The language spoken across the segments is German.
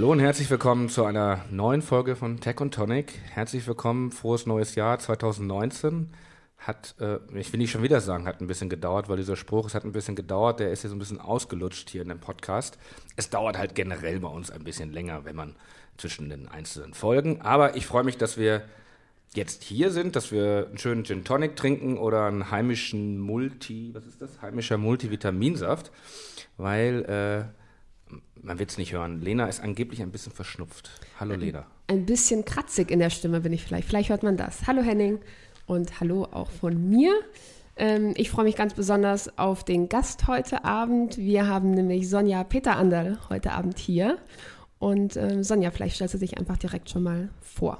Hallo und herzlich willkommen zu einer neuen Folge von Tech und Tonic. Herzlich willkommen, frohes neues Jahr 2019. Hat, äh, ich will nicht schon wieder sagen, hat ein bisschen gedauert, weil dieser Spruch, es hat ein bisschen gedauert, der ist jetzt ein bisschen ausgelutscht hier in dem Podcast. Es dauert halt generell bei uns ein bisschen länger, wenn man zwischen den einzelnen Folgen. Aber ich freue mich, dass wir jetzt hier sind, dass wir einen schönen Gin Tonic trinken oder einen heimischen Multi, was ist das? Heimischer Multivitaminsaft, weil äh, man wird es nicht hören. Lena ist angeblich ein bisschen verschnupft. Hallo Lena. Ein bisschen kratzig in der Stimme bin ich vielleicht. Vielleicht hört man das. Hallo Henning und hallo auch von mir. Ähm, ich freue mich ganz besonders auf den Gast heute Abend. Wir haben nämlich Sonja Peter Anderl heute Abend hier. Und ähm, Sonja, vielleicht stellst du dich einfach direkt schon mal vor.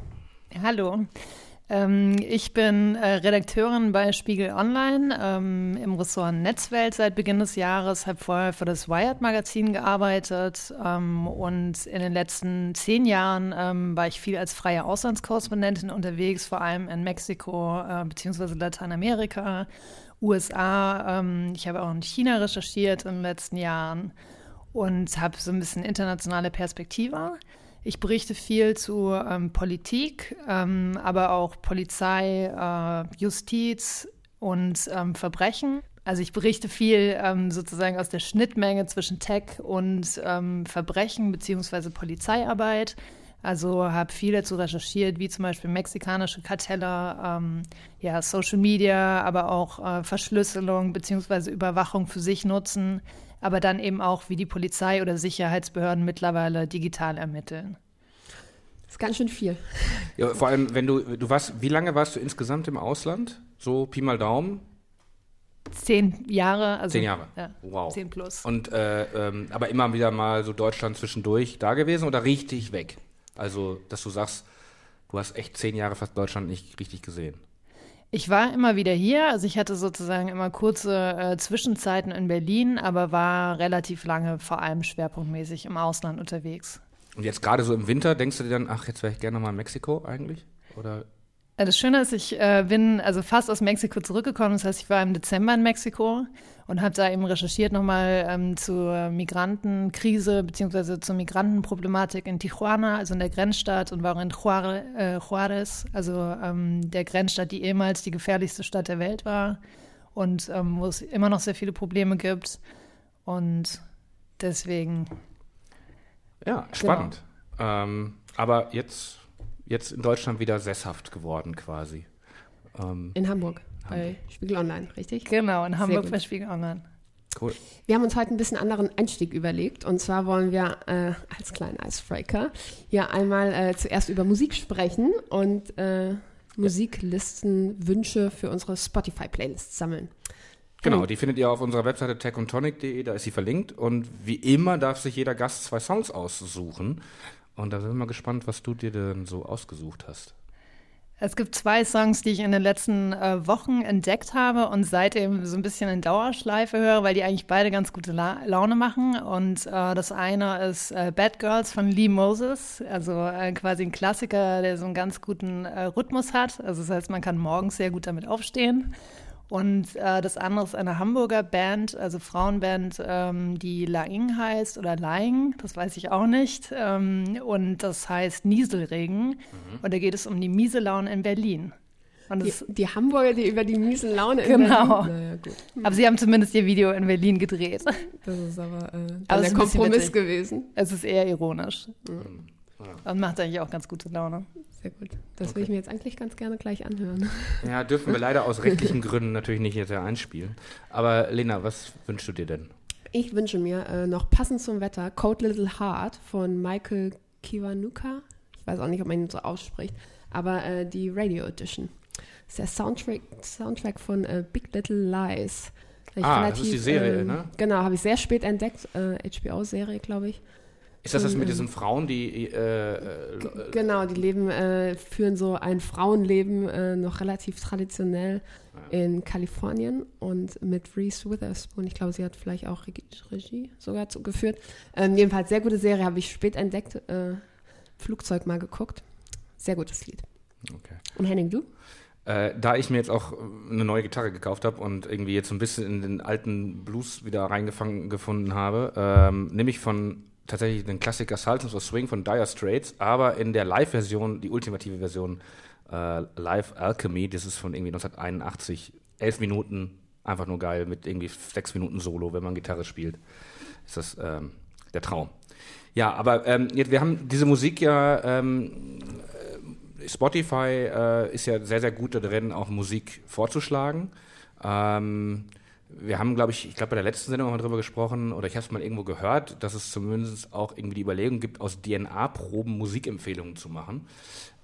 Hallo. Ähm, ich bin äh, Redakteurin bei Spiegel Online ähm, im Ressort Netzwelt seit Beginn des Jahres, habe vorher für das Wired-Magazin gearbeitet ähm, und in den letzten zehn Jahren war ich viel als freie Auslandskorrespondentin unterwegs, vor allem in Mexiko äh, bzw. Lateinamerika, USA. Ich habe auch in China recherchiert in den letzten Jahren und habe so ein bisschen internationale Perspektive. Ich berichte viel zu ähm, Politik, ähm, aber auch Polizei, äh, Justiz und ähm, Verbrechen. Also ich berichte viel ähm, sozusagen aus der Schnittmenge zwischen Tech und ähm, Verbrechen beziehungsweise Polizeiarbeit. Also habe viel dazu recherchiert, wie zum Beispiel mexikanische Kartelle, ähm, ja, Social Media, aber auch äh, Verschlüsselung beziehungsweise Überwachung für sich nutzen aber dann eben auch, wie die Polizei oder Sicherheitsbehörden mittlerweile digital ermitteln. Das ist ganz schön viel. Ja, vor allem, wenn du, du warst, wie lange warst du insgesamt im Ausland? So Pi mal Daumen? Zehn Jahre. Also, zehn Jahre. Ja, wow. Zehn plus. Und äh, ähm, aber immer wieder mal so Deutschland zwischendurch da gewesen oder richtig weg? Also, dass du sagst, du hast echt zehn Jahre fast Deutschland nicht richtig gesehen. Ich war immer wieder hier, also ich hatte sozusagen immer kurze äh, Zwischenzeiten in Berlin, aber war relativ lange vor allem schwerpunktmäßig im Ausland unterwegs. Und jetzt gerade so im Winter, denkst du dir dann, ach, jetzt wäre ich gerne mal in Mexiko eigentlich? Oder das Schöne ist, ich äh, bin also fast aus Mexiko zurückgekommen. Das heißt, ich war im Dezember in Mexiko und habe da eben recherchiert nochmal ähm, zur Migrantenkrise beziehungsweise zur Migrantenproblematik in Tijuana, also in der Grenzstadt und war auch in Juarez, äh, Juarez also ähm, der Grenzstadt, die ehemals die gefährlichste Stadt der Welt war und ähm, wo es immer noch sehr viele Probleme gibt. Und deswegen. Ja, spannend. Genau. Ähm, aber jetzt jetzt in Deutschland wieder sesshaft geworden quasi. Ähm, in Hamburg, bei Spiegel Online, richtig? Genau, in Hamburg bei Spiegel Online. Cool. Wir haben uns heute ein bisschen anderen Einstieg überlegt. Und zwar wollen wir äh, als kleinen Icebreaker hier einmal äh, zuerst über Musik sprechen und äh, Musiklisten, Wünsche für unsere Spotify-Playlists sammeln. Genau, die findet ihr auf unserer Webseite techundtonic.de, da ist sie verlinkt. Und wie immer darf sich jeder Gast zwei Songs aussuchen. Und da sind wir mal gespannt, was du dir denn so ausgesucht hast. Es gibt zwei Songs, die ich in den letzten äh, Wochen entdeckt habe und seitdem so ein bisschen in Dauerschleife höre, weil die eigentlich beide ganz gute La Laune machen. Und äh, das eine ist äh, Bad Girls von Lee Moses, also äh, quasi ein Klassiker, der so einen ganz guten äh, Rhythmus hat. Also das heißt, man kann morgens sehr gut damit aufstehen. Und äh, das andere ist eine Hamburger Band, also Frauenband, ähm, die Laing heißt oder Laing, das weiß ich auch nicht. Ähm, und das heißt Nieselregen. Mhm. Und da geht es um die miese Laune in Berlin. Die, die, Hamburger, die über die miese Laune in genau. Berlin. Naja, gut. Aber sie haben zumindest ihr Video in Berlin gedreht. Das ist aber, äh, aber der Kompromiss gewesen. Es ist eher ironisch. Mhm. Und macht eigentlich auch ganz gute Laune. Sehr gut. Das okay. will ich mir jetzt eigentlich ganz gerne gleich anhören. Ja, dürfen wir leider aus rechtlichen Gründen natürlich nicht jetzt einspielen. Aber Lena, was wünschst du dir denn? Ich wünsche mir äh, noch passend zum Wetter Code Little Heart von Michael Kiwanuka. Ich weiß auch nicht, ob man ihn so ausspricht, aber äh, die Radio Edition. Das ist der Soundtrack, Soundtrack von äh, Big Little Lies. ah, relativ, das ist die Serie, ähm, ne? Genau, habe ich sehr spät entdeckt. HBO-Serie, äh, glaube ich. Ist das das mit diesen Frauen, die äh, äh, genau, die leben, äh, führen so ein Frauenleben äh, noch relativ traditionell ja. in Kalifornien und mit Reese Witherspoon. Ich glaube, sie hat vielleicht auch Regie, sogar geführt. Ähm, jedenfalls sehr gute Serie, habe ich spät entdeckt. Äh, Flugzeug mal geguckt. Sehr gutes Lied. Okay. Und Henning, du? Äh, da ich mir jetzt auch eine neue Gitarre gekauft habe und irgendwie jetzt so ein bisschen in den alten Blues wieder reingefangen gefunden habe, ähm, nehme ich von tatsächlich den Klassiker Sultans of Swing von Dire Straits, aber in der Live-Version, die ultimative Version, äh, Live Alchemy, das ist von irgendwie 1981, elf Minuten, einfach nur geil, mit irgendwie sechs Minuten Solo, wenn man Gitarre spielt. Ist das ähm, der Traum. Ja, aber ähm, jetzt, wir haben diese Musik ja, ähm, äh, Spotify äh, ist ja sehr, sehr gut da drin, auch Musik vorzuschlagen. Ähm, wir haben, glaube ich, ich glaube bei der letzten Sendung haben wir darüber gesprochen, oder ich habe es mal irgendwo gehört, dass es zumindest auch irgendwie die Überlegung gibt, aus DNA-Proben Musikempfehlungen zu machen.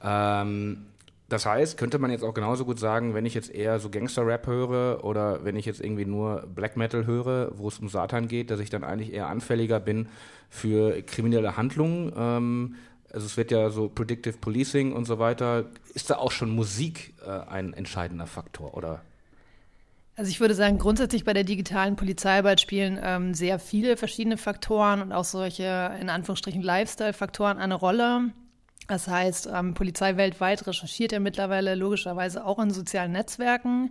Ähm, das heißt, könnte man jetzt auch genauso gut sagen, wenn ich jetzt eher so Gangster-Rap höre oder wenn ich jetzt irgendwie nur Black Metal höre, wo es um Satan geht, dass ich dann eigentlich eher anfälliger bin für kriminelle Handlungen. Ähm, also es wird ja so Predictive Policing und so weiter. Ist da auch schon Musik äh, ein entscheidender Faktor, oder? Also ich würde sagen, grundsätzlich bei der digitalen Polizeiarbeit spielen ähm, sehr viele verschiedene Faktoren und auch solche in Anführungsstrichen Lifestyle-Faktoren eine Rolle. Das heißt, ähm, Polizei weltweit recherchiert ja mittlerweile logischerweise auch in sozialen Netzwerken.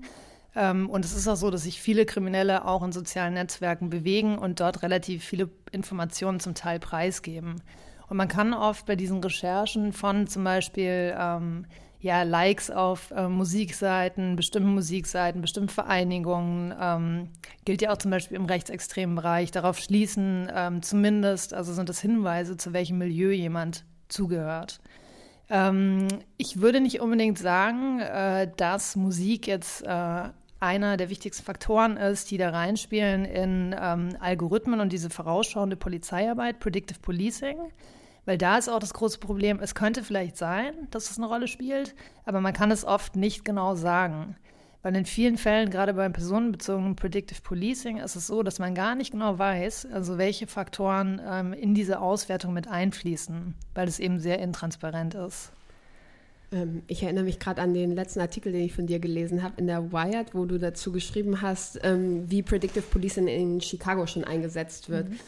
Ähm, und es ist auch so, dass sich viele Kriminelle auch in sozialen Netzwerken bewegen und dort relativ viele Informationen zum Teil preisgeben. Und man kann oft bei diesen Recherchen von zum Beispiel ähm, ja, Likes auf äh, Musikseiten, bestimmten Musikseiten, bestimmten Vereinigungen, ähm, gilt ja auch zum Beispiel im rechtsextremen Bereich, darauf schließen ähm, zumindest, also sind das Hinweise, zu welchem Milieu jemand zugehört. Ähm, ich würde nicht unbedingt sagen, äh, dass Musik jetzt äh, einer der wichtigsten Faktoren ist, die da reinspielen in ähm, Algorithmen und diese vorausschauende Polizeiarbeit, Predictive Policing. Weil da ist auch das große Problem, es könnte vielleicht sein, dass es eine Rolle spielt, aber man kann es oft nicht genau sagen. Weil in vielen Fällen, gerade beim personenbezogenen Predictive Policing, ist es so, dass man gar nicht genau weiß, also welche Faktoren ähm, in diese Auswertung mit einfließen, weil es eben sehr intransparent ist. Ähm, ich erinnere mich gerade an den letzten Artikel, den ich von dir gelesen habe in der Wired, wo du dazu geschrieben hast, ähm, wie Predictive Policing in Chicago schon eingesetzt wird. Mhm.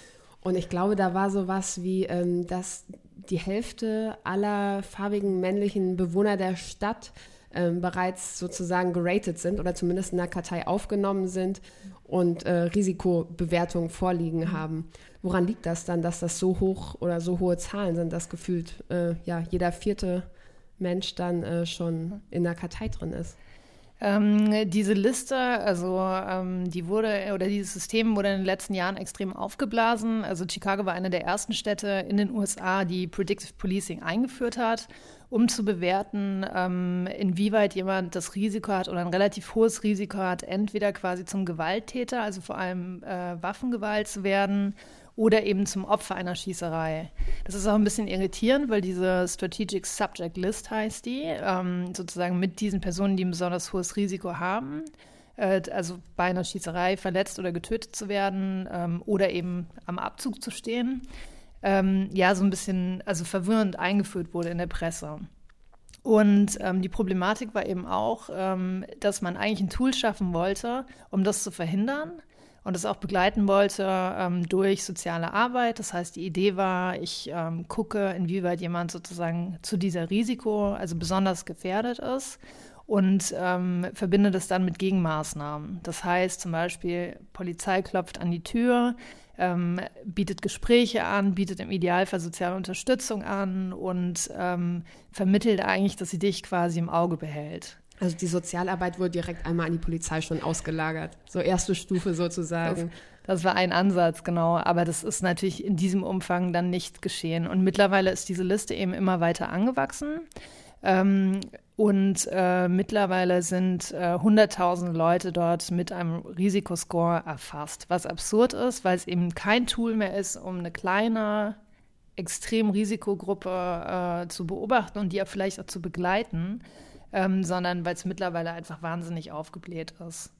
Und ich glaube, da war so was wie, ähm, dass die Hälfte aller farbigen männlichen Bewohner der Stadt ähm, bereits sozusagen geratet sind oder zumindest in der Kartei aufgenommen sind und äh, Risikobewertungen vorliegen mhm. haben. Woran liegt das dann, dass das so hoch oder so hohe Zahlen sind, dass gefühlt äh, ja, jeder vierte Mensch dann äh, schon in der Kartei drin ist? Ähm, diese Liste, also ähm, die wurde, oder dieses System wurde in den letzten Jahren extrem aufgeblasen. Also Chicago war eine der ersten Städte in den USA, die Predictive Policing eingeführt hat um zu bewerten, ähm, inwieweit jemand das Risiko hat oder ein relativ hohes Risiko hat, entweder quasi zum Gewalttäter, also vor allem äh, Waffengewalt zu werden, oder eben zum Opfer einer Schießerei. Das ist auch ein bisschen irritierend, weil diese Strategic Subject List heißt die, ähm, sozusagen mit diesen Personen, die ein besonders hohes Risiko haben, äh, also bei einer Schießerei verletzt oder getötet zu werden ähm, oder eben am Abzug zu stehen ähm, ja so ein bisschen, also verwirrend eingeführt wurde in der Presse. Und ähm, die Problematik war eben auch, ähm, dass man eigentlich ein Tool schaffen wollte, um das zu verhindern und es auch begleiten wollte ähm, durch soziale Arbeit. Das heißt, die Idee war, ich ähm, gucke, inwieweit jemand sozusagen zu dieser Risiko, also besonders gefährdet ist und ähm, verbinde das dann mit Gegenmaßnahmen. Das heißt zum Beispiel, Polizei klopft an die Tür, ähm, bietet Gespräche an, bietet im Idealfall soziale Unterstützung an und ähm, vermittelt eigentlich, dass sie dich quasi im Auge behält. Also die Sozialarbeit wurde direkt einmal an die Polizei schon ausgelagert. So erste Stufe sozusagen. Das, das, war ein Ansatz, genau. Aber das ist natürlich in diesem Umfang dann nicht geschehen. Und mittlerweile ist diese Liste eben immer weiter angewachsen. Ähm, und äh, mittlerweile sind äh, 100.000 Leute dort mit einem Risikoscore erfasst, was absurd ist, weil es eben kein Tool mehr ist, um eine kleine Extremrisikogruppe äh, zu beobachten und die ja vielleicht auch zu begleiten, ähm, sondern weil es mittlerweile einfach wahnsinnig aufgebläht ist.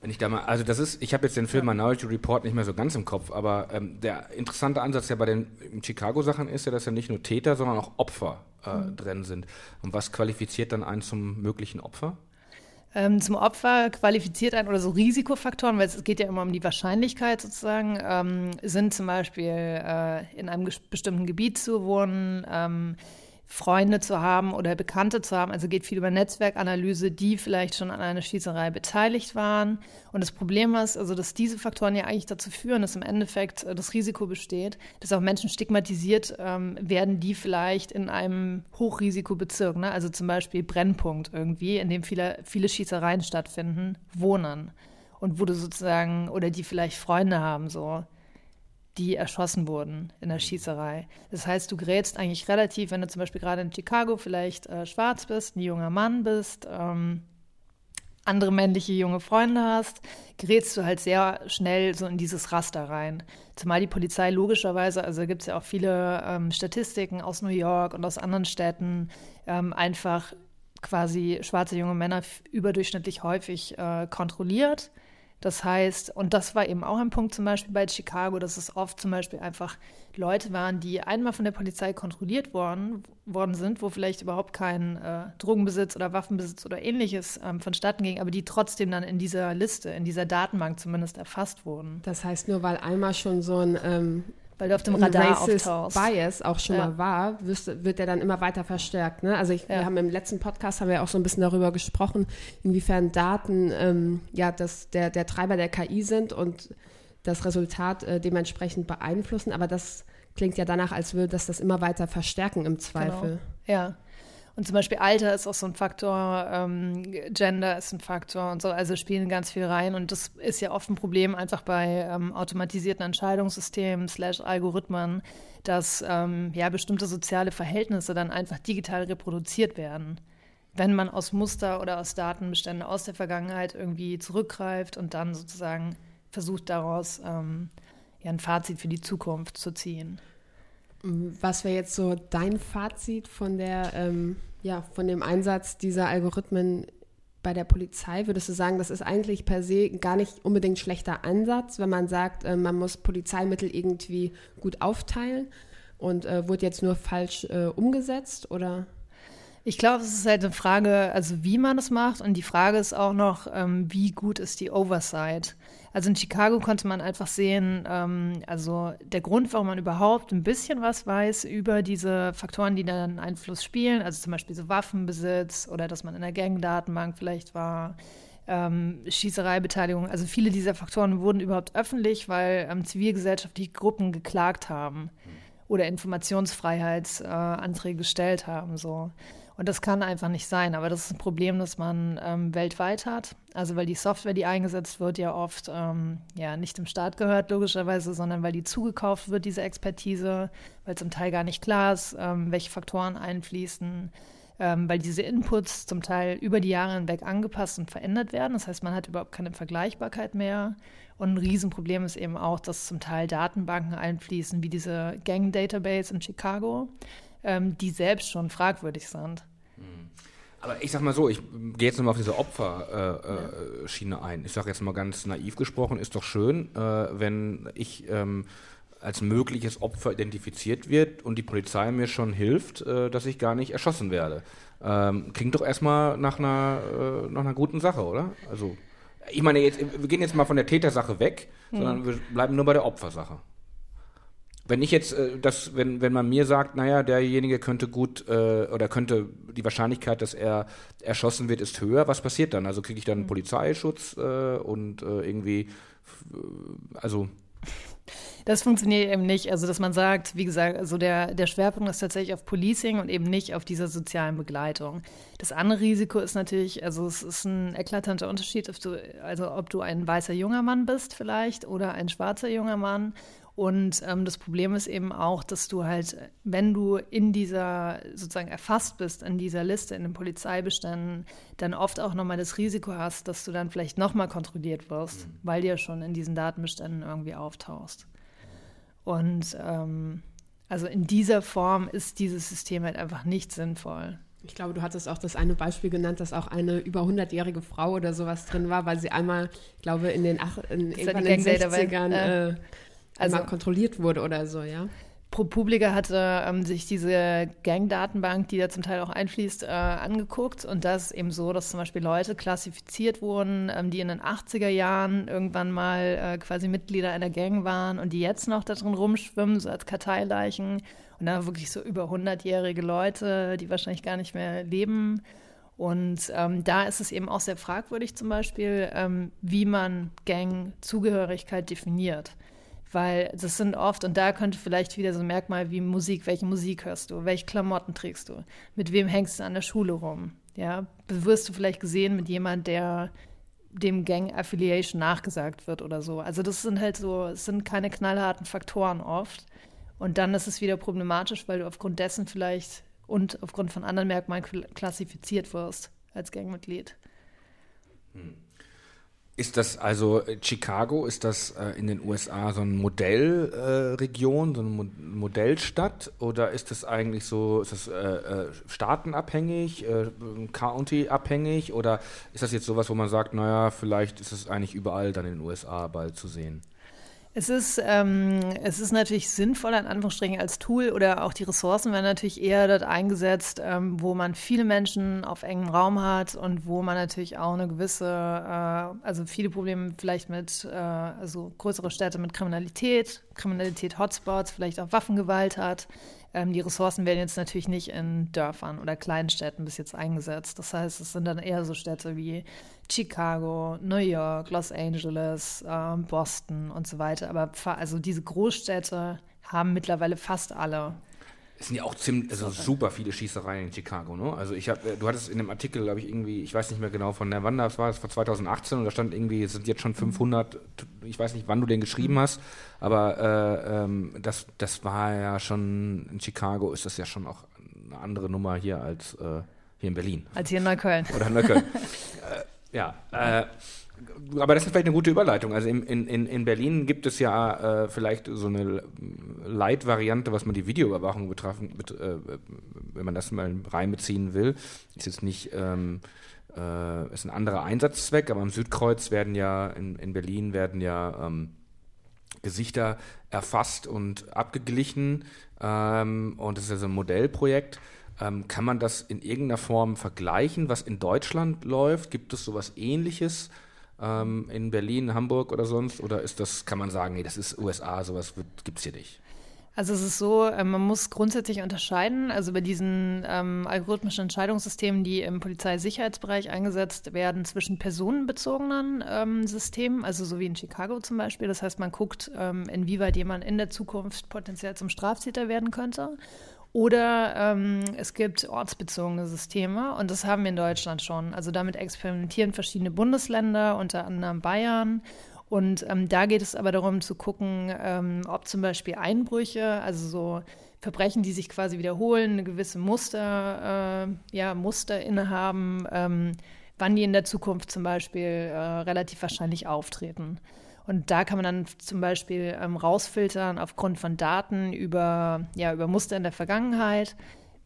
Wenn ich da mal, also das ist, ich habe jetzt den Film Minority Report nicht mehr so ganz im Kopf, aber ähm, der interessante Ansatz ja bei den Chicago-Sachen ist ja, dass ja nicht nur Täter, sondern auch Opfer äh, mhm. drin sind. Und was qualifiziert dann einen zum möglichen Opfer? Ähm, zum Opfer qualifiziert ein oder so Risikofaktoren, weil es geht ja immer um die Wahrscheinlichkeit sozusagen, ähm, sind zum Beispiel äh, in einem bestimmten Gebiet zu wohnen, ähm, Freunde zu haben oder Bekannte zu haben. Also geht viel über Netzwerkanalyse, die vielleicht schon an einer Schießerei beteiligt waren. Und das Problem ist, also dass diese Faktoren ja eigentlich dazu führen, dass im Endeffekt äh, das Risiko besteht, dass auch Menschen stigmatisiert ähm, werden, die vielleicht in einem Hochrisikobezirk, ne, also zum Beispiel Brennpunkt irgendwie, in dem viele, viele Schießereien stattfinden, wohnen. Und wo du sozusagen, oder die vielleicht Freunde haben, so die erschossen wurden in der Schießerei. Das heißt, du gerätst eigentlich relativ, wenn du zum Beispiel gerade in Chicago vielleicht äh, schwarz bist, ein junger Mann bist, ähm, andere männliche junge Freunde hast, gerätst du halt sehr schnell so in dieses Raster rein. Zumal die Polizei logischerweise, also gibt es ja auch viele ähm, Statistiken aus New York und aus anderen Städten, ähm, einfach quasi schwarze junge Männer überdurchschnittlich häufig äh, kontrolliert das heißt, und das war eben auch ein Punkt zum Beispiel bei Chicago, dass es oft zum Beispiel einfach Leute waren, die einmal von der Polizei kontrolliert worden, worden sind, wo vielleicht überhaupt kein äh, Drogenbesitz oder Waffenbesitz oder ähnliches ähm, vonstatten ging, aber die trotzdem dann in dieser Liste, in dieser Datenbank zumindest erfasst wurden. Das heißt, nur weil einmal schon so ein ähm, weil du auf dem Radar auftauchst. Bias auch schon ja. mal war, wirst, wird der dann immer weiter verstärkt. Ne? Also ich, ja. wir haben im letzten Podcast haben wir auch so ein bisschen darüber gesprochen, inwiefern Daten ähm, ja das, der, der Treiber der KI sind und das Resultat äh, dementsprechend beeinflussen. Aber das klingt ja danach, als würde das das immer weiter verstärken im Zweifel. Genau. Ja. Und zum Beispiel Alter ist auch so ein Faktor, ähm, Gender ist ein Faktor und so, also spielen ganz viel rein. Und das ist ja oft ein Problem einfach bei ähm, automatisierten Entscheidungssystemen slash Algorithmen, dass ähm, ja bestimmte soziale Verhältnisse dann einfach digital reproduziert werden. Wenn man aus Muster oder aus Datenbeständen aus der Vergangenheit irgendwie zurückgreift und dann sozusagen versucht daraus ähm, ja ein Fazit für die Zukunft zu ziehen. Was wäre jetzt so dein Fazit von der ähm, ja, von dem Einsatz dieser Algorithmen bei der Polizei, würdest du sagen, das ist eigentlich per se gar nicht unbedingt schlechter Ansatz, wenn man sagt, äh, man muss Polizeimittel irgendwie gut aufteilen und äh, wurde jetzt nur falsch äh, umgesetzt oder? Ich glaube, es ist halt eine Frage, also wie man es macht und die Frage ist auch noch, ähm, wie gut ist die Oversight? Also in Chicago konnte man einfach sehen, ähm, also der Grund, warum man überhaupt ein bisschen was weiß über diese Faktoren, die dann Einfluss spielen, also zum Beispiel so Waffenbesitz oder dass man in der Gang-Datenbank vielleicht war, ähm, Schießereibeteiligung. Also viele dieser Faktoren wurden überhaupt öffentlich, weil ähm, zivilgesellschaftliche Gruppen geklagt haben oder Informationsfreiheitsanträge äh, gestellt haben. So. Und das kann einfach nicht sein. Aber das ist ein Problem, das man ähm, weltweit hat. Also weil die Software, die eingesetzt wird, ja oft ähm, ja nicht dem Staat gehört, logischerweise, sondern weil die zugekauft wird, diese Expertise, weil zum Teil gar nicht klar ist, ähm, welche Faktoren einfließen. Ähm, weil diese Inputs zum Teil über die Jahre hinweg angepasst und verändert werden. Das heißt, man hat überhaupt keine Vergleichbarkeit mehr. Und ein Riesenproblem ist eben auch, dass zum Teil Datenbanken einfließen, wie diese Gang Database in Chicago, ähm, die selbst schon fragwürdig sind. Mhm. Aber ich sag mal so, ich gehe jetzt nochmal auf diese Opferschiene äh, äh, ein. Ich sage jetzt mal ganz naiv gesprochen, ist doch schön, äh, wenn ich ähm, als mögliches Opfer identifiziert wird und die Polizei mir schon hilft, äh, dass ich gar nicht erschossen werde. Ähm, klingt doch erstmal nach einer, äh, nach einer guten Sache, oder? Also, ich meine, jetzt, wir gehen jetzt mal von der Tätersache weg, hm. sondern wir bleiben nur bei der Opfersache. Wenn ich jetzt, äh, das, wenn, wenn man mir sagt, naja, derjenige könnte gut äh, oder könnte die Wahrscheinlichkeit, dass er erschossen wird, ist höher, was passiert dann? Also kriege ich dann einen hm. Polizeischutz äh, und äh, irgendwie, also das funktioniert eben nicht. Also, dass man sagt, wie gesagt, also der, der Schwerpunkt ist tatsächlich auf Policing und eben nicht auf dieser sozialen Begleitung. Das andere Risiko ist natürlich, also es ist ein eklatanter Unterschied, ob du, also ob du ein weißer junger Mann bist vielleicht oder ein schwarzer junger Mann. Und ähm, das Problem ist eben auch, dass du halt, wenn du in dieser sozusagen erfasst bist, in dieser Liste, in den Polizeibeständen, dann oft auch nochmal das Risiko hast, dass du dann vielleicht nochmal kontrolliert wirst, mhm. weil du ja schon in diesen Datenbeständen irgendwie auftauchst. Und ähm, also in dieser Form ist dieses System halt einfach nicht sinnvoll. Ich glaube, du hattest auch das eine Beispiel genannt, dass auch eine über 100-jährige Frau oder sowas drin war, weil sie einmal, ich glaube, in den, ach, in, irgendwann in den 60ern äh, also, einmal kontrolliert wurde oder so, ja? ProPublica hatte ähm, sich diese Gang-Datenbank, die da zum Teil auch einfließt, äh, angeguckt. Und das ist eben so, dass zum Beispiel Leute klassifiziert wurden, ähm, die in den 80er Jahren irgendwann mal äh, quasi Mitglieder einer Gang waren und die jetzt noch da drin rumschwimmen, so als Karteileichen. Und da wirklich so über 100-jährige Leute, die wahrscheinlich gar nicht mehr leben. Und ähm, da ist es eben auch sehr fragwürdig zum Beispiel, ähm, wie man Gang-Zugehörigkeit definiert. Weil das sind oft, und da könnte vielleicht wieder so ein Merkmal wie Musik, welche Musik hörst du, welche Klamotten trägst du, mit wem hängst du an der Schule rum, ja, wirst du vielleicht gesehen mit jemand, der dem Gang Affiliation nachgesagt wird oder so. Also das sind halt so, es sind keine knallharten Faktoren oft. Und dann ist es wieder problematisch, weil du aufgrund dessen vielleicht und aufgrund von anderen Merkmalen klassifiziert wirst als Gangmitglied. Hm. Ist das also äh, Chicago, ist das äh, in den USA so eine Modellregion, äh, so eine Mo Modellstadt oder ist das eigentlich so, ist das äh, äh staatenabhängig, äh, countyabhängig oder ist das jetzt sowas, wo man sagt, naja, vielleicht ist es eigentlich überall dann in den USA bald zu sehen? Es ist, ähm, es ist natürlich sinnvoller, in Anführungsstrichen, als Tool oder auch die Ressourcen werden natürlich eher dort eingesetzt, ähm, wo man viele Menschen auf engem Raum hat und wo man natürlich auch eine gewisse, äh, also viele Probleme vielleicht mit, äh, also größere Städte mit Kriminalität, Kriminalität, Hotspots, vielleicht auch Waffengewalt hat. Ähm, die Ressourcen werden jetzt natürlich nicht in Dörfern oder kleinen Städten bis jetzt eingesetzt. Das heißt, es sind dann eher so Städte wie Chicago, New York, Los Angeles, äh, Boston und so weiter. Aber also diese Großstädte haben mittlerweile fast alle es sind ja auch ziemlich, also super viele Schießereien in Chicago, ne? Also ich habe, du hattest in dem Artikel, glaube ich, irgendwie, ich weiß nicht mehr genau von der wann das war, es war 2018 und da stand irgendwie, es sind jetzt schon 500, ich weiß nicht, wann du den geschrieben mhm. hast, aber äh, ähm, das, das war ja schon, in Chicago ist das ja schon auch eine andere Nummer hier als äh, hier in Berlin. Als hier in Neukölln. Oder in Neukölln. äh, ja, äh, aber das ist vielleicht eine gute Überleitung. Also in, in, in Berlin gibt es ja äh, vielleicht so eine Light-Variante, was man die Videoüberwachung betrafen, bet, äh, wenn man das mal reinbeziehen will. Ist jetzt nicht, ähm, äh, ist ein anderer Einsatzzweck, aber am Südkreuz werden ja, in, in Berlin werden ja ähm, Gesichter erfasst und abgeglichen. Ähm, und das ist ja so ein Modellprojekt. Ähm, kann man das in irgendeiner Form vergleichen, was in Deutschland läuft? Gibt es sowas ähnliches? Ähm, in Berlin, Hamburg oder sonst? Oder ist das, kann man sagen, nee, das ist USA, sowas gibt es hier nicht? Also es ist so, äh, man muss grundsätzlich unterscheiden, also bei diesen ähm, algorithmischen Entscheidungssystemen, die im Polizeisicherheitsbereich eingesetzt werden, zwischen personenbezogenen ähm, Systemen, also so wie in Chicago zum Beispiel. Das heißt, man guckt, ähm, inwieweit jemand in der Zukunft potenziell zum Straftäter werden könnte. Oder ähm, es gibt ortsbezogene Systeme und das haben wir in Deutschland schon. Also damit experimentieren verschiedene Bundesländer, unter anderem Bayern. Und ähm, da geht es aber darum zu gucken, ähm, ob zum Beispiel Einbrüche, also so Verbrechen, die sich quasi wiederholen, eine gewisse Muster, äh, ja, Muster innehaben, ähm, wann die in der Zukunft zum Beispiel äh, relativ wahrscheinlich auftreten. Und da kann man dann zum Beispiel ähm, rausfiltern aufgrund von Daten über, ja, über Muster in der Vergangenheit,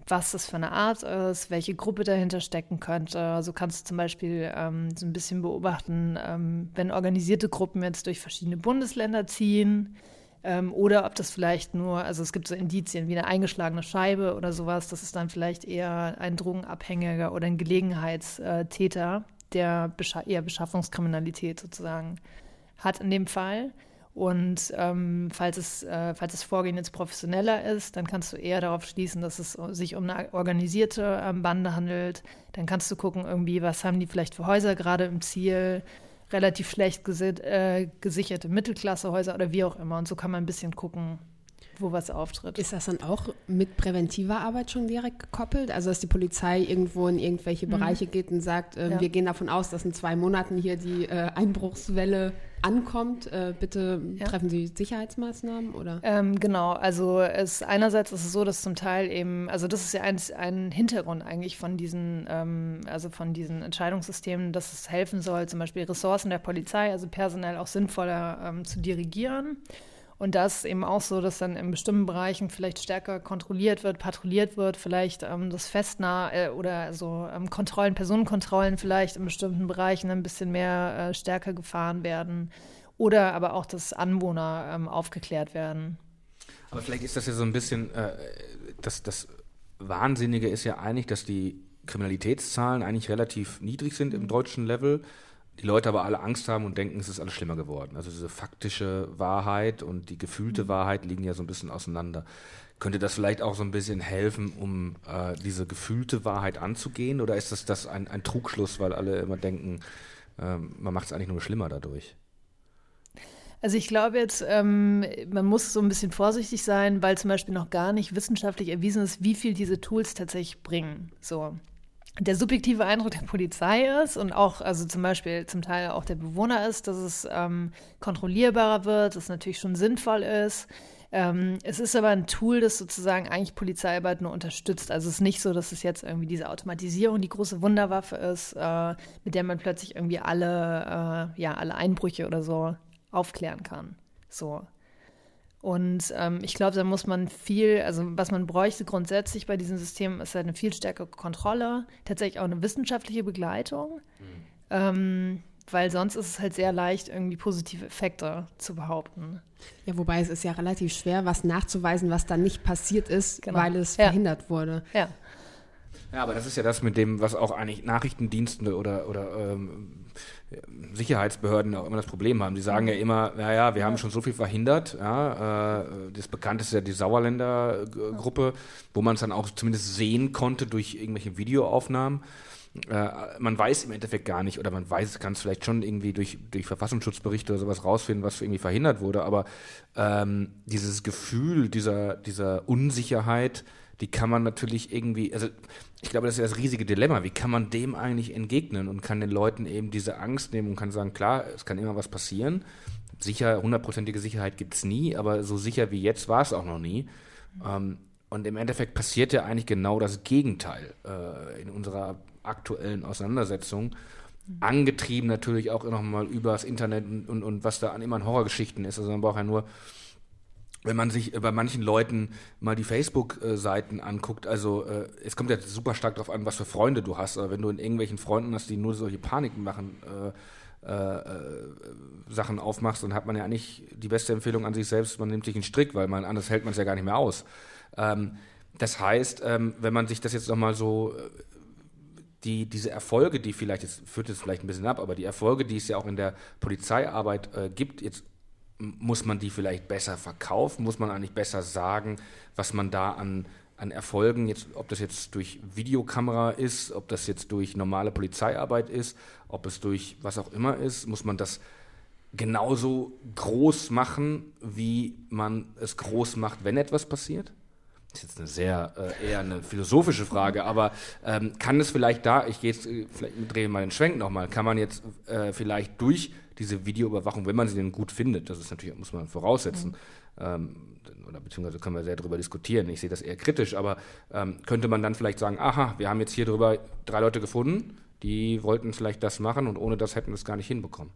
was das für eine Art ist, welche Gruppe dahinter stecken könnte. So also kannst du zum Beispiel ähm, so ein bisschen beobachten, ähm, wenn organisierte Gruppen jetzt durch verschiedene Bundesländer ziehen ähm, oder ob das vielleicht nur, also es gibt so Indizien wie eine eingeschlagene Scheibe oder sowas, das ist dann vielleicht eher ein Drogenabhängiger oder ein Gelegenheitstäter der Bescha eher Beschaffungskriminalität sozusagen hat in dem Fall. Und ähm, falls, es, äh, falls das Vorgehen jetzt professioneller ist, dann kannst du eher darauf schließen, dass es sich um eine organisierte ähm, Bande handelt. Dann kannst du gucken, irgendwie, was haben die vielleicht für Häuser gerade im Ziel, relativ schlecht äh, gesicherte Mittelklassehäuser oder wie auch immer. Und so kann man ein bisschen gucken, wo was auftritt. Ist das dann auch mit präventiver Arbeit schon direkt gekoppelt? Also, dass die Polizei irgendwo in irgendwelche mhm. Bereiche geht und sagt, äh, ja. wir gehen davon aus, dass in zwei Monaten hier die äh, Einbruchswelle ankommt, äh, bitte ja. treffen Sie Sicherheitsmaßnahmen oder? Ähm, genau, also es einerseits ist es so, dass zum Teil eben, also das ist ja ein, ein Hintergrund eigentlich von diesen, ähm, also von diesen Entscheidungssystemen, dass es helfen soll, zum Beispiel Ressourcen der Polizei, also personell auch sinnvoller ähm, zu dirigieren. Und das eben auch so, dass dann in bestimmten Bereichen vielleicht stärker kontrolliert wird, patrouilliert wird, vielleicht ähm, das Festnah äh, oder so ähm, Kontrollen, Personenkontrollen vielleicht in bestimmten Bereichen ein bisschen mehr äh, stärker gefahren werden. Oder aber auch, dass Anwohner ähm, aufgeklärt werden. Aber vielleicht ist das ja so ein bisschen, äh, das, das Wahnsinnige ist ja eigentlich, dass die Kriminalitätszahlen eigentlich relativ niedrig sind im deutschen Level. Die Leute aber alle Angst haben und denken, es ist alles schlimmer geworden. Also diese faktische Wahrheit und die gefühlte Wahrheit liegen ja so ein bisschen auseinander. Könnte das vielleicht auch so ein bisschen helfen, um äh, diese gefühlte Wahrheit anzugehen? Oder ist das, das ein, ein Trugschluss, weil alle immer denken, äh, man macht es eigentlich nur schlimmer dadurch? Also ich glaube jetzt, ähm, man muss so ein bisschen vorsichtig sein, weil zum Beispiel noch gar nicht wissenschaftlich erwiesen ist, wie viel diese Tools tatsächlich bringen. So. Der subjektive Eindruck der Polizei ist und auch, also zum Beispiel zum Teil auch der Bewohner ist, dass es ähm, kontrollierbarer wird, dass es natürlich schon sinnvoll ist. Ähm, es ist aber ein Tool, das sozusagen eigentlich Polizeiarbeit nur unterstützt. Also es ist nicht so, dass es jetzt irgendwie diese Automatisierung die große Wunderwaffe ist, äh, mit der man plötzlich irgendwie alle, äh, ja, alle Einbrüche oder so aufklären kann. So. Und ähm, ich glaube, da muss man viel, also was man bräuchte grundsätzlich bei diesem System, ist halt eine viel stärkere Kontrolle, tatsächlich auch eine wissenschaftliche Begleitung, mhm. ähm, weil sonst ist es halt sehr leicht, irgendwie positive Effekte zu behaupten. Ja, wobei es ist ja relativ schwer, was nachzuweisen, was dann nicht passiert ist, genau. weil es ja. verhindert wurde. Ja. Ja, aber das ist ja das mit dem, was auch eigentlich Nachrichtendienste oder, oder ähm, Sicherheitsbehörden auch immer das Problem haben. Die sagen ja immer, naja, wir haben schon so viel verhindert. Ja, äh, das bekannteste ist ja die Sauerländer Gruppe, wo man es dann auch zumindest sehen konnte durch irgendwelche Videoaufnahmen. Äh, man weiß im Endeffekt gar nicht, oder man weiß, kann es vielleicht schon irgendwie durch, durch Verfassungsschutzberichte oder sowas rausfinden, was irgendwie verhindert wurde, aber ähm, dieses Gefühl dieser, dieser Unsicherheit, die kann man natürlich irgendwie, also ich glaube, das ist ja das riesige Dilemma. Wie kann man dem eigentlich entgegnen und kann den Leuten eben diese Angst nehmen und kann sagen, klar, es kann immer was passieren. Sicher, hundertprozentige Sicherheit gibt es nie, aber so sicher wie jetzt war es auch noch nie. Ähm, und im Endeffekt passiert ja eigentlich genau das Gegenteil äh, in unserer aktuellen Auseinandersetzung. Angetrieben natürlich auch nochmal über das Internet und, und, und was da an immer an Horrorgeschichten ist. Also man braucht ja nur wenn man sich bei manchen Leuten mal die Facebook-Seiten anguckt, also äh, es kommt ja super stark darauf an, was für Freunde du hast. Aber wenn du in irgendwelchen Freunden hast, die nur solche Paniken machen, äh, äh, äh, Sachen aufmachst, dann hat man ja eigentlich die beste Empfehlung an sich selbst, man nimmt sich einen Strick, weil man anders hält man es ja gar nicht mehr aus. Ähm, das heißt, ähm, wenn man sich das jetzt nochmal so äh, die, diese Erfolge, die vielleicht, jetzt führt es vielleicht ein bisschen ab, aber die Erfolge, die es ja auch in der Polizeiarbeit äh, gibt, jetzt muss man die vielleicht besser verkaufen? Muss man eigentlich besser sagen, was man da an, an Erfolgen, jetzt, ob das jetzt durch Videokamera ist, ob das jetzt durch normale Polizeiarbeit ist, ob es durch was auch immer ist, muss man das genauso groß machen, wie man es groß macht, wenn etwas passiert? Das ist jetzt eine sehr äh, eher eine philosophische Frage, aber ähm, kann es vielleicht da, ich gehe jetzt, äh, vielleicht drehe mal den Schwenk nochmal, kann man jetzt äh, vielleicht durch diese Videoüberwachung, wenn man sie denn gut findet, das ist natürlich, muss man voraussetzen, mhm. ähm, oder beziehungsweise können wir sehr darüber diskutieren, ich sehe das eher kritisch, aber ähm, könnte man dann vielleicht sagen, aha, wir haben jetzt hier drüber drei Leute gefunden, die wollten vielleicht das machen und ohne das hätten wir es gar nicht hinbekommen.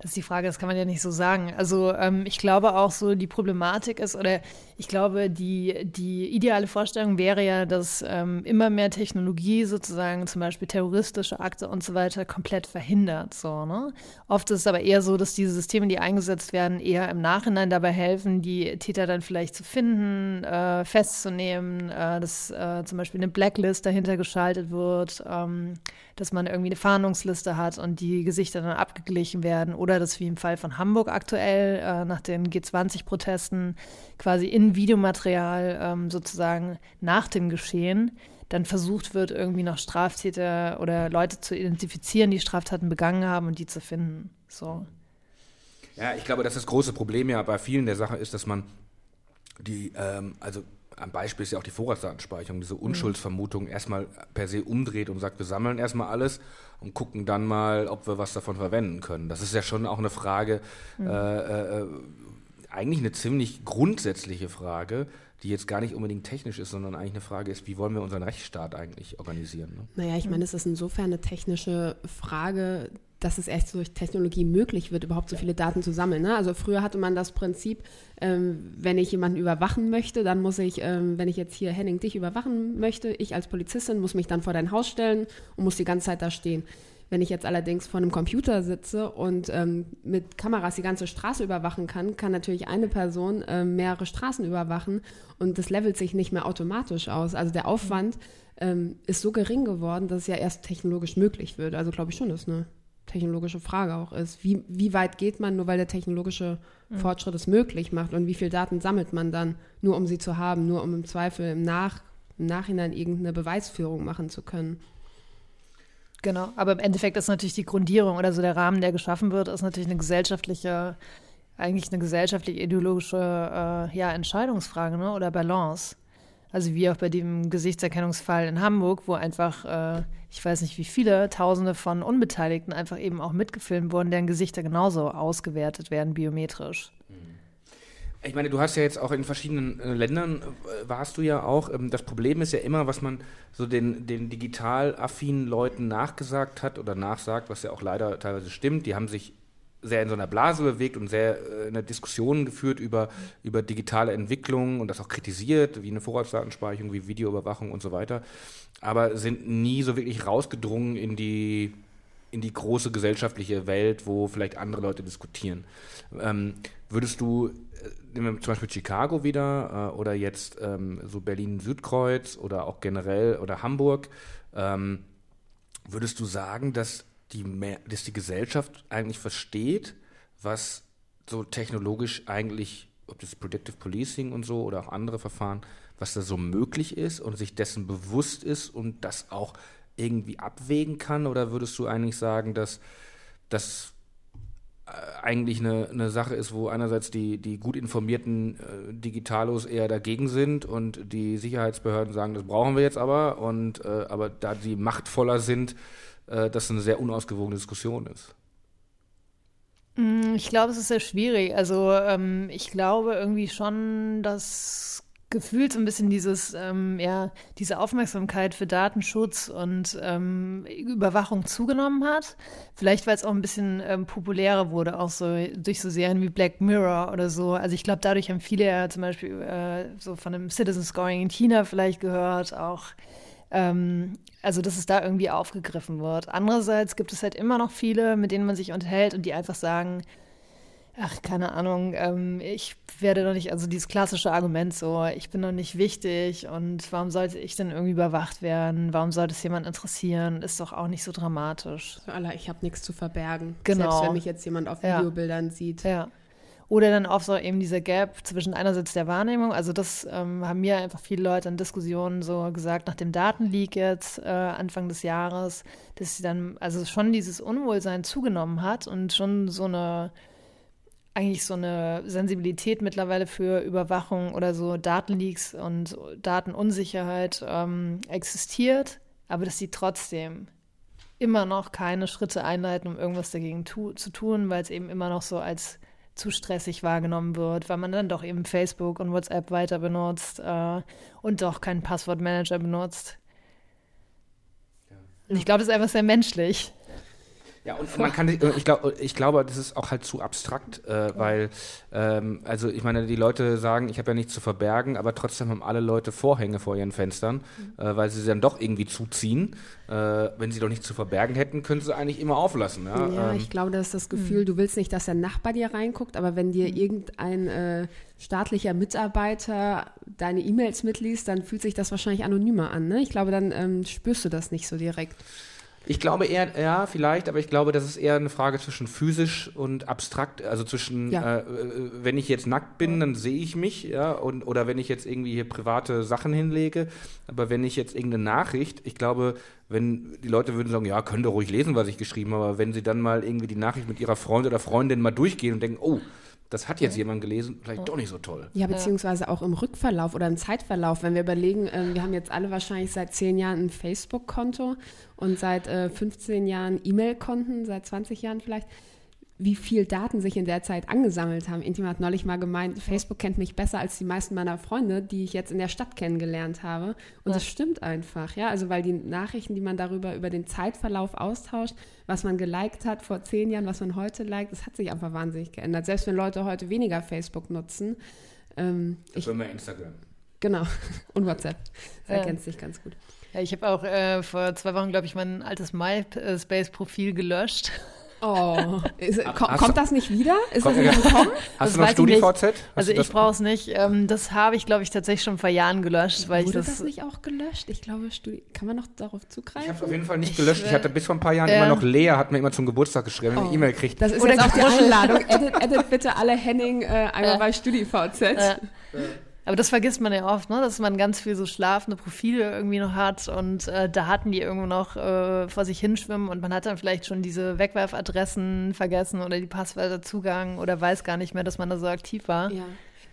Das ist die Frage, das kann man ja nicht so sagen. Also ähm, ich glaube auch so, die Problematik ist, oder ich glaube, die, die ideale Vorstellung wäre ja, dass ähm, immer mehr Technologie sozusagen zum Beispiel terroristische Akte und so weiter komplett verhindert. So, ne? Oft ist es aber eher so, dass diese Systeme, die eingesetzt werden, eher im Nachhinein dabei helfen, die Täter dann vielleicht zu finden, äh, festzunehmen, äh, dass äh, zum Beispiel eine Blacklist dahinter geschaltet wird, ähm, dass man irgendwie eine Fahndungsliste hat und die Gesichter dann abgeglichen werden oder dass wie im Fall von Hamburg aktuell äh, nach den G20-Protesten quasi in Videomaterial ähm, sozusagen nach dem Geschehen dann versucht wird, irgendwie noch Straftäter oder Leute zu identifizieren, die Straftaten begangen haben und die zu finden. So. Ja, ich glaube, dass das große Problem ja bei vielen der Sache ist, dass man die, ähm, also am Beispiel ist ja auch die Vorratsdatenspeicherung, diese Unschuldsvermutung erstmal per se umdreht und sagt, wir sammeln erstmal alles und gucken dann mal, ob wir was davon verwenden können. Das ist ja schon auch eine Frage, mhm. äh, äh, eigentlich eine ziemlich grundsätzliche Frage, die jetzt gar nicht unbedingt technisch ist, sondern eigentlich eine Frage ist, wie wollen wir unseren Rechtsstaat eigentlich organisieren? Ne? Naja, ich meine, es ist insofern eine technische Frage, dass es erst durch Technologie möglich wird, überhaupt so viele Daten zu sammeln. Ne? Also früher hatte man das Prinzip, ähm, wenn ich jemanden überwachen möchte, dann muss ich, ähm, wenn ich jetzt hier Henning dich überwachen möchte, ich als Polizistin muss mich dann vor dein Haus stellen und muss die ganze Zeit da stehen. Wenn ich jetzt allerdings vor einem Computer sitze und ähm, mit Kameras die ganze Straße überwachen kann, kann natürlich eine Person äh, mehrere Straßen überwachen und das levelt sich nicht mehr automatisch aus. Also der Aufwand ähm, ist so gering geworden, dass es ja erst technologisch möglich wird. Also glaube ich schon, dass eine technologische Frage auch ist. Wie, wie weit geht man, nur weil der technologische mhm. Fortschritt es möglich macht und wie viel Daten sammelt man dann, nur um sie zu haben, nur um im Zweifel im, Nach, im Nachhinein irgendeine Beweisführung machen zu können. Genau, aber im Endeffekt ist natürlich die Grundierung oder so der Rahmen, der geschaffen wird, ist natürlich eine gesellschaftliche, eigentlich eine gesellschaftlich ideologische äh, ja, Entscheidungsfrage ne? oder Balance. Also wie auch bei dem Gesichtserkennungsfall in Hamburg, wo einfach, äh, ich weiß nicht wie viele, Tausende von Unbeteiligten einfach eben auch mitgefilmt wurden, deren Gesichter genauso ausgewertet werden biometrisch. Ich meine, du hast ja jetzt auch in verschiedenen äh, Ländern, äh, warst du ja auch. Ähm, das Problem ist ja immer, was man so den, den digital affinen Leuten nachgesagt hat oder nachsagt, was ja auch leider teilweise stimmt. Die haben sich sehr in so einer Blase bewegt und sehr äh, eine Diskussion geführt über, über digitale Entwicklung und das auch kritisiert, wie eine Vorratsdatenspeicherung, wie Videoüberwachung und so weiter, aber sind nie so wirklich rausgedrungen in die, in die große gesellschaftliche Welt, wo vielleicht andere Leute diskutieren. Ähm, würdest du, äh, nehmen wir zum Beispiel Chicago wieder äh, oder jetzt ähm, so Berlin-Südkreuz oder auch generell oder Hamburg, ähm, würdest du sagen, dass die mehr, dass die Gesellschaft eigentlich versteht, was so technologisch eigentlich, ob das Predictive Policing und so oder auch andere Verfahren, was da so möglich ist und sich dessen bewusst ist und das auch irgendwie abwägen kann? Oder würdest du eigentlich sagen, dass das äh, eigentlich eine, eine Sache ist, wo einerseits die, die gut informierten äh, Digitalos eher dagegen sind und die Sicherheitsbehörden sagen, das brauchen wir jetzt aber und äh, aber da die machtvoller sind, äh, das eine sehr unausgewogene Diskussion ist. Mm, ich glaube, es ist sehr schwierig. Also ähm, ich glaube irgendwie schon, dass gefühlt so ein bisschen dieses, ähm, ja, diese Aufmerksamkeit für Datenschutz und ähm, Überwachung zugenommen hat. Vielleicht, weil es auch ein bisschen ähm, populärer wurde, auch so durch so Serien wie Black Mirror oder so. Also ich glaube, dadurch haben viele ja zum Beispiel äh, so von einem Citizen Scoring in China vielleicht gehört, auch ähm, also, dass es da irgendwie aufgegriffen wird. Andererseits gibt es halt immer noch viele, mit denen man sich unterhält und die einfach sagen, ach, keine Ahnung, ähm, ich werde doch nicht, also dieses klassische Argument so, ich bin doch nicht wichtig und warum sollte ich denn irgendwie überwacht werden? Warum sollte es jemand interessieren? Ist doch auch nicht so dramatisch. So, Allah, ich habe nichts zu verbergen. Genau. Selbst wenn mich jetzt jemand auf Videobildern ja. sieht. Ja. Oder dann auch so eben dieser Gap zwischen einerseits der Wahrnehmung, also das ähm, haben mir einfach viele Leute in Diskussionen so gesagt, nach dem Datenleak jetzt äh, Anfang des Jahres, dass sie dann, also schon dieses Unwohlsein zugenommen hat und schon so eine, eigentlich so eine Sensibilität mittlerweile für Überwachung oder so Datenleaks und Datenunsicherheit ähm, existiert, aber dass sie trotzdem immer noch keine Schritte einleiten, um irgendwas dagegen tu zu tun, weil es eben immer noch so als zu stressig wahrgenommen wird, weil man dann doch eben Facebook und WhatsApp weiter benutzt äh, und doch keinen Passwortmanager benutzt. Ja. Und ich glaube, das ist einfach sehr menschlich. Ja, und man kann, ich glaube, ich glaube, das ist auch halt zu abstrakt, äh, weil, ähm, also ich meine, die Leute sagen, ich habe ja nichts zu verbergen, aber trotzdem haben alle Leute Vorhänge vor ihren Fenstern, mhm. äh, weil sie sie dann doch irgendwie zuziehen. Äh, wenn sie doch nichts zu verbergen hätten, können sie eigentlich immer auflassen. Ja, ja ähm, ich glaube, das ist das Gefühl, mhm. du willst nicht, dass der Nachbar dir reinguckt, aber wenn dir mhm. irgendein äh, staatlicher Mitarbeiter deine E-Mails mitliest, dann fühlt sich das wahrscheinlich anonymer an. Ne? Ich glaube, dann ähm, spürst du das nicht so direkt. Ich glaube eher, ja, vielleicht, aber ich glaube, das ist eher eine Frage zwischen physisch und abstrakt. Also zwischen, ja. äh, wenn ich jetzt nackt bin, dann sehe ich mich, ja, und, oder wenn ich jetzt irgendwie hier private Sachen hinlege. Aber wenn ich jetzt irgendeine Nachricht, ich glaube, wenn die Leute würden sagen, ja, könnt ihr ruhig lesen, was ich geschrieben habe, aber wenn sie dann mal irgendwie die Nachricht mit ihrer Freund oder Freundin mal durchgehen und denken, oh, das hat jetzt jemand gelesen, vielleicht doch nicht so toll. Ja, beziehungsweise auch im Rückverlauf oder im Zeitverlauf, wenn wir überlegen, äh, wir haben jetzt alle wahrscheinlich seit zehn Jahren ein Facebook-Konto und seit äh, 15 Jahren E-Mail-Konten, seit 20 Jahren vielleicht wie viel Daten sich in der Zeit angesammelt haben. Intima hat neulich mal gemeint, Facebook kennt mich besser als die meisten meiner Freunde, die ich jetzt in der Stadt kennengelernt habe. Und ja. das stimmt einfach, ja. Also weil die Nachrichten, die man darüber über den Zeitverlauf austauscht, was man geliked hat vor zehn Jahren, was man heute liked, das hat sich einfach wahnsinnig geändert. Selbst wenn Leute heute weniger Facebook nutzen. Ähm, ich, mehr Instagram. Genau. Und WhatsApp. Das ja. ergänzt sich ganz gut. Ja, ich habe auch äh, vor zwei Wochen, glaube ich, mein altes MySpace-Profil gelöscht. Oh, ist, ko kommt das nicht wieder? Ist Kommt- das nicht gekommen? Hast Das du noch ich. StudiVZ? Also ich brauche es nicht. Ähm, das habe ich, glaube ich, tatsächlich schon vor Jahren gelöscht, weil ich Wurde das. das, nicht auch gelöscht? Ich glaube, Studi kann man noch darauf Ich zugreifen? habe es auf jeden Fall nicht gelöscht. Ich hatte bis vor ein paar Jahren Ja. immer noch Lea, hat mir immer zum Geburtstag geschrieben, wenn ich eine E-Mail kriegt. Das ist Oder jetzt auch die. Einladung. Edit, edit bitte alle Henning äh, einmal Ja. bei StudiVZ. Ja. Aber das vergisst man ja oft, ne? dass man ganz viel so schlafende Profile irgendwie noch hat und äh, Daten, die irgendwo noch äh, vor sich hinschwimmen und man hat dann vielleicht schon diese Wegwerfadressen vergessen oder die Passwörter Zugang oder weiß gar nicht mehr, dass man da so aktiv war. Ja.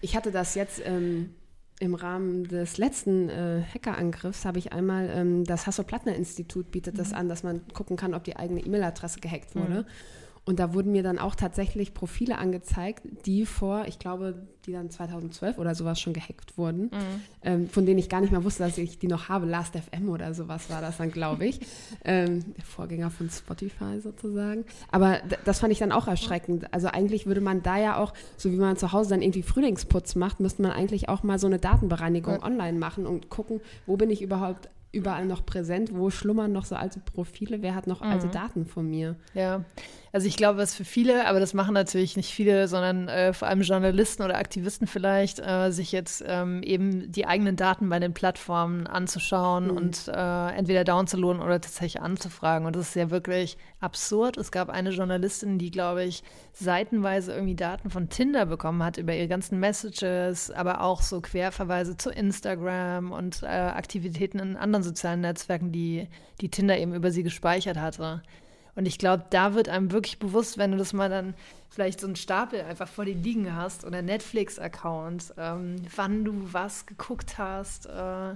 Ich hatte das jetzt ähm, im Rahmen des letzten äh, Hackerangriffs, habe ich einmal, ähm, das Hasso-Plattner-Institut bietet das an, dass man gucken kann, ob die eigene E-Mail-Adresse gehackt wurde. Und da wurden mir dann auch tatsächlich Profile angezeigt, die vor, ich glaube, die dann 2012 oder sowas schon gehackt wurden, ähm, von denen ich gar nicht mehr wusste, dass ich die noch habe. Last.fm oder sowas war das dann, glaube ich. ähm, der Vorgänger von Spotify sozusagen. Aber das fand ich dann auch erschreckend. Also eigentlich würde man da ja auch, so wie man zu Hause dann irgendwie Frühlingsputz macht, müsste man eigentlich auch mal so eine Datenbereinigung online machen und gucken, wo bin ich überhaupt überall noch präsent, wo schlummern noch so alte Profile, wer hat noch alte Daten von mir. Ja, also ich glaube, was für viele, aber das machen natürlich nicht viele, sondern äh, vor allem Journalisten oder Aktivisten vielleicht, äh, sich jetzt ähm, eben die eigenen Daten bei den Plattformen anzuschauen und äh, entweder downzuladen oder tatsächlich anzufragen. Und das ist ja wirklich absurd. Es gab eine Journalistin, die, glaube ich, seitenweise irgendwie Daten von Tinder bekommen hat über ihre ganzen Messages, aber auch so Querverweise zu Instagram und äh, Aktivitäten in anderen sozialen Netzwerken, die, die Tinder eben über sie gespeichert hatte. Und ich glaube, da wird einem wirklich bewusst, wenn du das mal dann vielleicht so einen Stapel einfach vor dir liegen hast oder Netflix-Account, ähm, wann du was geguckt hast. Äh,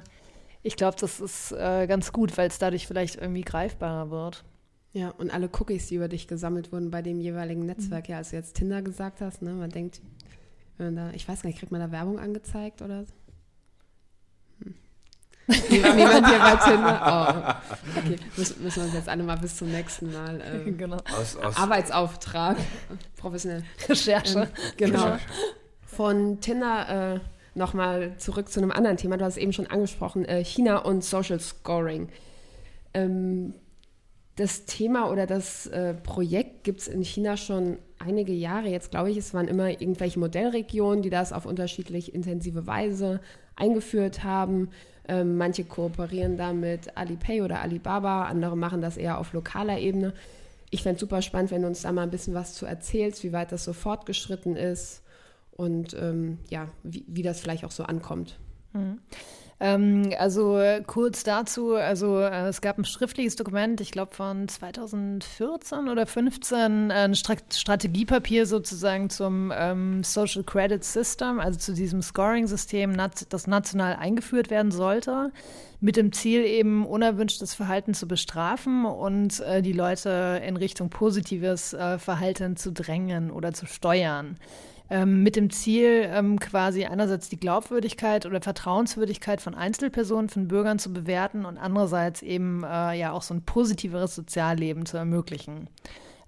ich glaube, das ist äh, ganz gut, weil es dadurch vielleicht irgendwie greifbarer wird. Ja, und alle Cookies, die über dich gesammelt wurden bei dem jeweiligen Netzwerk, ja, als du jetzt Tinder gesagt hast, ne, man denkt, wenn man da, ich weiß gar nicht, kriegt man da Werbung angezeigt oder so? Niemand niemand hier bei Tinder? Oh. Okay, müssen, müssen wir uns jetzt alle mal bis zum nächsten Mal. Ähm, genau. Aus, aus Arbeitsauftrag, professionell. Recherche. Ähm, genau. Von Tinder äh, nochmal zurück zu einem anderen Thema. Du hast es eben schon angesprochen, äh, China und Social Scoring. Ähm, das Thema oder das äh, Projekt gibt es in China schon einige Jahre. Jetzt glaube ich, es waren immer irgendwelche Modellregionen, die das auf unterschiedlich intensive Weise eingeführt haben. Ähm, manche kooperieren da mit Alipay oder Alibaba, andere machen das eher auf lokaler Ebene. Ich fände es super spannend, wenn du uns da mal ein bisschen was zu erzählst, wie weit das so fortgeschritten ist und ähm, ja, wie, wie das vielleicht auch so ankommt. Ähm, also kurz dazu, also äh, es gab ein schriftliches Dokument, ich glaube von 2014 oder 15, äh, ein Stra Strategiepapier sozusagen zum ähm, Social Credit System, also zu diesem Scoring-System, das national eingeführt werden sollte, mit dem Ziel eben unerwünschtes Verhalten zu bestrafen und äh, die Leute in Richtung positives äh, Verhalten zu drängen oder zu steuern ähm, mit dem Ziel, ähm, quasi einerseits die Glaubwürdigkeit oder Vertrauenswürdigkeit von Einzelpersonen, von Bürgern zu bewerten und andererseits eben äh, ja auch so ein positiveres Sozialleben zu ermöglichen.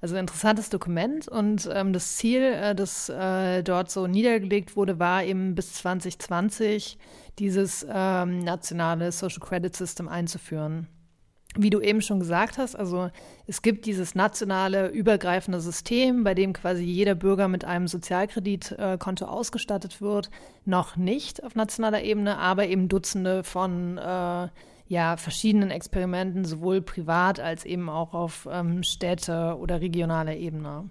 Also ein interessantes Dokument und ähm, das Ziel, äh, das äh, dort so niedergelegt wurde, war eben bis 2020 dieses ähm, nationale Social Credit System einzuführen wie du eben schon gesagt hast, also es gibt dieses nationale übergreifende System, bei dem quasi jeder Bürger mit einem Sozialkreditkonto ausgestattet wird. Noch nicht auf nationaler Ebene, aber eben Dutzende von äh, ja, verschiedenen Experimenten, sowohl privat als eben auch auf ähm, Städte oder regionaler Ebene.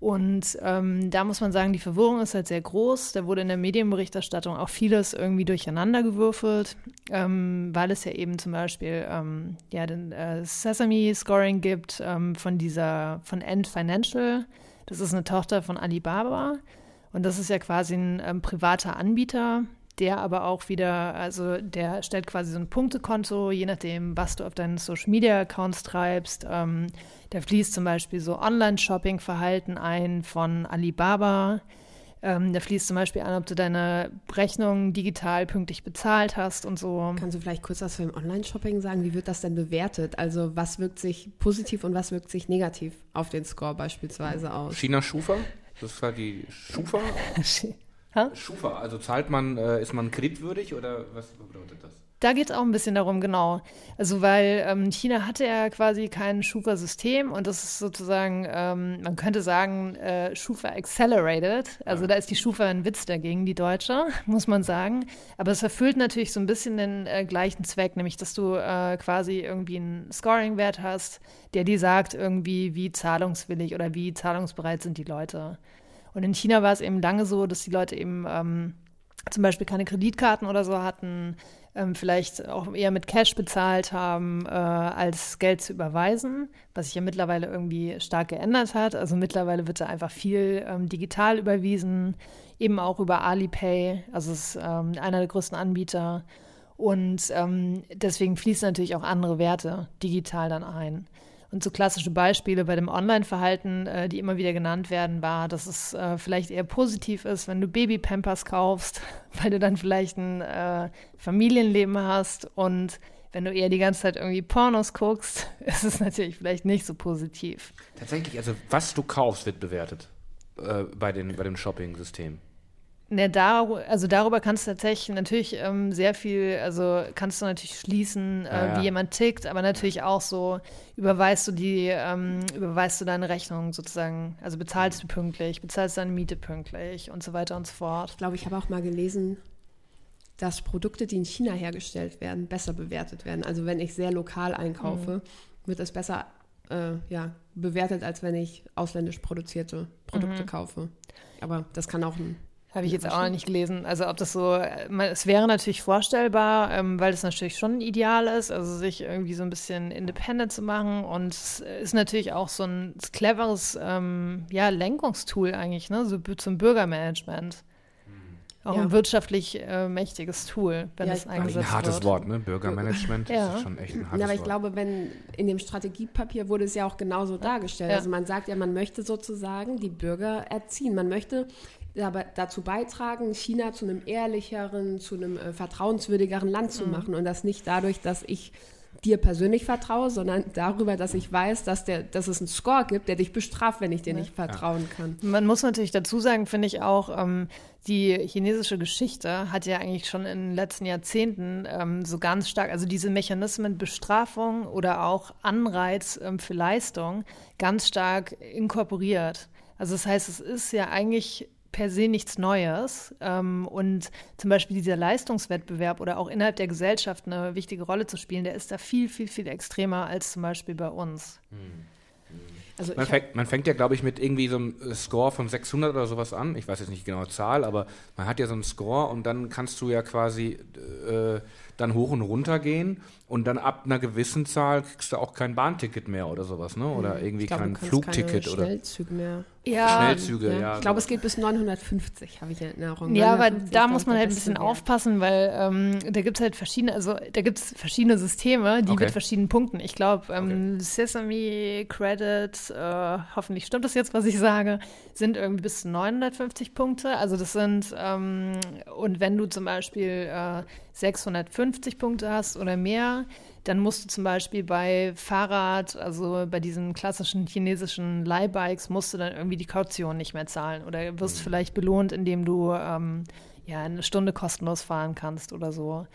Und ähm, da muss man sagen, die Verwirrung ist halt sehr groß. Da wurde in der Medienberichterstattung auch vieles irgendwie durcheinandergewürfelt, ähm, weil es ja eben zum Beispiel ähm, ja, den äh, Sesame Scoring gibt ähm, von dieser, von End Financial. Das ist eine Tochter von Alibaba. Und das ist ja quasi ein ähm, privater Anbieter, der aber auch wieder, also der stellt quasi so ein Punktekonto, je nachdem, was du auf deinen Social Media Accounts treibst. Ähm, da fließt zum Beispiel so Online-Shopping-Verhalten ein von Alibaba. Ähm, da fließt zum Beispiel an, ob du deine Rechnung digital pünktlich bezahlt hast und so. Kannst du vielleicht kurz was für im Online-Shopping sagen? Wie wird das denn bewertet? Also was wirkt sich positiv und was wirkt sich negativ auf den Score beispielsweise aus? China Schufa? Das war die Schufa? Ha? Schufa, also zahlt man, äh, ist man kreditwürdig oder was bedeutet das? Da geht es auch ein bisschen darum, genau. Also weil ähm, China hatte ja quasi kein Schufa-System und das ist sozusagen, ähm, man könnte sagen, äh, Schufa accelerated. Also ja. da ist die Schufa ein Witz dagegen, die deutsche, muss man sagen. Aber es erfüllt natürlich so ein bisschen den äh, gleichen Zweck, nämlich dass du äh, quasi irgendwie einen Scoring-Wert hast, der dir sagt irgendwie, wie zahlungswillig oder wie zahlungsbereit sind die Leute. Und in China war es eben lange so, dass die Leute eben ähm, zum Beispiel keine Kreditkarten oder so hatten, ähm, vielleicht auch eher mit Cash bezahlt haben, äh, als Geld zu überweisen, was sich ja mittlerweile irgendwie stark geändert hat. Also mittlerweile wird da einfach viel ähm, digital überwiesen, eben auch über Alipay, also ist ähm, einer der größten Anbieter. Und ähm, deswegen fließen natürlich auch andere Werte digital dann ein. Und so klassische Beispiele bei dem Online-Verhalten, äh, die immer wieder genannt werden, war, dass es äh, vielleicht eher positiv ist, wenn du Baby-Pampers kaufst, weil du dann vielleicht ein äh, Familienleben hast und wenn du eher die ganze Zeit irgendwie Pornos guckst, ist es natürlich vielleicht nicht so positiv. Tatsächlich, also was du kaufst, wird bewertet äh, bei, den, bei dem Shopping-System. Ne, dar also darüber kannst du tatsächlich natürlich ähm, sehr viel, also kannst du natürlich schließen, äh, ja, ja. wie jemand tickt, aber natürlich auch so überweist du die, ähm, überweist du deine Rechnung sozusagen, also bezahlst du pünktlich, bezahlst deine Miete pünktlich und so weiter und so fort. Ich glaube, ich habe auch mal gelesen, dass Produkte, die in China hergestellt werden, besser bewertet werden. Also wenn ich sehr lokal einkaufe, mhm. wird es besser äh, ja, bewertet, als wenn ich ausländisch produzierte Produkte mhm. kaufe. Aber das kann auch ein habe ich jetzt auch noch nicht gelesen. Also ob das so, es wäre natürlich vorstellbar, ähm, weil es natürlich schon ein Ideal ist, also sich irgendwie so ein bisschen independent zu machen und es ist natürlich auch so ein cleveres ähm, ja, Lenkungstool eigentlich, ne, so zum Bürgermanagement. Auch ja. ein wirtschaftlich äh, mächtiges Tool, wenn ja, es eingesetzt wird. Ein hartes wird. Wort, ne? Bürgermanagement ja. ist schon echt ein hartes ja, aber ich glaube, wenn in dem Strategiepapier wurde es ja auch genauso dargestellt. Also man sagt ja, man möchte sozusagen die Bürger erziehen. Man möchte dazu beitragen, China zu einem ehrlicheren, zu einem äh, vertrauenswürdigeren Land zu mhm. machen. Und das nicht dadurch, dass ich dir persönlich vertraue, sondern darüber, dass ich weiß, dass, der, dass es einen Score gibt, der dich bestraft, wenn ich dir ja. nicht vertrauen kann. Man muss natürlich dazu sagen, finde ich auch, ähm, die chinesische Geschichte hat ja eigentlich schon in den letzten Jahrzehnten ähm, so ganz stark, also diese Mechanismen Bestrafung oder auch Anreiz ähm, für Leistung ganz stark inkorporiert. Also das heißt, es ist ja eigentlich per se nichts Neues. Ähm, und zum Beispiel dieser Leistungswettbewerb oder auch innerhalb der Gesellschaft eine wichtige Rolle zu spielen, der ist da viel, viel, viel extremer als zum Beispiel bei uns. Hm. Also man, fängt, man, fängt, ja, glaube ich, mit irgendwie so einem Score von 600 oder sowas an. Ich weiß jetzt nicht die genaue Zahl, aber man hat ja so einen Score und dann kannst du ja quasi äh, dann hoch und runter gehen und dann ab einer gewissen Zahl kriegst du auch kein Bahnticket mehr oder sowas, ne? Oder irgendwie glaub, kein Flugticket oder Schnellzüge mehr. Ja, Schnellzüge, ja. ja. Ich glaube, es geht bis 950, habe ich in Erinnerung. Ja, aber da muss man halt ein bisschen aufpassen, weil ähm, da gibt es halt verschiedene, also da gibt es verschiedene Systeme, die okay. mit verschiedenen Punkten. Ich glaube, ähm, okay. Sesame Credit, äh, hoffentlich stimmt das jetzt, was ich sage, sind irgendwie bis zu 950 Punkte. Also das sind, ähm, und wenn du zum Beispiel äh, 650 Punkte hast oder mehr, dann musst du zum Beispiel bei Fahrrad, also bei diesen klassischen chinesischen Leihbikes, musst du dann irgendwie die Kaution nicht mehr zahlen oder wirst mhm. vielleicht belohnt, indem du ähm, ja eine Stunde kostenlos fahren kannst oder so.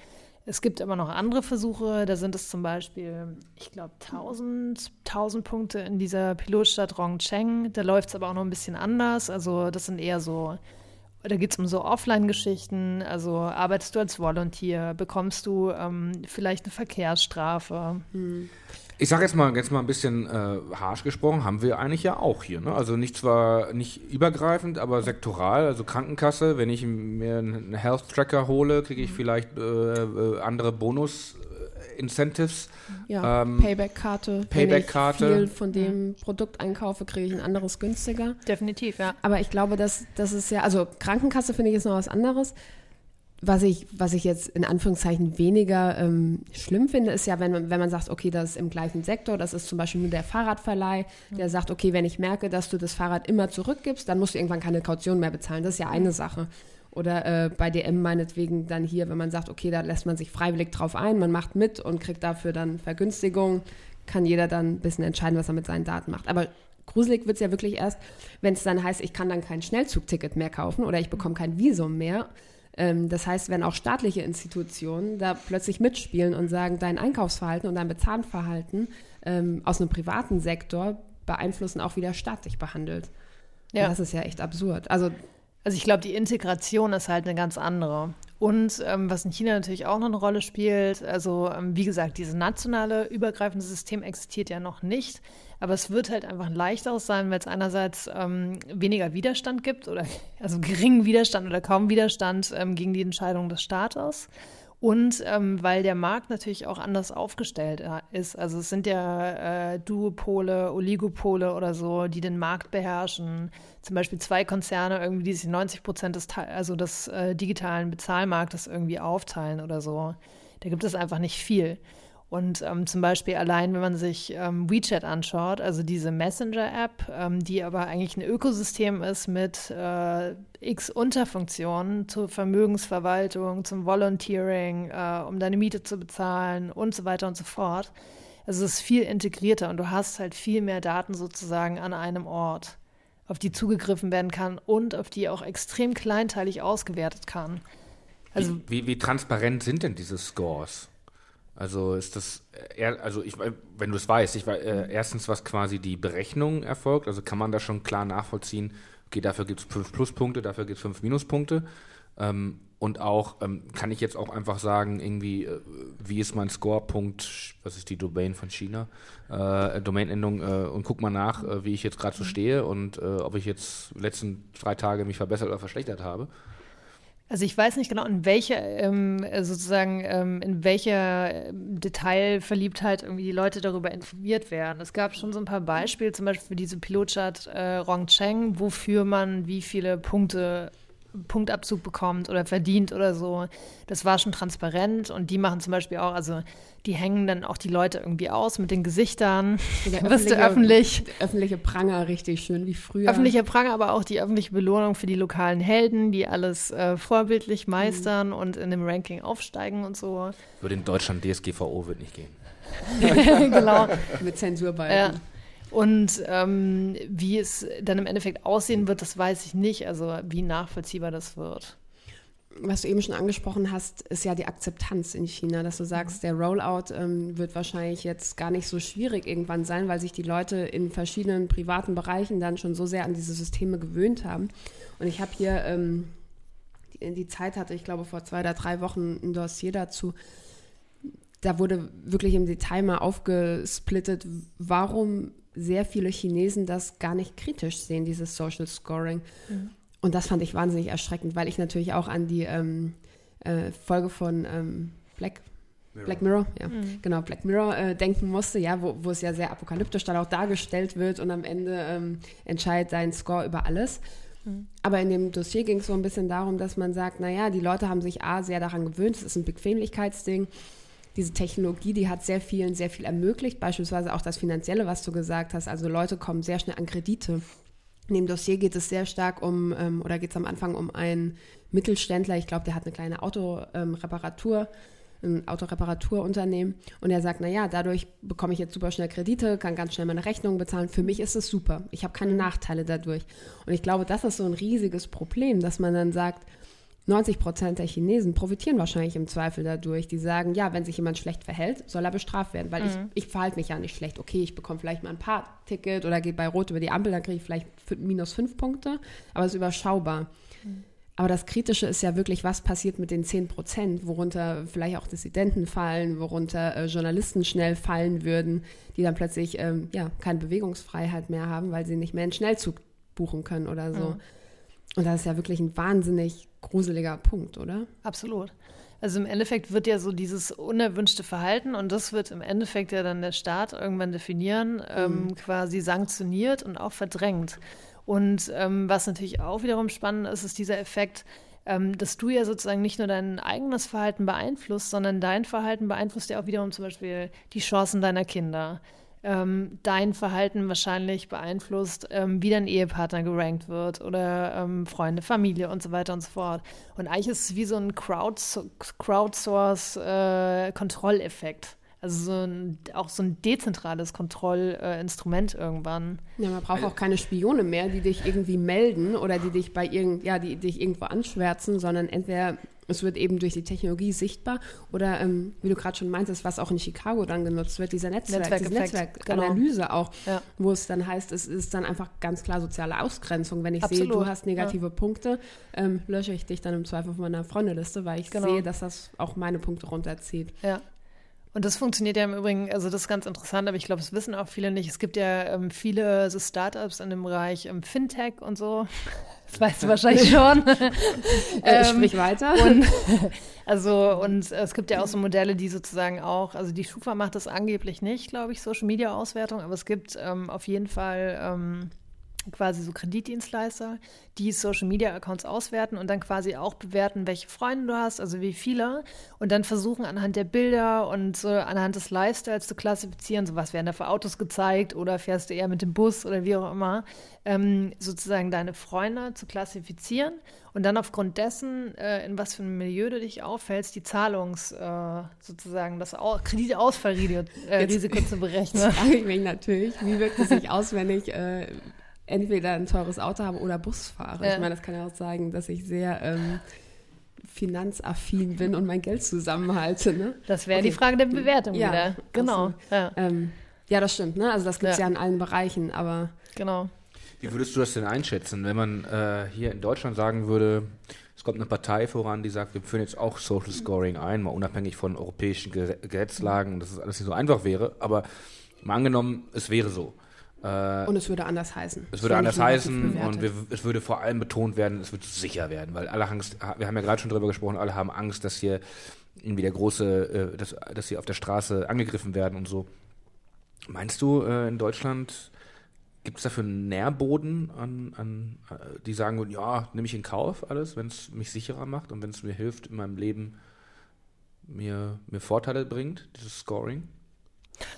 Es gibt aber noch andere Versuche, da sind es zum Beispiel, ich glaube, 1000, 1000 Punkte in dieser Pilotstadt Rongcheng. Da läuft es aber auch noch ein bisschen anders. Also das sind eher so da geht es um so Offline-Geschichten. Also arbeitest du als Volunteer, bekommst du ähm, vielleicht eine Verkehrsstrafe. Hm. Ich sage jetzt mal, jetzt mal ein bisschen äh, harsch gesprochen, haben wir eigentlich ja auch hier. Ne? Also nicht zwar nicht übergreifend, aber sektoral. Also Krankenkasse, wenn ich mir einen Health Tracker hole, kriege ich hm. vielleicht äh, äh, andere Bonus Incentives. Ja, ähm, Payback-Karte. Payback-Karte. Wenn ich viel von dem. Produkt einkaufe, kriege ich ein anderes günstiger. Definitiv, ja. Aber ich glaube, dass das ist ja, also Krankenkasse finde ich ist noch was anderes. Was ich, was ich jetzt in Anführungszeichen weniger ähm, schlimm finde, ist ja, wenn man, wenn man sagt, okay, das ist im gleichen Sektor, das ist zum Beispiel nur der Fahrradverleih, der sagt, okay, wenn ich merke, dass du das Fahrrad immer zurückgibst, dann musst du irgendwann keine Kaution mehr bezahlen. Das ist ja eine Sache. Oder äh, bei DM meinetwegen dann hier, wenn man sagt, okay, da lässt man sich freiwillig drauf ein, man macht mit und kriegt dafür dann Vergünstigung, kann jeder dann ein bisschen entscheiden, was er mit seinen Daten macht. Aber gruselig wird es ja wirklich erst, wenn es dann heißt, ich kann dann kein Schnellzugticket mehr kaufen oder ich bekomme kein Visum mehr. Ähm, das heißt, wenn auch staatliche Institutionen da plötzlich mitspielen und sagen, dein Einkaufsverhalten und dein Bezahlverhalten ähm, aus einem privaten Sektor beeinflussen auch, wie der Staat dich behandelt. Ja. Und das ist ja echt absurd. Also also ich glaube, die Integration ist halt eine ganz andere. Und ähm, was in China natürlich auch noch eine Rolle spielt, also ähm, wie gesagt, dieses nationale übergreifende System existiert ja noch nicht, aber es wird halt einfach ein leichteres sein, weil es einerseits ähm, weniger Widerstand gibt oder also geringen Widerstand oder kaum Widerstand ähm, gegen die Entscheidung des Staates. Und ähm, weil der Markt natürlich auch anders aufgestellt äh, ist. Also es sind ja äh, Duopole, Oligopole oder so, die den Markt beherrschen. Zum Beispiel zwei Konzerne irgendwie, die sich 90 Prozent des, also des äh, digitalen Bezahlmarktes irgendwie aufteilen oder so. Da gibt es einfach nicht viel. Und ähm, zum Beispiel allein, wenn man sich ähm, WeChat anschaut, also diese Messenger-App, ähm, die aber eigentlich ein Ökosystem ist mit äh, x Unterfunktionen zur Vermögensverwaltung, zum Volunteering, äh, um deine Miete zu bezahlen und so weiter und so fort. Also es ist viel integrierter und du hast halt viel mehr Daten sozusagen an einem Ort, auf die zugegriffen werden kann und auf die auch extrem kleinteilig ausgewertet kann. Also, wie, wie, wie transparent sind denn diese Scores? Also ist das, also ich, wenn du es weißt, ich, äh, erstens, was quasi die Berechnung erfolgt, also kann man da schon klar nachvollziehen, okay, dafür gibt es fünf Pluspunkte, dafür gibt es fünf Minuspunkte. Ähm, und auch, ähm, kann ich jetzt auch einfach sagen, irgendwie, äh, wie ist mein Score-Punkt, was ist die Domain von China, äh, Domainendung, äh, und guck mal nach, äh, wie ich jetzt gerade so stehe und äh, ob ich jetzt letzten drei Tage mich verbessert oder verschlechtert habe. Also ich weiß nicht genau, in welcher ähm, sozusagen ähm, in welcher Detailverliebtheit irgendwie die Leute darüber informiert werden. Es gab schon so ein paar Beispiele, zum Beispiel für diese Pilotstadt äh, Rongcheng, wofür man wie viele Punkte Punktabzug bekommt oder verdient oder so. Das war schon transparent und die machen zum Beispiel auch, also die hängen dann auch die Leute irgendwie aus mit den Gesichtern. Der wirst du öffentlich. Öffentliche Pranger, richtig schön wie früher. Öffentlicher Pranger, aber auch die öffentliche Belohnung für die lokalen Helden, die alles äh, vorbildlich meistern mhm. und in dem Ranking aufsteigen und so. Würde in Deutschland DSGVO wird nicht gehen. genau. mit Zensurbalken. Ja. Und ähm, wie es dann im Endeffekt aussehen wird, das weiß ich nicht. Also wie nachvollziehbar das wird. Was du eben schon angesprochen hast, ist ja die Akzeptanz in China, dass du sagst, der Rollout ähm, wird wahrscheinlich jetzt gar nicht so schwierig irgendwann sein, weil sich die Leute in verschiedenen privaten Bereichen dann schon so sehr an diese Systeme gewöhnt haben. Und ich habe hier ähm, die, die Zeit hatte, ich glaube vor zwei oder drei Wochen ein Dossier dazu. Da wurde wirklich im Detail mal aufgesplittet, warum sehr viele Chinesen das gar nicht kritisch sehen, dieses Social Scoring. Mhm. Und das fand ich wahnsinnig erschreckend, weil ich natürlich auch an die ähm, äh, Folge von ähm, Black Mirror. Black Mirror, ja, mhm. genau, Black Mirror äh, denken musste, ja, wo, wo es ja sehr apokalyptisch dann auch dargestellt wird und am Ende ähm, entscheidet dein Score über alles. Mhm. Aber in dem Dossier ging es so ein bisschen darum, dass man sagt, naja, die Leute haben sich A, sehr daran gewöhnt, es ist ein Bequemlichkeitsding diese Technologie, die hat sehr vielen sehr viel ermöglicht, beispielsweise auch das Finanzielle, was du gesagt hast. Also Leute kommen sehr schnell an Kredite. In dem Dossier geht es sehr stark um, ähm, oder geht es am Anfang um einen Mittelständler, ich glaube, der hat eine kleine Autoreparatur, ähm, ein Autoreparaturunternehmen und er sagt, naja, dadurch bekomme ich jetzt super schnell Kredite, kann ganz schnell meine Rechnungen bezahlen. Für mich ist es super. Ich habe keine Nachteile dadurch. Und ich glaube, das ist so ein riesiges Problem, dass man dann sagt, 90 Prozent der Chinesen profitieren wahrscheinlich im Zweifel dadurch. Die sagen, ja, wenn sich jemand schlecht verhält, soll er bestraft werden, weil mhm. ich, ich verhalte mich ja nicht schlecht. Okay, ich bekomme vielleicht mal ein paar Ticket oder gehe bei Rot über die Ampel, dann kriege ich vielleicht minus fünf Punkte, aber es ist überschaubar. Mhm. Aber das Kritische ist ja wirklich, was passiert mit den 10 Prozent, worunter vielleicht auch Dissidenten fallen, worunter äh, Journalisten schnell fallen würden, die dann plötzlich ähm, ja, keine Bewegungsfreiheit mehr haben, weil sie nicht mehr einen Schnellzug buchen können oder so. Mhm. Und das ist ja wirklich ein wahnsinnig gruseliger Punkt, oder? Absolut. Also im Endeffekt wird ja so dieses unerwünschte Verhalten und das wird im Endeffekt ja dann der Staat irgendwann definieren, ähm, mhm. quasi sanktioniert und auch verdrängt. Und ähm, was natürlich auch wiederum spannend ist, ist dieser Effekt, ähm, dass du ja sozusagen nicht nur dein eigenes Verhalten beeinflusst, sondern dein Verhalten beeinflusst ja auch wiederum zum Beispiel die Chancen deiner Kinder ähm, dein Verhalten wahrscheinlich beeinflusst, ähm, wie dein Ehepartner gerankt wird oder ähm, Freunde, Familie und so weiter und so fort. Und eigentlich ist es wie so ein Crowdsource-Kontrolleffekt. Äh, Also so ein, auch so ein dezentrales Kontrollinstrument äh, irgendwann. Ja, man braucht auch keine Spione mehr, die dich irgendwie melden oder die dich bei irgend, ja, die dich irgendwo anschwärzen, sondern entweder es wird eben durch die Technologie sichtbar oder ähm, wie du gerade schon meintest, was auch in Chicago dann genutzt wird, dieser Netzwerk, Netzwerk diese Netzwerkanalyse genau. auch, ja. wo es dann heißt, es ist dann einfach ganz klar soziale Ausgrenzung. Wenn ich Absolut. sehe, du hast negative ja. Punkte, ähm, lösche ich dich dann im Zweifel von meiner Freundeliste, weil ich genau. sehe, dass das auch meine Punkte runterzieht. Ja. Und das funktioniert ja im Übrigen, also das ist ganz interessant, aber ich glaube, das wissen auch viele nicht. Es gibt ja ähm, viele so Startups in dem Bereich ähm, Fintech und so. Das weißt du wahrscheinlich schon. äh, sprich weiter. Und, also, und es gibt ja auch so Modelle, die sozusagen auch, also die Schufa macht das angeblich nicht, glaube ich, Social Media Auswertung, aber es gibt ähm, auf jeden Fall ähm, quasi so Kreditdienstleister, die Social Media Accounts auswerten und dann quasi auch bewerten, welche Freunde du hast, also wie viele, und dann versuchen anhand der Bilder und so anhand des Lifestyles zu klassifizieren, so was werden da für Autos gezeigt oder fährst du eher mit dem Bus oder wie auch immer, ähm, sozusagen deine Freunde zu klassifizieren und dann aufgrund dessen, äh, in was für einem Milieu du dich auffällst, die Zahlungs, äh, sozusagen das Au Kreditausfallrisiko äh, zu berechnen. Jetzt frage ich mich natürlich, wie wirkt es sich aus, wenn ich äh, entweder ein teures Auto habe oder Bus fahre. Ja. Ich meine, das kann ja auch zeigen, dass ich sehr ähm, finanzaffin bin und mein Geld zusammenhalte. Ne? Das wäre okay. die Frage der Bewertung ja, wieder. Genau. Ja. Ähm, ja. das stimmt. Ne? Also das gibt es ja. ja in allen Bereichen, aber genau. Wie würdest du das denn einschätzen, wenn man äh, hier in Deutschland sagen würde, es kommt eine Partei voran, die sagt, wir führen jetzt auch Social Scoring ein, mal unabhängig von europäischen Gesetzlagen, dass es alles nicht so einfach wäre, aber mal angenommen, es wäre so. Äh, und es würde anders heißen. Es würde anders heißen und wir, es würde vor allem betont werden, es wird sicher werden, weil alle Angst, wir haben ja gerade schon darüber gesprochen, alle haben Angst, dass hier irgendwie der große, äh, dass, dass sie auf der Straße angegriffen werden und so. Meinst du, äh, in Deutschland gibt es dafür einen Nährboden an, an die sagen würden, ja, nehme ich in Kauf alles, wenn es mich sicherer macht und wenn es mir hilft, in meinem Leben mir, mir Vorteile bringt, dieses Scoring?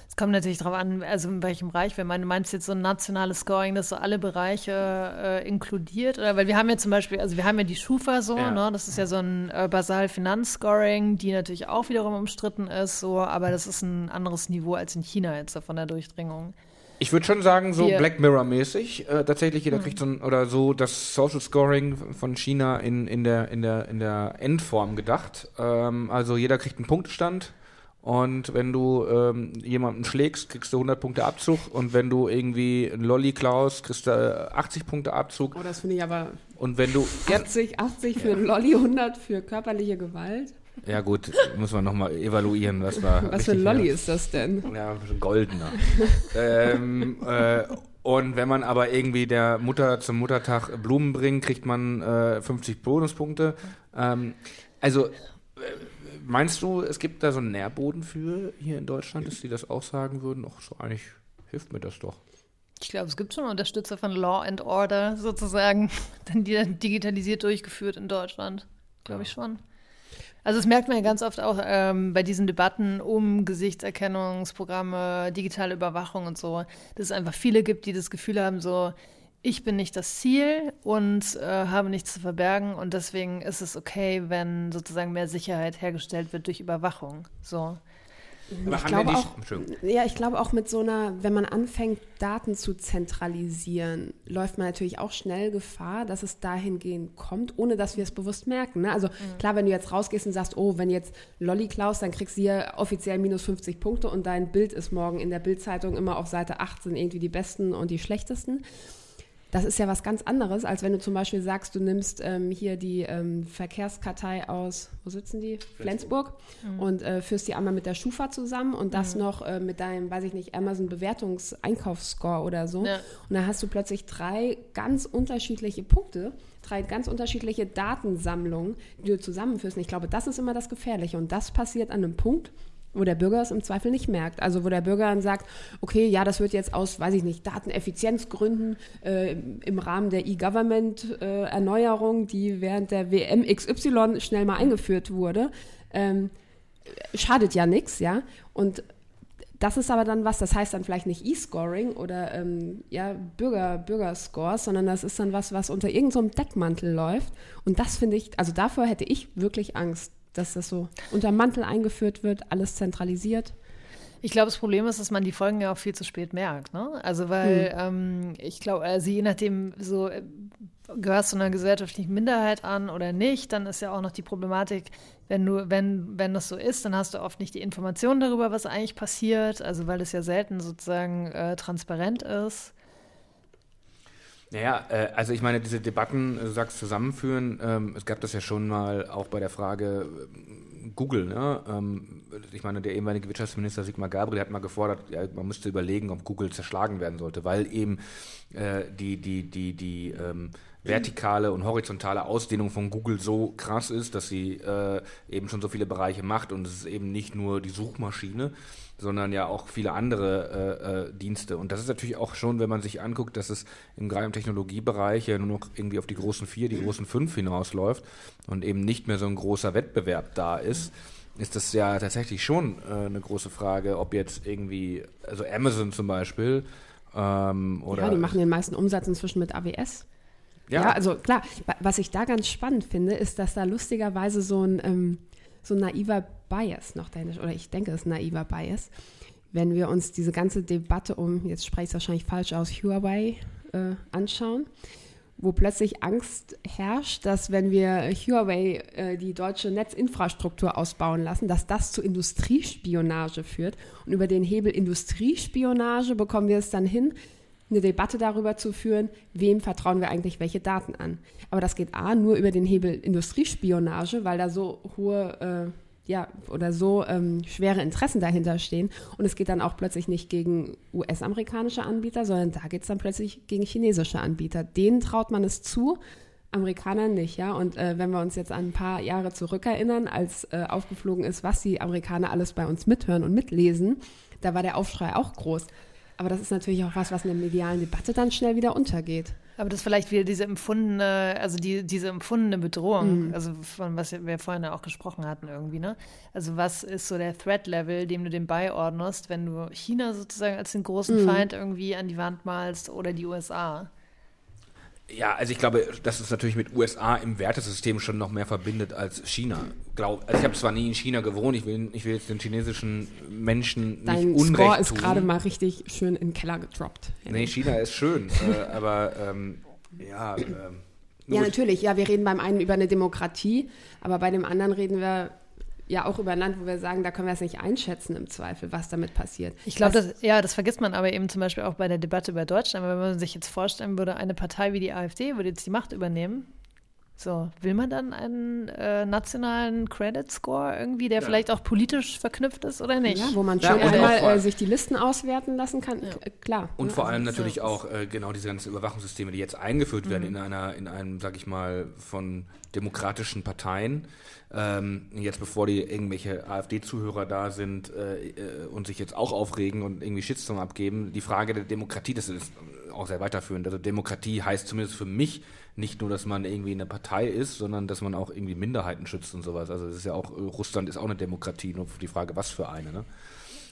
Es kommt natürlich darauf an, also in welchem Bereich. Wenn du meinst jetzt so ein nationales Scoring, das so alle Bereiche äh, inkludiert, oder weil wir haben ja zum Beispiel, also wir haben ja die Schufa so, ja. ne? Das ist ja so ein äh, Basal-Finanzscoring, die natürlich auch wiederum umstritten ist, so, aber das ist ein anderes Niveau als in China jetzt von der Durchdringung. Ich würde schon sagen, so Wir Black Mirror-mäßig. Äh, tatsächlich, jeder mhm. kriegt so ein, oder so das Social Scoring von China in, in, der, in, der, in der Endform gedacht. Ähm, also jeder kriegt einen Punktestand. Und wenn du ähm, jemanden schlägst, kriegst du 100 Punkte Abzug. Und wenn du irgendwie einen Lolli klaust, kriegst du 80 Punkte Abzug. Oh, das finde ich aber. Und wenn du. 80, 80 für einen Lolli, 100 für körperliche Gewalt. Ja, gut, muss man nochmal evaluieren, was war. Was für ein Lolli ist das denn? Ja, ein goldener. ähm, äh, und wenn man aber irgendwie der Mutter zum Muttertag Blumen bringt, kriegt man äh, 50 Bonuspunkte. Ähm, also. Äh, Meinst du, es gibt da so einen Nährboden für hier in Deutschland, dass die das auch sagen würden? Ach, so eigentlich hilft mir das doch. Ich glaube, es gibt schon Unterstützer von Law and Order sozusagen, dann digitalisiert durchgeführt in Deutschland. Glaube ich schon. Also das merkt man ja ganz oft auch ähm, bei diesen Debatten um Gesichtserkennungsprogramme, digitale Überwachung und so, dass es einfach viele gibt, die das Gefühl haben, so, ich bin nicht das Ziel und äh, habe nichts zu verbergen und deswegen ist es okay, wenn sozusagen mehr Sicherheit hergestellt wird durch Überwachung. So. Aber ich glaube auch, ja, ich glaube auch mit so einer, wenn man anfängt, Daten zu zentralisieren, läuft man natürlich auch schnell Gefahr, dass es dahingehend kommt, ohne dass wir es bewusst merken. Ne? Also mhm. klar, wenn du jetzt rausgehst und sagst, oh, wenn jetzt Lolli klaust, dann kriegst du hier offiziell minus 50 Punkte und dein Bild ist morgen in der Bildzeitung immer auf Seite 8 sind irgendwie die besten und die schlechtesten. Das ist ja was ganz anderes, als wenn du zum Beispiel sagst, du nimmst ähm, hier die ähm, Verkehrskartei aus, wo sitzen die? Flensburg. Mhm. Und äh, führst die einmal mit der Schufa zusammen und das mhm. noch äh, mit deinem, weiß ich nicht, Amazon-Bewertungseinkaufsscore oder so. Ja. Und dann hast du plötzlich drei ganz unterschiedliche Punkte, drei ganz unterschiedliche Datensammlungen, die du zusammenführst. Und ich glaube, das ist immer das Gefährliche. Und das passiert an einem Punkt, wo der Bürger es im Zweifel nicht merkt. Also wo der Bürger dann sagt, okay, ja, das wird jetzt aus, weiß ich nicht, Dateneffizienzgründen äh, im Rahmen der E-Government-Erneuerung, äh, die während der WM XY schnell mal eingeführt wurde, ähm, schadet ja nichts, ja. Und das ist aber dann was, das heißt dann vielleicht nicht E-Scoring oder ähm, ja, Bürger, Bürgerscores, sondern das ist dann was, was unter irgendeinem so Deckmantel läuft. Und das finde ich, also davor hätte ich wirklich Angst, dass das so unter Mantel eingeführt wird, alles zentralisiert. Ich glaube, das Problem ist, dass man die Folgen ja auch viel zu spät merkt. Ne? Also, weil hm. ähm, ich glaube, also je nachdem, so äh, gehörst du einer gesellschaftlichen Minderheit an oder nicht, dann ist ja auch noch die Problematik, wenn du, wenn, wenn das so ist, dann hast du oft nicht die Informationen darüber, was eigentlich passiert, also weil es ja selten sozusagen äh, transparent ist. Naja, äh, also ich meine, diese Debatten, du sagst zusammenführen, ähm, es gab das ja schon mal auch bei der Frage äh, Google, ne? Ähm, ich meine, der ehemalige Wirtschaftsminister Sigmar Gabriel hat mal gefordert, ja, man müsste überlegen, ob Google zerschlagen werden sollte, weil eben äh, die, die, die, die ähm, vertikale und horizontale Ausdehnung von Google so krass ist, dass sie äh, eben schon so viele Bereiche macht und es ist eben nicht nur die Suchmaschine, sondern ja auch viele andere äh, äh, Dienste. Und das ist natürlich auch schon, wenn man sich anguckt, dass es im, gerade im Technologiebereich ja nur noch irgendwie auf die großen vier, die großen fünf hinausläuft und eben nicht mehr so ein großer Wettbewerb da ist ist das ja tatsächlich schon äh, eine große Frage, ob jetzt irgendwie, also Amazon zum Beispiel, ähm, oder. Ja, die machen den meisten Umsatz inzwischen mit AWS. Ja. ja. also klar, was ich da ganz spannend finde, ist, dass da lustigerweise so ein, ähm, so ein naiver Bias noch dahinter, oder ich denke, es ist naiver Bias, wenn wir uns diese ganze Debatte um, jetzt spreche ich es wahrscheinlich falsch aus, Huawei äh, anschauen, wo plötzlich Angst herrscht, dass wenn wir Huawei äh, die deutsche Netzinfrastruktur ausbauen lassen, dass das zu Industriespionage führt. Und über den Hebel Industriespionage bekommen wir es dann hin, eine Debatte darüber zu führen, wem vertrauen wir eigentlich welche Daten an. Aber das geht A nur über den Hebel Industriespionage, weil da so hohe äh, ja, oder so ähm, schwere Interessen dahinter stehen. Und es geht dann auch plötzlich nicht gegen US-amerikanische Anbieter, sondern da geht es dann plötzlich gegen chinesische Anbieter. Denen traut man es zu, Amerikanern nicht, ja. Und äh, wenn wir uns jetzt an ein paar Jahre zurückerinnern, als äh, aufgeflogen ist, was die Amerikaner alles bei uns mithören und mitlesen, da war der Aufschrei auch groß. Aber das ist natürlich auch was, was in der medialen Debatte dann schnell wieder untergeht. Aber das ist vielleicht wieder diese empfundene, also die, diese empfundene Bedrohung, mhm. also von was wir vorhin ja auch gesprochen hatten irgendwie, ne? Also was ist so der Threat-Level, dem du dem beiordnest, wenn du China sozusagen als den großen mhm. Feind irgendwie an die Wand malst oder die USA? Ja, also ich glaube, dass es natürlich mit USA im Wertesystem schon noch mehr verbindet als China. Glaub, also ich habe zwar nie in China gewohnt, ich will, ich will jetzt den chinesischen Menschen Dein nicht Unrecht Score ist gerade mal richtig schön in den Keller gedroppt. Nee, China ist schön, äh, aber ähm, ja. Ähm, ja, natürlich. Ja, wir reden beim einen über eine Demokratie, aber bei dem anderen reden wir ja auch über ein Land, wo wir sagen, da können wir es nicht einschätzen im Zweifel, was damit passiert. Ich glaube, das, ja, das vergisst man aber eben zum Beispiel auch bei der Debatte über Deutschland. Wenn man sich jetzt vorstellen würde, eine Partei wie die AfD würde jetzt die Macht übernehmen, so, will man dann einen äh, nationalen Credit Score irgendwie, der ja. vielleicht auch politisch verknüpft ist oder nicht? Ja, wo man schon ja, einmal äh, sich die Listen auswerten lassen kann, ja. klar. Und vor allem also natürlich auch äh, genau diese ganzen Überwachungssysteme, die jetzt eingeführt mhm. werden in einer, in einem, sag ich mal, von demokratischen Parteien. Ähm, jetzt bevor die irgendwelche AfD-Zuhörer da sind äh, äh, und sich jetzt auch aufregen und irgendwie Shitstorm abgeben, die Frage der Demokratie, das ist auch sehr weiterführend. Also Demokratie heißt zumindest für mich nicht nur, dass man irgendwie eine Partei ist, sondern dass man auch irgendwie Minderheiten schützt und sowas. Also das ist ja auch, Russland ist auch eine Demokratie, nur die Frage, was für eine. Ne?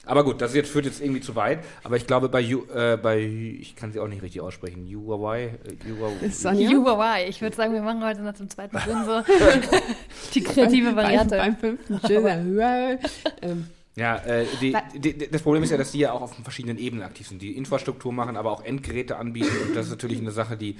Aber gut, das jetzt führt jetzt irgendwie zu weit. Aber ich glaube, bei, äh, bei ich kann sie auch nicht richtig aussprechen, Huawei. Äh, Huawei. Ich würde sagen, wir machen heute noch zum zweiten Sinn so die kreative Variante. Beim, beim fünften Schilder. ähm, ja, äh, die, die, das Problem ist ja, dass die ja auch auf verschiedenen Ebenen aktiv sind. Die Infrastruktur machen, aber auch Endgeräte anbieten. Und das ist natürlich eine Sache, die,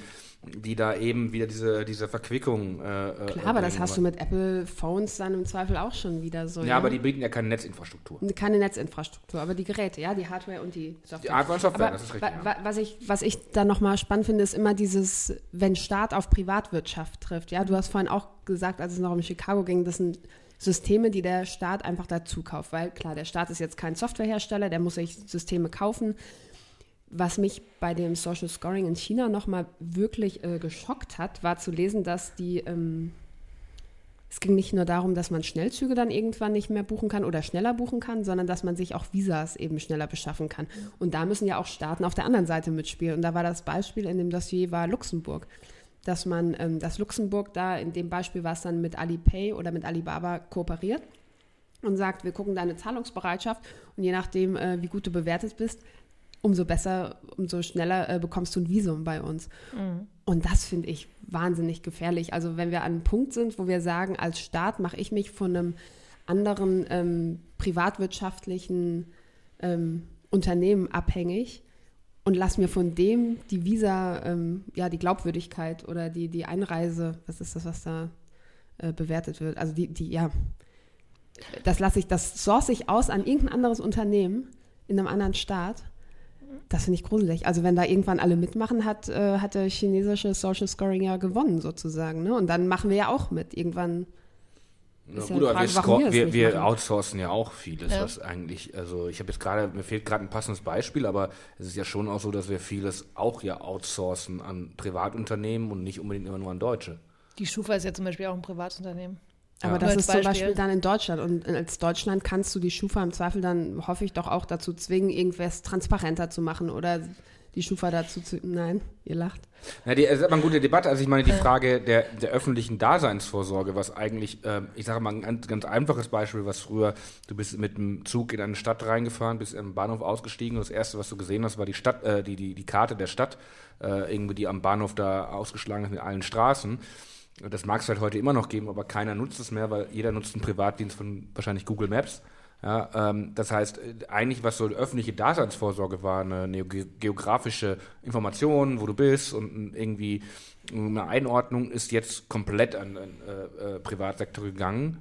die da eben wieder diese, diese Verquickung. Äh, äh Klar, aber das hast du mit Apple Phones dann im Zweifel auch schon wieder so. Ja, ja, aber die bieten ja keine Netzinfrastruktur. Keine Netzinfrastruktur, aber die Geräte, ja, die Hardware und die Software. Die Hardware und Software, aber das ist richtig. Wa ja. Was ich, was ich da nochmal spannend finde, ist immer dieses, wenn Staat auf Privatwirtschaft trifft. Ja, du hast vorhin auch gesagt, als es noch um Chicago ging, das sind Systeme, die der Staat einfach dazu kauft. Weil klar, der Staat ist jetzt kein Softwarehersteller, der muss sich Systeme kaufen. Was mich bei dem Social Scoring in China nochmal wirklich äh, geschockt hat, war zu lesen, dass die, ähm, es ging nicht nur darum, dass man Schnellzüge dann irgendwann nicht mehr buchen kann oder schneller buchen kann, sondern dass man sich auch Visas eben schneller beschaffen kann. Und da müssen ja auch Staaten auf der anderen Seite mitspielen. Und da war das Beispiel in dem Dossier war Luxemburg dass man, ähm, dass Luxemburg da in dem Beispiel war es dann mit Alipay oder mit Alibaba kooperiert und sagt, wir gucken deine Zahlungsbereitschaft und je nachdem, äh, wie gut du bewertet bist, umso besser, umso schneller äh, bekommst du ein Visum bei uns. Mhm. Und das finde ich wahnsinnig gefährlich. Also wenn wir an einem Punkt sind, wo wir sagen, als Staat mache ich mich von einem anderen ähm, privatwirtschaftlichen ähm, Unternehmen abhängig und lass mir von dem die Visa, ähm, ja, die Glaubwürdigkeit oder die, die Einreise, was ist das, was da äh, bewertet wird? Also die, die, ja, das lasse ich, das source ich aus an irgendein anderes Unternehmen in einem anderen Staat. Das finde ich gruselig. Also wenn da irgendwann alle mitmachen, hat, äh, hat der chinesische Social Scoring ja gewonnen sozusagen. Ne? Und dann machen wir ja auch mit. Irgendwann ja, gut, aber wir, wir, wir outsourcen ja auch vieles, ja. was eigentlich, also ich habe jetzt gerade, mir fehlt gerade ein passendes Beispiel, aber es ist ja schon auch so, dass wir vieles auch ja outsourcen an Privatunternehmen und nicht unbedingt immer nur an Deutsche. Die Schufa ist ja zum Beispiel auch ein Privatunternehmen. Aber ja. das ist zum Beispiel dann in Deutschland. Und als Deutschland kannst du die Schufa im Zweifel dann, hoffe ich doch auch dazu zwingen, irgendwas transparenter zu machen oder die Schufa dazu zu. Nein, ihr lacht. Ja, die, das ist aber eine gute Debatte. Also ich meine, die Frage der, der öffentlichen Daseinsvorsorge, was eigentlich, äh, ich sage mal ein ganz, ganz, einfaches Beispiel, was früher, du bist mit dem Zug in eine Stadt reingefahren, bist im Bahnhof ausgestiegen und das Erste, was du gesehen hast, war die Stadt, äh, die, die, die Karte der Stadt, äh, irgendwie die am Bahnhof da ausgeschlagen ist mit allen Straßen. Das mag es halt heute immer noch geben, aber keiner nutzt es mehr, weil jeder nutzt einen Privatdienst von wahrscheinlich Google Maps. Ja, ähm, das heißt, äh, eigentlich, was so öffentliche Daseinsvorsorge war, eine, eine geografische Information, wo du bist und irgendwie eine Einordnung, ist jetzt komplett an den äh, äh, Privatsektor gegangen.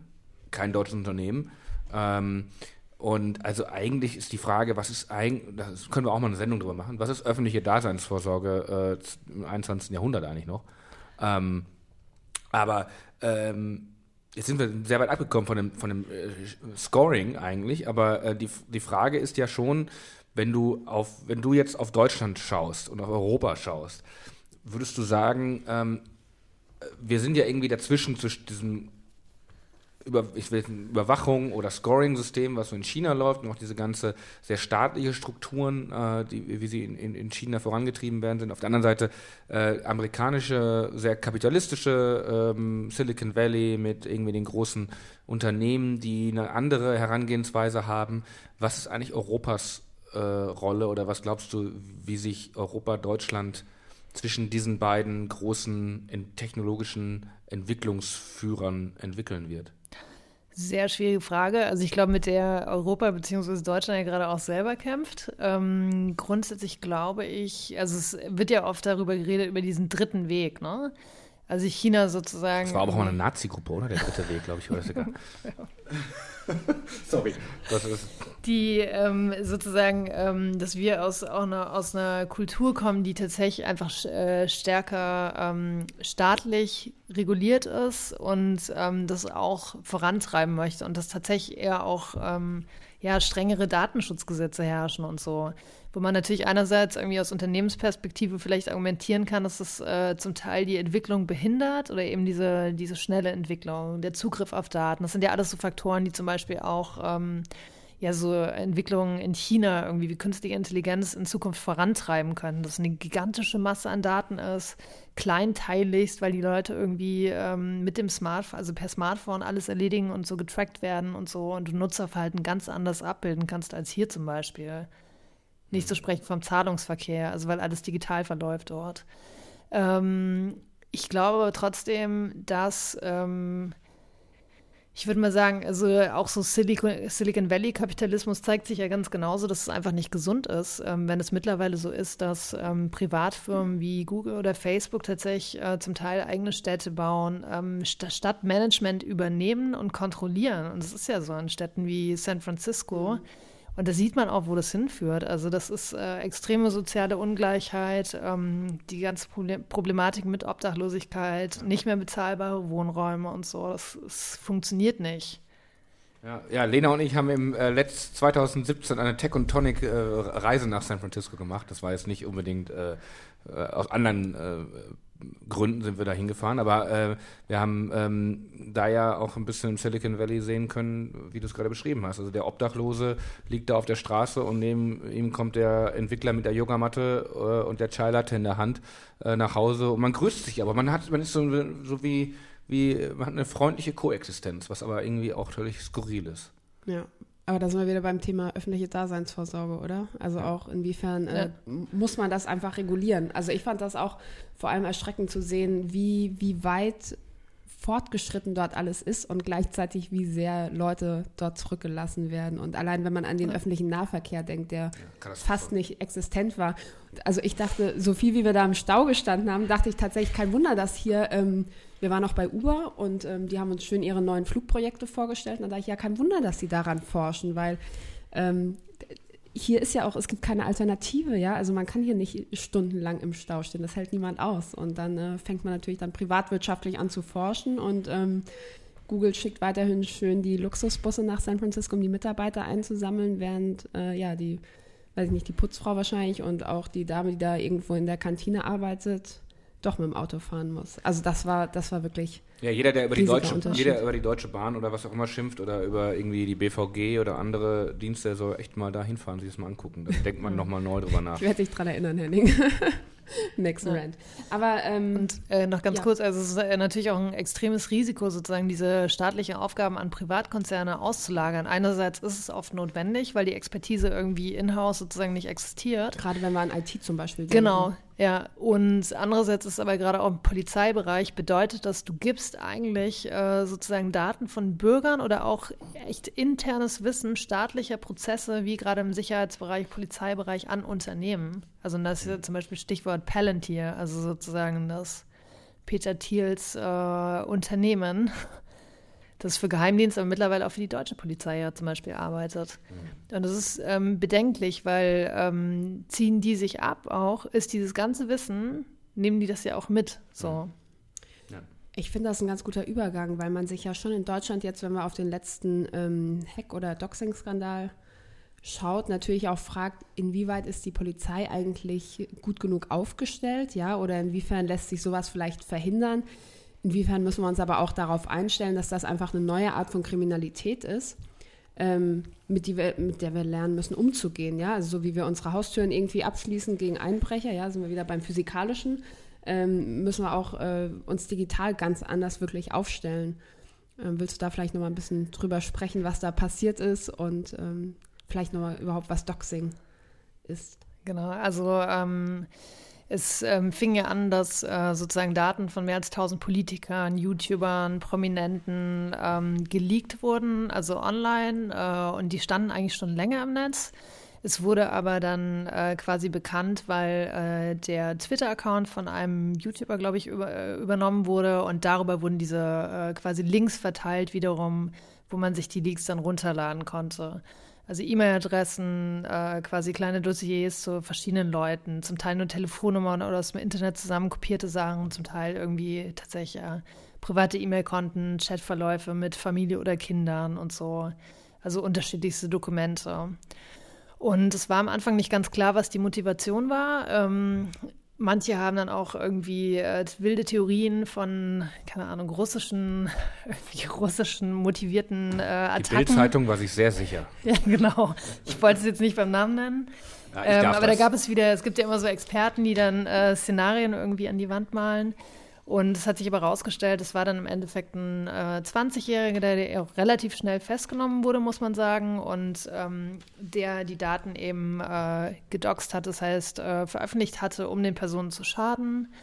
Kein deutsches Unternehmen. Ähm, und also eigentlich ist die Frage, was ist eigentlich, das können wir auch mal eine Sendung drüber machen, was ist öffentliche Daseinsvorsorge äh, im 21. Jahrhundert eigentlich noch? Ähm, aber ähm, Jetzt sind wir sehr weit abgekommen von dem, von dem äh, Scoring eigentlich, aber äh, die, die Frage ist ja schon, wenn du auf, wenn du jetzt auf Deutschland schaust und auf Europa schaust, würdest du sagen, ähm, wir sind ja irgendwie dazwischen zwischen diesem über, ich will, Überwachung oder Scoring-System, was so in China läuft, und auch diese ganze sehr staatliche Strukturen, äh, die, wie sie in, in, China vorangetrieben werden, sind. Auf der anderen Seite äh, amerikanische, sehr kapitalistische ähm, Silicon Valley mit irgendwie den großen Unternehmen, die eine andere Herangehensweise haben. Was ist eigentlich Europas äh, Rolle oder was glaubst du, wie sich Europa, Deutschland zwischen diesen beiden großen technologischen Entwicklungsführern entwickeln wird? Sehr schwierige Frage. Also ich glaube, mit der Europa bzw. Deutschland ja gerade auch selber kämpft. Ähm, grundsätzlich glaube ich, also es wird ja oft darüber geredet, über diesen dritten Weg, ne? Also China sozusagen. Das war aber auch mal eine Nazi-Gruppe, oder? Der dritte Weg, glaube ich, oder sogar. Sorry. Das ist die ähm, sozusagen, ähm, dass wir aus, auch eine, aus einer Kultur kommen, die tatsächlich einfach äh, stärker ähm, staatlich reguliert ist und ähm, das auch vorantreiben möchte und dass tatsächlich eher auch ähm, ja, strengere Datenschutzgesetze herrschen und so. Wo man natürlich einerseits irgendwie aus Unternehmensperspektive vielleicht argumentieren kann, dass es äh, zum Teil die Entwicklung behindert oder eben diese, diese schnelle Entwicklung, der Zugriff auf Daten. Das sind ja alles so Faktoren, die zum Beispiel auch ähm, ja so Entwicklungen in China irgendwie wie künstliche Intelligenz in Zukunft vorantreiben können. Dass eine gigantische Masse an Daten ist, kleinteiligst, weil die Leute irgendwie ähm, mit dem Smartphone, also per Smartphone alles erledigen und so getrackt werden und so und du Nutzerverhalten ganz anders abbilden kannst als hier zum Beispiel. Nicht zu sprechen vom Zahlungsverkehr, also weil alles digital verläuft dort. Ähm, ich glaube trotzdem, dass ähm, ich würde mal sagen, also auch so Silicon, Silicon Valley-Kapitalismus zeigt sich ja ganz genauso, dass es einfach nicht gesund ist, ähm, wenn es mittlerweile so ist, dass ähm, Privatfirmen wie Google oder Facebook tatsächlich äh, zum Teil eigene Städte bauen, ähm, St Stadtmanagement übernehmen und kontrollieren. Und das ist ja so in Städten wie San Francisco. Mhm und da sieht man auch, wo das hinführt. Also das ist äh, extreme soziale Ungleichheit, ähm, die ganze Problematik mit Obdachlosigkeit, nicht mehr bezahlbare Wohnräume und so. Das, das funktioniert nicht. Ja, ja, Lena und ich haben im äh, letzt 2017 eine Tech und Tonic äh, Reise nach San Francisco gemacht. Das war jetzt nicht unbedingt äh, äh aus anderen äh, Gründen sind wir da hingefahren, aber äh, wir haben ähm, da ja auch ein bisschen im Silicon Valley sehen können, wie du es gerade beschrieben hast. Also der Obdachlose liegt da auf der Straße und neben ihm kommt der Entwickler mit der Yogamatte äh, und der Chai Latte in der Hand äh, nach Hause und man grüßt sich, aber man hat, man ist so, so wie, wie, man hat eine freundliche Koexistenz, was aber irgendwie auch völlig skurril ist. Ja, aber da sind wir wieder beim Thema öffentliche Daseinsvorsorge, oder? Also auch inwiefern äh, muss man das einfach regulieren? Also ich fand das auch vor allem erschreckend zu sehen, wie, wie weit fortgeschritten dort alles ist und gleichzeitig wie sehr Leute dort zurückgelassen werden. Und allein wenn man an den ja. öffentlichen Nahverkehr denkt, der ja, fast nicht existent war. Also ich dachte, so viel wie wir da im Stau gestanden haben, dachte ich tatsächlich, kein Wunder, dass hier, ähm, wir waren auch bei Uber und ähm, die haben uns schön ihre neuen Flugprojekte vorgestellt. Und da dachte ich, ja, kein Wunder, dass sie daran forschen, weil ähm, hier ist ja auch, es gibt keine Alternative, ja. Also man kann hier nicht stundenlang im Stau stehen, das hält niemand aus. Und dann äh, fängt man natürlich dann privatwirtschaftlich an zu forschen und ähm, Google schickt weiterhin schön die Luxusbusse nach San Francisco, um die Mitarbeiter einzusammeln, während äh, ja die, weiß ich nicht, die Putzfrau wahrscheinlich und auch die Dame, die da irgendwo in der Kantine arbeitet, doch mit dem Auto fahren muss. Also das war, das war wirklich. Ja, jeder, der über die Deutsche, jeder über die Deutsche Bahn oder was auch immer schimpft oder über irgendwie die BVG oder andere Dienste, soll echt mal da hinfahren, sich das mal angucken. Da denkt man nochmal neu drüber nach. Ich werde dich dran erinnern, Henning. Next ja. Rant. Aber ähm, und äh, noch ganz ja. kurz, also es ist äh, natürlich auch ein extremes Risiko, sozusagen diese staatlichen Aufgaben an Privatkonzerne auszulagern. Einerseits ist es oft notwendig, weil die Expertise irgendwie in-house sozusagen nicht existiert. Gerade wenn wir an IT zum Beispiel denken. Genau, ja. Und andererseits ist aber gerade auch im Polizeibereich bedeutet das, du gibst eigentlich äh, sozusagen Daten von Bürgern oder auch echt internes Wissen staatlicher Prozesse, wie gerade im Sicherheitsbereich, Polizeibereich an Unternehmen. Also das ist ja zum Beispiel Stichwort Palantir, also sozusagen das Peter Thiels äh, Unternehmen, das für Geheimdienste, aber mittlerweile auch für die deutsche Polizei ja zum Beispiel arbeitet. Mhm. Und das ist ähm, bedenklich, weil ähm, ziehen die sich ab auch, ist dieses ganze Wissen, nehmen die das ja auch mit. So. Ja. Ich finde das ein ganz guter Übergang, weil man sich ja schon in Deutschland jetzt, wenn wir auf den letzten ähm, Hack- oder Doxing-Skandal schaut, natürlich auch fragt, inwieweit ist die Polizei eigentlich gut genug aufgestellt, ja, oder inwiefern lässt sich sowas vielleicht verhindern? Inwiefern müssen wir uns aber auch darauf einstellen, dass das einfach eine neue Art von Kriminalität ist, ähm, mit, wir, mit, der wir lernen müssen, umzugehen, ja, also so wie wir unsere Haustüren irgendwie abschließen gegen Einbrecher, ja, sind wir wieder beim Physikalischen, ähm, müssen wir auch äh, uns digital ganz anders wirklich aufstellen. Ähm, willst du da vielleicht nochmal ein bisschen drüber sprechen, was da passiert ist und ähm, vielleicht nochmal überhaupt, was Doxing ist. Genau, also ähm, es ähm, fing ja an, dass äh, sozusagen Daten von mehr als 1000 Politikern, YouTubern, Prominenten ähm, geleakt wurden, also online, äh, und die standen eigentlich schon länger im Netz. Es wurde aber dann äh, quasi bekannt, weil äh, der Twitter-Account von einem YouTuber, glaube ich, über, äh, übernommen wurde und darüber wurden diese äh, quasi Links verteilt wiederum, wo man sich die Leaks dann runterladen konnte. Also E-Mail-Adressen, äh, quasi kleine Dossiers zu verschiedenen Leuten, zum Teil nur Telefonnummern oder aus dem Internet zusammenkopierte Sachen, zum Teil irgendwie tatsächlich äh, private E-Mail-Konten, Chatverläufe mit Familie oder Kindern und so. Also unterschiedlichste Dokumente. Und es war am Anfang nicht ganz klar, was die Motivation war. Ähm, Manche haben dann auch irgendwie äh, wilde Theorien von, keine Ahnung, russischen, russischen motivierten äh, Attacken. Die Bildzeitung war sich sehr sicher. Ja, genau. Ich wollte es jetzt nicht beim Namen nennen. Ja, ähm, aber das. da gab es wieder, es gibt ja immer so Experten, die dann äh, Szenarien irgendwie an die Wand malen. Und es hat sich aber herausgestellt, es war dann im Endeffekt ein äh, 20-Jähriger, der auch relativ schnell festgenommen wurde, muss man sagen, und ähm, der die Daten eben äh, gedoxt hat, das heißt äh, veröffentlicht hatte, um den Personen zu schaden.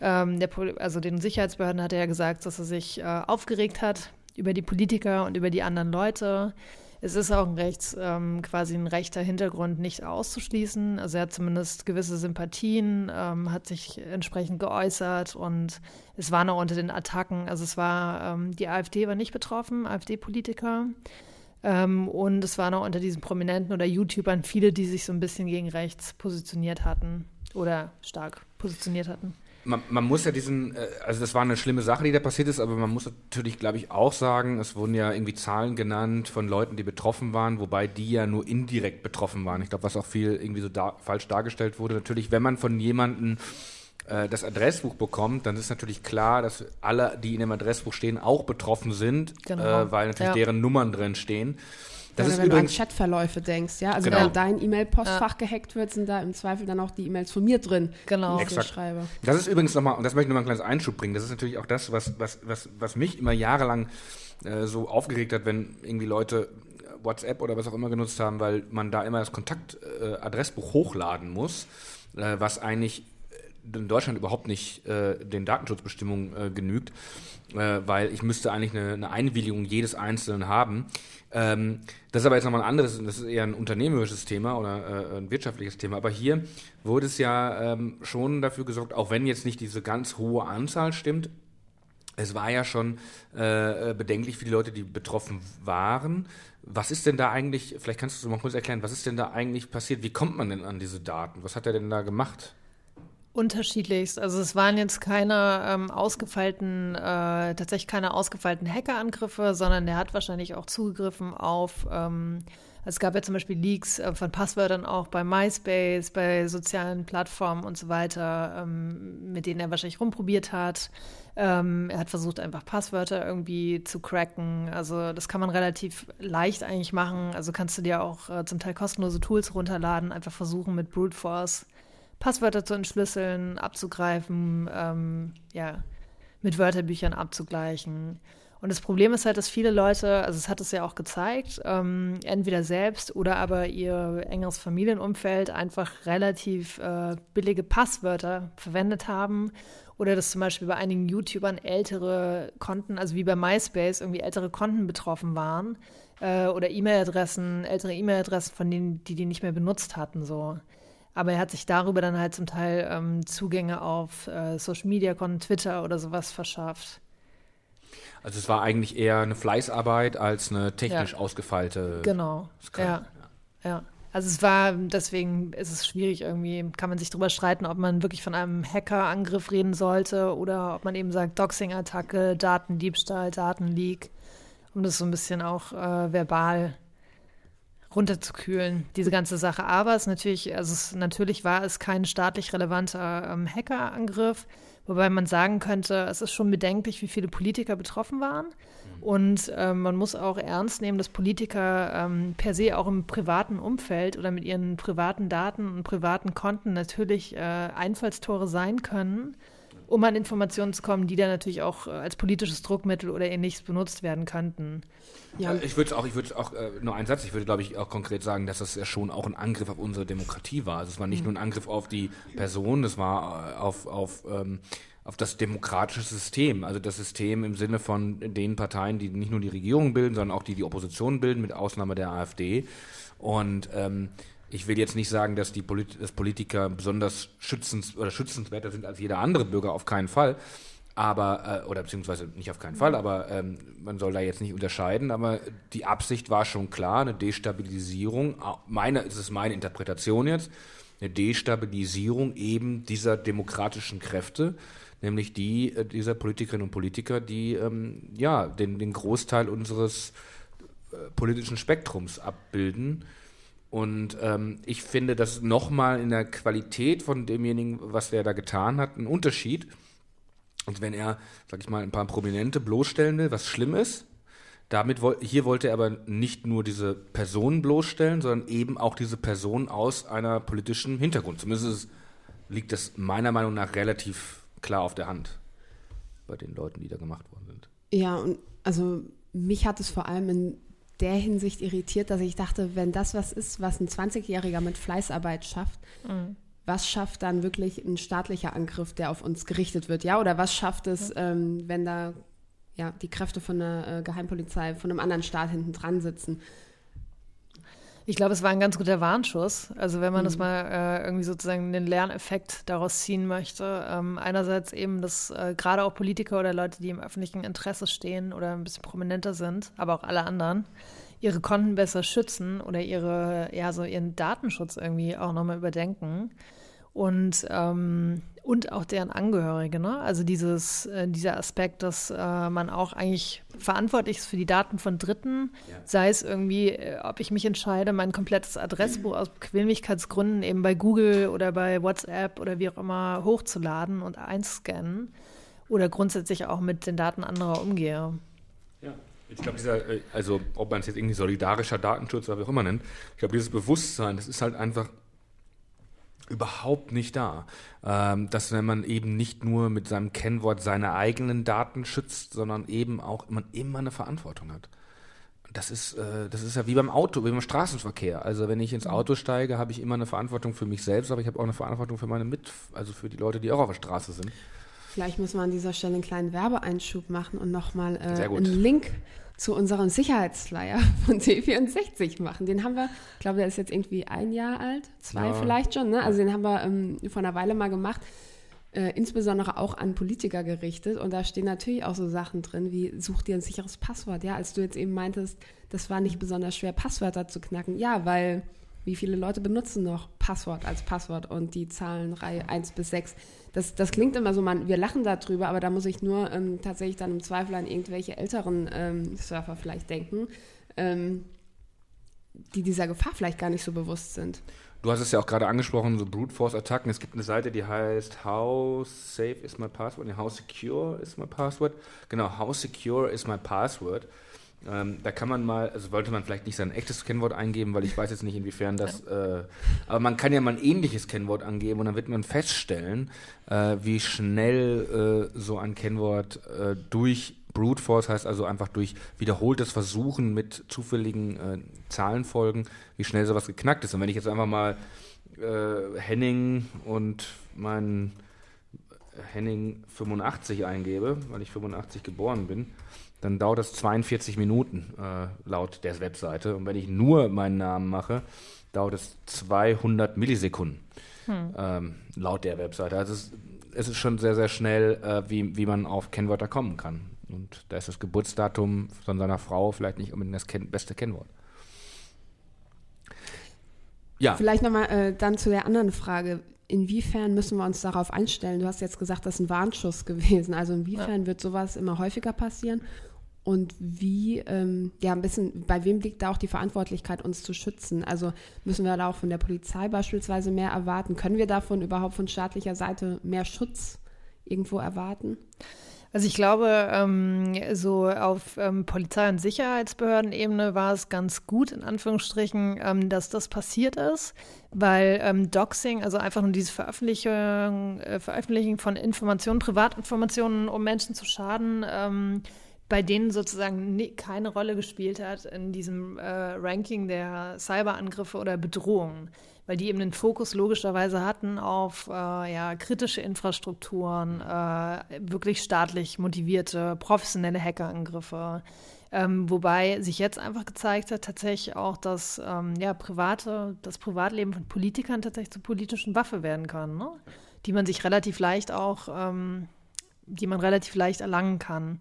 Ähm, der, also den Sicherheitsbehörden hat er ja gesagt, dass er sich äh, aufgeregt hat über die Politiker und über die anderen Leute es ist auch ein rechts, ähm, quasi ein rechter Hintergrund nicht auszuschließen. Also er hat zumindest gewisse Sympathien, ähm, hat sich entsprechend geäußert und es waren auch unter den Attacken. Also es war, ähm, die AfD war nicht betroffen, AfD-Politiker. Ähm, und es waren auch unter diesen Prominenten oder YouTubern viele, die sich so ein bisschen gegen rechts positioniert hatten oder stark positioniert hatten man, man, muss ja diesen, äh, also das war eine schlimme Sache, die da passiert ist, aber man muss natürlich, glaube ich, auch sagen, es wurden ja irgendwie Zahlen genannt von Leuten, die betroffen waren, wobei die ja nur indirekt betroffen waren. Ich glaube, was auch viel irgendwie so da, falsch dargestellt wurde. Natürlich, wenn man von jemandem äh, das Adressbuch bekommt, dann ist natürlich klar, dass alle, die in dem Adressbuch stehen, auch betroffen sind, genau. äh, weil natürlich ja. deren Nummern drin stehen. Das Oder ist wenn übrigens, du an Chatverläufe denkst, ja. Also genau. wenn dein E-Mail-Postfach ja. gehackt wird, sind da im Zweifel dann auch die E-Mails von mir drin, genau. die ich Exakt. schreibe. Das ist übrigens nochmal, und das möchte ich nochmal ein kleines Einschub bringen, das ist natürlich auch das, was, was, was, was mich immer jahrelang äh, so aufgeregt hat, wenn irgendwie Leute WhatsApp oder was auch immer genutzt haben, weil man da immer das Kontaktadressbuch äh, hochladen muss, äh, was eigentlich in Deutschland überhaupt nicht äh, den Datenschutzbestimmungen äh, genügt, äh, weil ich müsste eigentlich eine, eine Einwilligung jedes Einzelnen haben. Ähm, das ist aber jetzt nochmal ein anderes, das ist eher ein unternehmerisches Thema oder äh, ein wirtschaftliches Thema. Aber hier wurde es ja ähm, schon dafür gesorgt, auch wenn jetzt nicht diese ganz hohe Anzahl stimmt, es war ja schon äh, bedenklich für die Leute, die betroffen waren. Was ist denn da eigentlich, vielleicht kannst du es mal kurz erklären, was ist denn da eigentlich passiert? Wie kommt man denn an diese Daten? Was hat er denn da gemacht? Unterschiedlichst. Also es waren jetzt keine ähm, ausgefeilten, äh, tatsächlich keine ausgefeilten Hackerangriffe, sondern der hat wahrscheinlich auch zugegriffen auf, ähm, es gab ja zum Beispiel Leaks äh, von Passwörtern auch bei MySpace, bei sozialen Plattformen und so weiter, ähm, mit denen er wahrscheinlich rumprobiert hat. Ähm, er hat versucht, einfach Passwörter irgendwie zu cracken. Also das kann man relativ leicht eigentlich machen. Also kannst du dir auch äh, zum Teil kostenlose Tools runterladen, einfach versuchen mit Brute Force Passwörter zu entschlüsseln, abzugreifen, ähm, ja, mit Wörterbüchern abzugleichen. Und das Problem ist halt, dass viele Leute, also es hat es ja auch gezeigt, ähm, entweder selbst oder aber ihr engeres Familienumfeld einfach relativ äh, billige Passwörter verwendet haben oder dass zum Beispiel bei einigen YouTubern ältere Konten, also wie bei MySpace, irgendwie ältere Konten betroffen waren äh, oder E-Mail-Adressen, ältere E-Mail-Adressen, von denen, die die nicht mehr benutzt hatten, so. Aber er hat sich darüber dann halt zum Teil ähm, Zugänge auf äh, Social Media Konten, Twitter oder sowas verschafft. Also es war eigentlich eher eine Fleißarbeit als eine technisch ja. ausgefeilte. Genau. Ja. ja. Also es war, deswegen ist es schwierig irgendwie, kann man sich darüber streiten, ob man wirklich von einem Hackerangriff reden sollte oder ob man eben sagt Doxing-Attacke, Datendiebstahl, Datenleak, um das so ein bisschen auch äh, verbal runterzukühlen, diese ganze Sache. Aber es natürlich, also es, natürlich war es kein staatlich relevanter ähm, Hackerangriff, wobei man sagen könnte, es ist schon bedenklich, wie viele Politiker betroffen waren. Mhm. Und ähm, man muss auch ernst nehmen, dass Politiker ähm, per se auch im privaten Umfeld oder mit ihren privaten Daten und privaten Konten natürlich äh, Einfallstore sein können um an Informationen zu kommen, die dann natürlich auch äh, als politisches Druckmittel oder ähnliches benutzt werden könnten. Ja. Äh, ich würde auch, ich würde auch äh, nur einen Satz, ich würde glaube ich auch konkret sagen, dass das ja schon auch ein Angriff auf unsere Demokratie war. Also es war nicht mhm. nur ein Angriff auf die Person, das war auf, auf, ähm, auf das demokratische System. Also das System im Sinne von den Parteien, die nicht nur die Regierung bilden, sondern auch die die Opposition bilden, mit Ausnahme der AfD. Und ähm, ich will jetzt nicht sagen, dass die Polit dass Politiker besonders schützens oder schützenswerter sind als jeder andere Bürger, auf keinen Fall. Aber, äh, oder beziehungsweise nicht auf keinen Fall, aber ähm, man soll da jetzt nicht unterscheiden. Aber die Absicht war schon klar, eine Destabilisierung, meine, es ist meine Interpretation jetzt, eine Destabilisierung eben dieser demokratischen Kräfte, nämlich die äh, dieser Politikerinnen und Politiker, die ähm, ja den, den Großteil unseres äh, politischen Spektrums abbilden und ähm, ich finde, das nochmal in der Qualität von demjenigen, was der da getan hat, ein Unterschied. Und wenn er, sag ich mal, ein paar Prominente bloßstellen will, was schlimm ist, damit hier wollte er aber nicht nur diese Person bloßstellen, sondern eben auch diese Person aus einer politischen Hintergrund. Zumindest liegt das meiner Meinung nach relativ klar auf der Hand bei den Leuten, die da gemacht worden sind. Ja, und also mich hat es vor allem in der Hinsicht irritiert, dass ich dachte, wenn das was ist, was ein 20-Jähriger mit Fleißarbeit schafft, mhm. was schafft dann wirklich ein staatlicher Angriff, der auf uns gerichtet wird? Ja, oder was schafft es, mhm. ähm, wenn da ja, die Kräfte von der äh, Geheimpolizei, von einem anderen Staat hinten dran sitzen? Ich glaube, es war ein ganz guter Warnschuss. Also wenn man mhm. das mal äh, irgendwie sozusagen den Lerneffekt daraus ziehen möchte. Ähm, einerseits eben, dass äh, gerade auch Politiker oder Leute, die im öffentlichen Interesse stehen oder ein bisschen prominenter sind, aber auch alle anderen, ihre Konten besser schützen oder ihre, ja, so ihren Datenschutz irgendwie auch nochmal überdenken. Und ähm, und auch deren Angehörige. Ne? Also dieses, äh, dieser Aspekt, dass äh, man auch eigentlich verantwortlich ist für die Daten von Dritten, ja. sei es irgendwie, äh, ob ich mich entscheide, mein komplettes Adressbuch aus Bequemlichkeitsgründen eben bei Google oder bei WhatsApp oder wie auch immer hochzuladen und einscannen oder grundsätzlich auch mit den Daten anderer umgehe. Ja. Ich glaube, dieser, äh, also ob man es jetzt irgendwie solidarischer Datenschutz oder wie auch immer nennt, ich glaube, dieses Bewusstsein, das ist halt einfach überhaupt nicht da. Ähm, dass wenn man eben nicht nur mit seinem Kennwort seine eigenen Daten schützt, sondern eben auch man immer eine Verantwortung hat. das ist, äh, das ist ja wie beim Auto, wie beim Straßenverkehr. Also wenn ich ins Auto steige, habe ich immer eine Verantwortung für mich selbst, aber ich habe auch eine Verantwortung für meine Mit, also für die Leute, die auch auf der Straße sind. Vielleicht muss man an dieser Stelle einen kleinen Werbeeinschub machen und nochmal äh, einen Link zu unserem Sicherheitsflyer von T64 machen. Den haben wir, ich glaube, der ist jetzt irgendwie ein Jahr alt, zwei ja. vielleicht schon. Ne? Also den haben wir ähm, vor einer Weile mal gemacht. Äh, insbesondere auch an Politiker gerichtet. Und da stehen natürlich auch so Sachen drin, wie such dir ein sicheres Passwort. Ja, als du jetzt eben meintest, das war nicht besonders schwer, Passwörter zu knacken. Ja, weil wie viele Leute benutzen noch Passwort als Passwort und die Zahlenreihe 1 bis 6? Das, das klingt immer so, man, wir lachen darüber, aber da muss ich nur ähm, tatsächlich dann im Zweifel an irgendwelche älteren ähm, Surfer vielleicht denken, ähm, die dieser Gefahr vielleicht gar nicht so bewusst sind. Du hast es ja auch gerade angesprochen, so Brute Force Attacken. Es gibt eine Seite, die heißt How Safe is my password? Nee, How Secure is my password? Genau, How Secure is my password? Ähm, da kann man mal, also wollte man vielleicht nicht sein echtes Kennwort eingeben, weil ich weiß jetzt nicht, inwiefern das, äh, aber man kann ja mal ein ähnliches Kennwort angeben und dann wird man feststellen, äh, wie schnell äh, so ein Kennwort äh, durch Brute Force heißt also einfach durch wiederholtes Versuchen mit zufälligen äh, Zahlenfolgen, wie schnell sowas geknackt ist. Und wenn ich jetzt einfach mal äh, Henning und mein Henning 85 eingebe, weil ich 85 geboren bin, dann dauert das 42 Minuten äh, laut der Webseite. Und wenn ich nur meinen Namen mache, dauert es 200 Millisekunden hm. ähm, laut der Webseite. Also es, es, ist schon sehr, sehr schnell, äh, wie, wie man auf Kennwörter kommen kann. Und da ist das Geburtsdatum von seiner Frau vielleicht nicht unbedingt das ken beste Kennwort. Ja. Vielleicht nochmal äh, dann zu der anderen Frage. Inwiefern müssen wir uns darauf einstellen? Du hast jetzt gesagt, das ist ein Warnschuss gewesen. Also inwiefern ja. wird sowas immer häufiger passieren? Und wie, ähm, ja, ein bisschen, bei wem liegt da auch die Verantwortlichkeit, uns zu schützen? Also müssen wir da auch von der Polizei beispielsweise mehr erwarten? Können wir davon überhaupt von staatlicher Seite mehr Schutz irgendwo erwarten? Also ich glaube, ähm, so auf ähm, Polizei- und Sicherheitsbehördenebene war es ganz gut, in Anführungsstrichen, ähm, dass das passiert ist, weil ähm, Doxing, also einfach nur diese Veröffentlichung, äh, Veröffentlichung von Informationen, Privatinformationen, um Menschen zu schaden, ähm, bei denen sozusagen keine Rolle gespielt hat in diesem äh, Ranking der Cyberangriffe oder Bedrohungen weil die eben den Fokus logischerweise hatten auf äh, ja, kritische Infrastrukturen, äh, wirklich staatlich motivierte, professionelle Hackerangriffe. Ähm, wobei sich jetzt einfach gezeigt hat, tatsächlich auch, dass ähm, ja, private, das Privatleben von Politikern tatsächlich zur politischen Waffe werden kann, ne? die man sich relativ leicht auch, ähm, die man relativ leicht erlangen kann.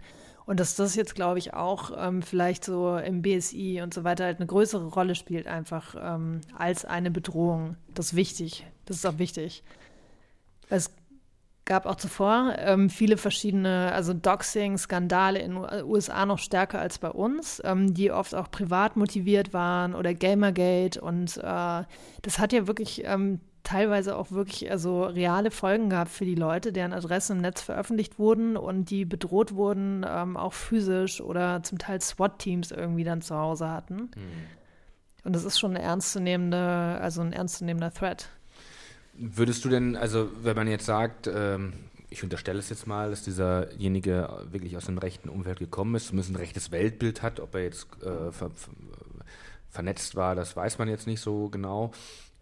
Und dass das jetzt, glaube ich, auch ähm, vielleicht so im BSI und so weiter halt eine größere Rolle spielt, einfach ähm, als eine Bedrohung. Das ist wichtig. Das ist auch wichtig. Es gab auch zuvor ähm, viele verschiedene, also Doxing-Skandale in den USA noch stärker als bei uns, ähm, die oft auch privat motiviert waren oder Gamergate. Und äh, das hat ja wirklich ähm, teilweise auch wirklich also reale Folgen gehabt für die Leute, deren Adressen im Netz veröffentlicht wurden und die bedroht wurden, ähm, auch physisch oder zum Teil SWAT-Teams irgendwie dann zu Hause hatten. Mhm. Und das ist schon eine ernstzunehmende, also ein ernstzunehmender Threat. Würdest du denn, also wenn man jetzt sagt, ähm, ich unterstelle es jetzt mal, dass dieserjenige wirklich aus einem rechten Umfeld gekommen ist, zumindest ein rechtes Weltbild hat, ob er jetzt äh, ver vernetzt war, das weiß man jetzt nicht so genau.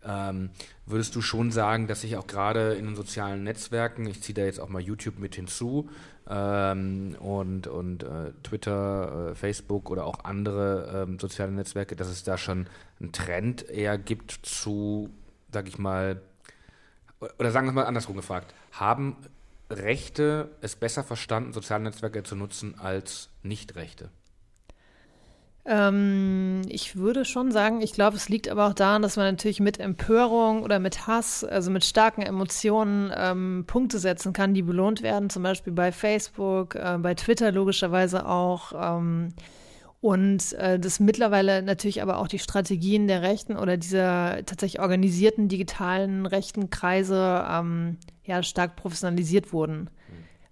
Ähm, würdest du schon sagen, dass sich auch gerade in den sozialen Netzwerken, ich ziehe da jetzt auch mal YouTube mit hinzu ähm, und, und äh, Twitter, äh, Facebook oder auch andere ähm, soziale Netzwerke, dass es da schon einen Trend eher gibt zu, sag ich mal, oder sagen wir mal andersrum gefragt, haben Rechte es besser verstanden, soziale Netzwerke zu nutzen als Nicht-Rechte? Ähm, ich würde schon sagen, ich glaube, es liegt aber auch daran, dass man natürlich mit Empörung oder mit Hass, also mit starken Emotionen ähm, Punkte setzen kann, die belohnt werden, zum Beispiel bei Facebook, äh, bei Twitter logischerweise auch. Ähm, und äh, das mittlerweile natürlich aber auch die Strategien der Rechten oder dieser tatsächlich organisierten digitalen rechten Kreise ähm, ja stark professionalisiert wurden.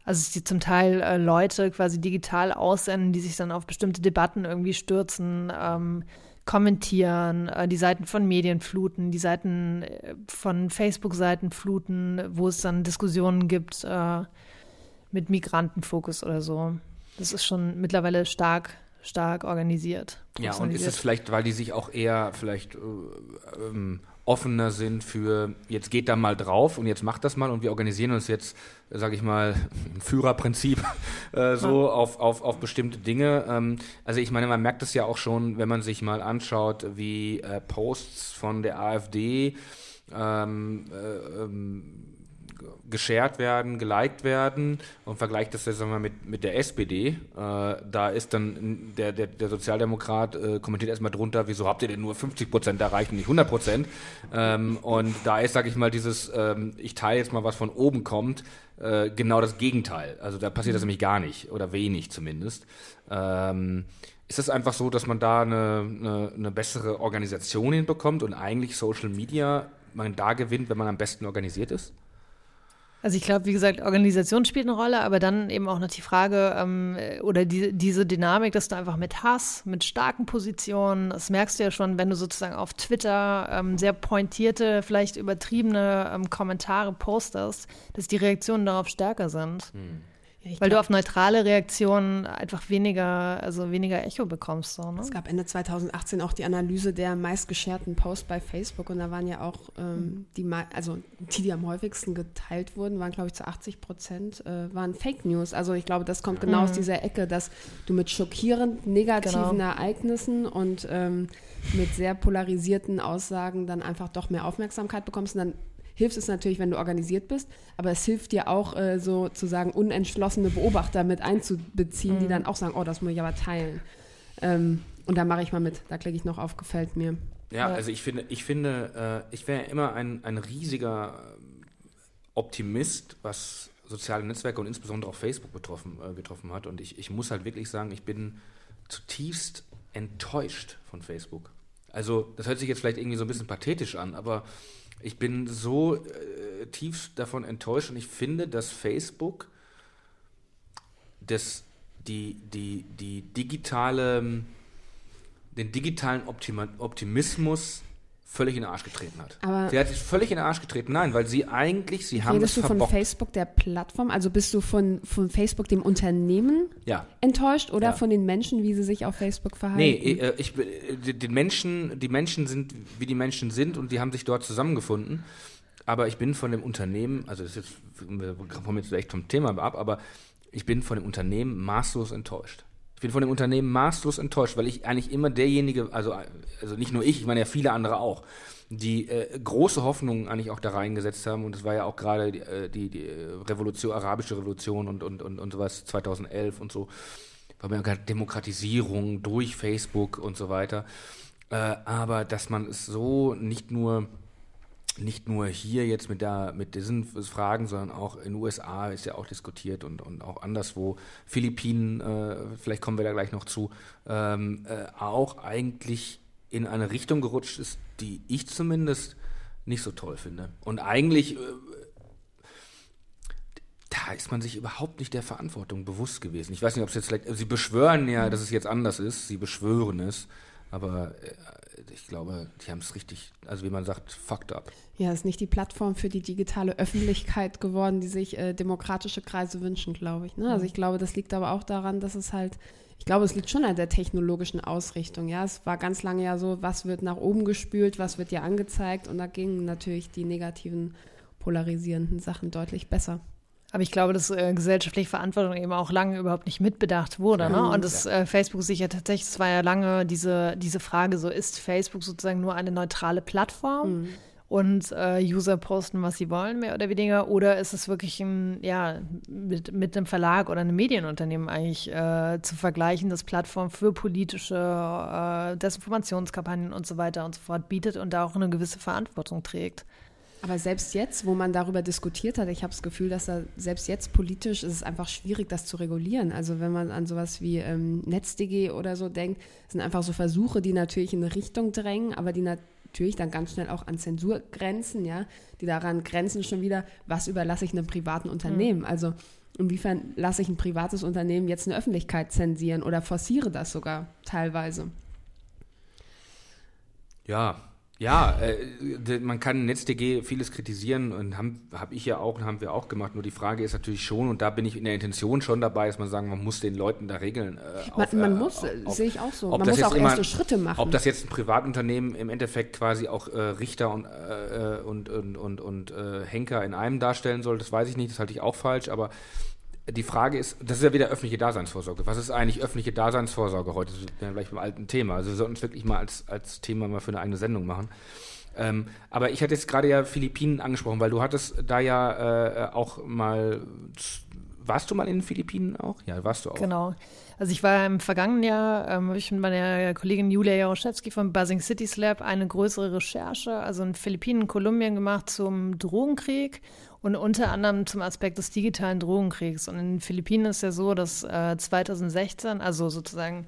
Also die zum Teil äh, Leute quasi digital aussenden, die sich dann auf bestimmte Debatten irgendwie stürzen, ähm, kommentieren, äh, die Seiten von Medien fluten, die Seiten äh, von Facebook-Seiten fluten, wo es dann Diskussionen gibt äh, mit Migrantenfokus oder so. Das ist schon mittlerweile stark, stark organisiert. Ja, und ist es vielleicht, weil die sich auch eher vielleicht äh, ähm, offener sind für, jetzt geht da mal drauf und jetzt macht das mal und wir organisieren uns jetzt, sage ich mal, im Führerprinzip äh, so auf, auf, auf bestimmte Dinge. Ähm, also ich meine, man merkt es ja auch schon, wenn man sich mal anschaut, wie äh, Posts von der AfD ähm, äh, ähm, geshared werden, geliked werden und vergleicht das jetzt mal mit, mit der SPD. Äh, da ist dann der, der, der Sozialdemokrat äh, kommentiert erstmal drunter, wieso habt ihr denn nur 50 Prozent erreicht und nicht 100 Prozent? Ähm, und da ist, sage ich mal, dieses, ähm, ich teile jetzt mal was von oben kommt, äh, genau das Gegenteil. Also da passiert das mhm. nämlich gar nicht oder wenig zumindest. Ähm, ist es einfach so, dass man da eine, eine, eine bessere Organisation hinbekommt und eigentlich Social Media man da gewinnt, wenn man am besten organisiert ist? Also ich glaube, wie gesagt, Organisation spielt eine Rolle, aber dann eben auch noch die Frage ähm, oder die, diese Dynamik, dass du einfach mit Hass, mit starken Positionen, das merkst du ja schon, wenn du sozusagen auf Twitter ähm, sehr pointierte, vielleicht übertriebene ähm, Kommentare postest, dass die Reaktionen darauf stärker sind. Hm. Ja, Weil glaub, du auf neutrale Reaktionen einfach weniger, also weniger Echo bekommst. So, ne? Es gab Ende 2018 auch die Analyse der meistgescherten Posts bei Facebook und da waren ja auch ähm, mhm. die, also die, die am häufigsten geteilt wurden, waren glaube ich zu 80 Prozent, äh, waren Fake News. Also ich glaube, das kommt genau mhm. aus dieser Ecke, dass du mit schockierend negativen genau. Ereignissen und ähm, mit sehr polarisierten Aussagen dann einfach doch mehr Aufmerksamkeit bekommst und dann hilft es natürlich, wenn du organisiert bist, aber es hilft dir auch äh, sozusagen unentschlossene Beobachter mit einzubeziehen, mhm. die dann auch sagen, oh, das muss ich aber teilen. Ähm, und da mache ich mal mit, da klicke ich noch auf, gefällt mir. Ja, also ich finde, ich finde, äh, ich wäre immer ein, ein riesiger ähm, Optimist, was soziale Netzwerke und insbesondere auch Facebook betroffen, äh, getroffen hat. Und ich, ich muss halt wirklich sagen, ich bin zutiefst enttäuscht von Facebook. Also, das hört sich jetzt vielleicht irgendwie so ein bisschen pathetisch an, aber ich bin so äh, tief davon enttäuscht und ich finde, dass Facebook das, die, die, die digitale, den digitalen Optimismus völlig in den Arsch getreten hat. Aber sie hat sich völlig in den Arsch getreten. Nein, weil sie eigentlich, sie haben Redest du verbockt. von Facebook, der Plattform? Also bist du von, von Facebook, dem Unternehmen, ja. enttäuscht oder ja. von den Menschen, wie sie sich auf Facebook verhalten? Nee, äh, ich, äh, die Menschen, die Menschen sind, wie die Menschen sind und die haben sich dort zusammengefunden. Aber ich bin von dem Unternehmen, also das ist jetzt, wir kommen jetzt echt vom Thema ab, aber ich bin von dem Unternehmen maßlos enttäuscht bin von dem Unternehmen maßlos enttäuscht, weil ich eigentlich immer derjenige, also, also nicht nur ich, ich meine ja viele andere auch, die äh, große Hoffnungen eigentlich auch da reingesetzt haben. Und es war ja auch gerade die, äh, die, die, Revolution, arabische Revolution und, und, und, und sowas 2011 und so. War mir gerade Demokratisierung durch Facebook und so weiter. Äh, aber dass man es so nicht nur nicht nur hier jetzt mit, der, mit diesen Fragen, sondern auch in den USA ist ja auch diskutiert und, und auch anderswo, Philippinen, äh, vielleicht kommen wir da gleich noch zu, ähm, äh, auch eigentlich in eine Richtung gerutscht ist, die ich zumindest nicht so toll finde. Und eigentlich, äh, da ist man sich überhaupt nicht der Verantwortung bewusst gewesen. Ich weiß nicht, ob es jetzt vielleicht, sie beschwören ja, dass es jetzt anders ist, sie beschwören es, aber äh, ich glaube, die haben es richtig, also wie man sagt, fucked up. Ja, ist nicht die Plattform für die digitale Öffentlichkeit geworden, die sich äh, demokratische Kreise wünschen, glaube ich. Ne? Also ich glaube, das liegt aber auch daran, dass es halt, ich glaube, es liegt schon an der technologischen Ausrichtung. Ja, es war ganz lange ja so, was wird nach oben gespült, was wird dir angezeigt und da gingen natürlich die negativen, polarisierenden Sachen deutlich besser. Aber ich glaube, dass äh, gesellschaftliche Verantwortung eben auch lange überhaupt nicht mitbedacht wurde. Ne? Und dass äh, Facebook sich ja tatsächlich, es war ja lange diese, diese Frage, so ist Facebook sozusagen nur eine neutrale Plattform? Mhm. Und äh, User posten, was sie wollen, mehr oder weniger, oder ist es wirklich ein, ja, mit, mit einem Verlag oder einem Medienunternehmen eigentlich äh, zu vergleichen, das Plattform für politische äh, Desinformationskampagnen und so weiter und so fort bietet und da auch eine gewisse Verantwortung trägt? Aber selbst jetzt, wo man darüber diskutiert hat, ich habe das Gefühl, dass da selbst jetzt politisch ist es einfach schwierig, das zu regulieren. Also wenn man an sowas wie ähm, NetzDG oder so denkt, sind einfach so Versuche, die natürlich in eine Richtung drängen, aber die natürlich dann ganz schnell auch an Zensur grenzen, ja, die daran grenzen schon wieder, was überlasse ich einem privaten Unternehmen? Mhm. Also inwiefern lasse ich ein privates Unternehmen jetzt eine Öffentlichkeit zensieren oder forciere das sogar teilweise? Ja, Ja, äh, man kann NetzDG vieles kritisieren und habe ich ja auch und haben wir auch gemacht. Nur die Frage ist natürlich schon und da bin ich in der Intention schon dabei, dass man sagen, man muss den Leuten da Regeln. Äh, man, auf, man äh, muss, auf, sehe ich auch so. Man muss auch immer- erste Schritte machen. Ob das jetzt ein Privatunternehmen im Endeffekt quasi auch äh, Richter und, äh, und, und, und, und äh, Henker in einem darstellen soll, das weiß ich nicht, das halte ich auch falsch, aber die Frage ist, das ist ja wieder öffentliche Daseinsvorsorge. Was ist eigentlich öffentliche Daseinsvorsorge heute? Das ist ja gleich beim alten Thema. Also wir sollten es wirklich mal als, als Thema mal für eine eigene Sendung machen. Ähm, aber ich hatte jetzt gerade ja Philippinen angesprochen, weil du hattest da ja äh, auch mal, warst du mal in den Philippinen auch? Ja, warst du auch. Genau. Also ich war im vergangenen Jahr, ähm, habe ich mit meiner Kollegin Julia Jaroszewski von Buzzing Cities Lab eine größere Recherche, also in Philippinen, Kolumbien gemacht zum Drogenkrieg und unter anderem zum Aspekt des digitalen Drogenkriegs. Und in den Philippinen ist ja so, dass äh, 2016, also sozusagen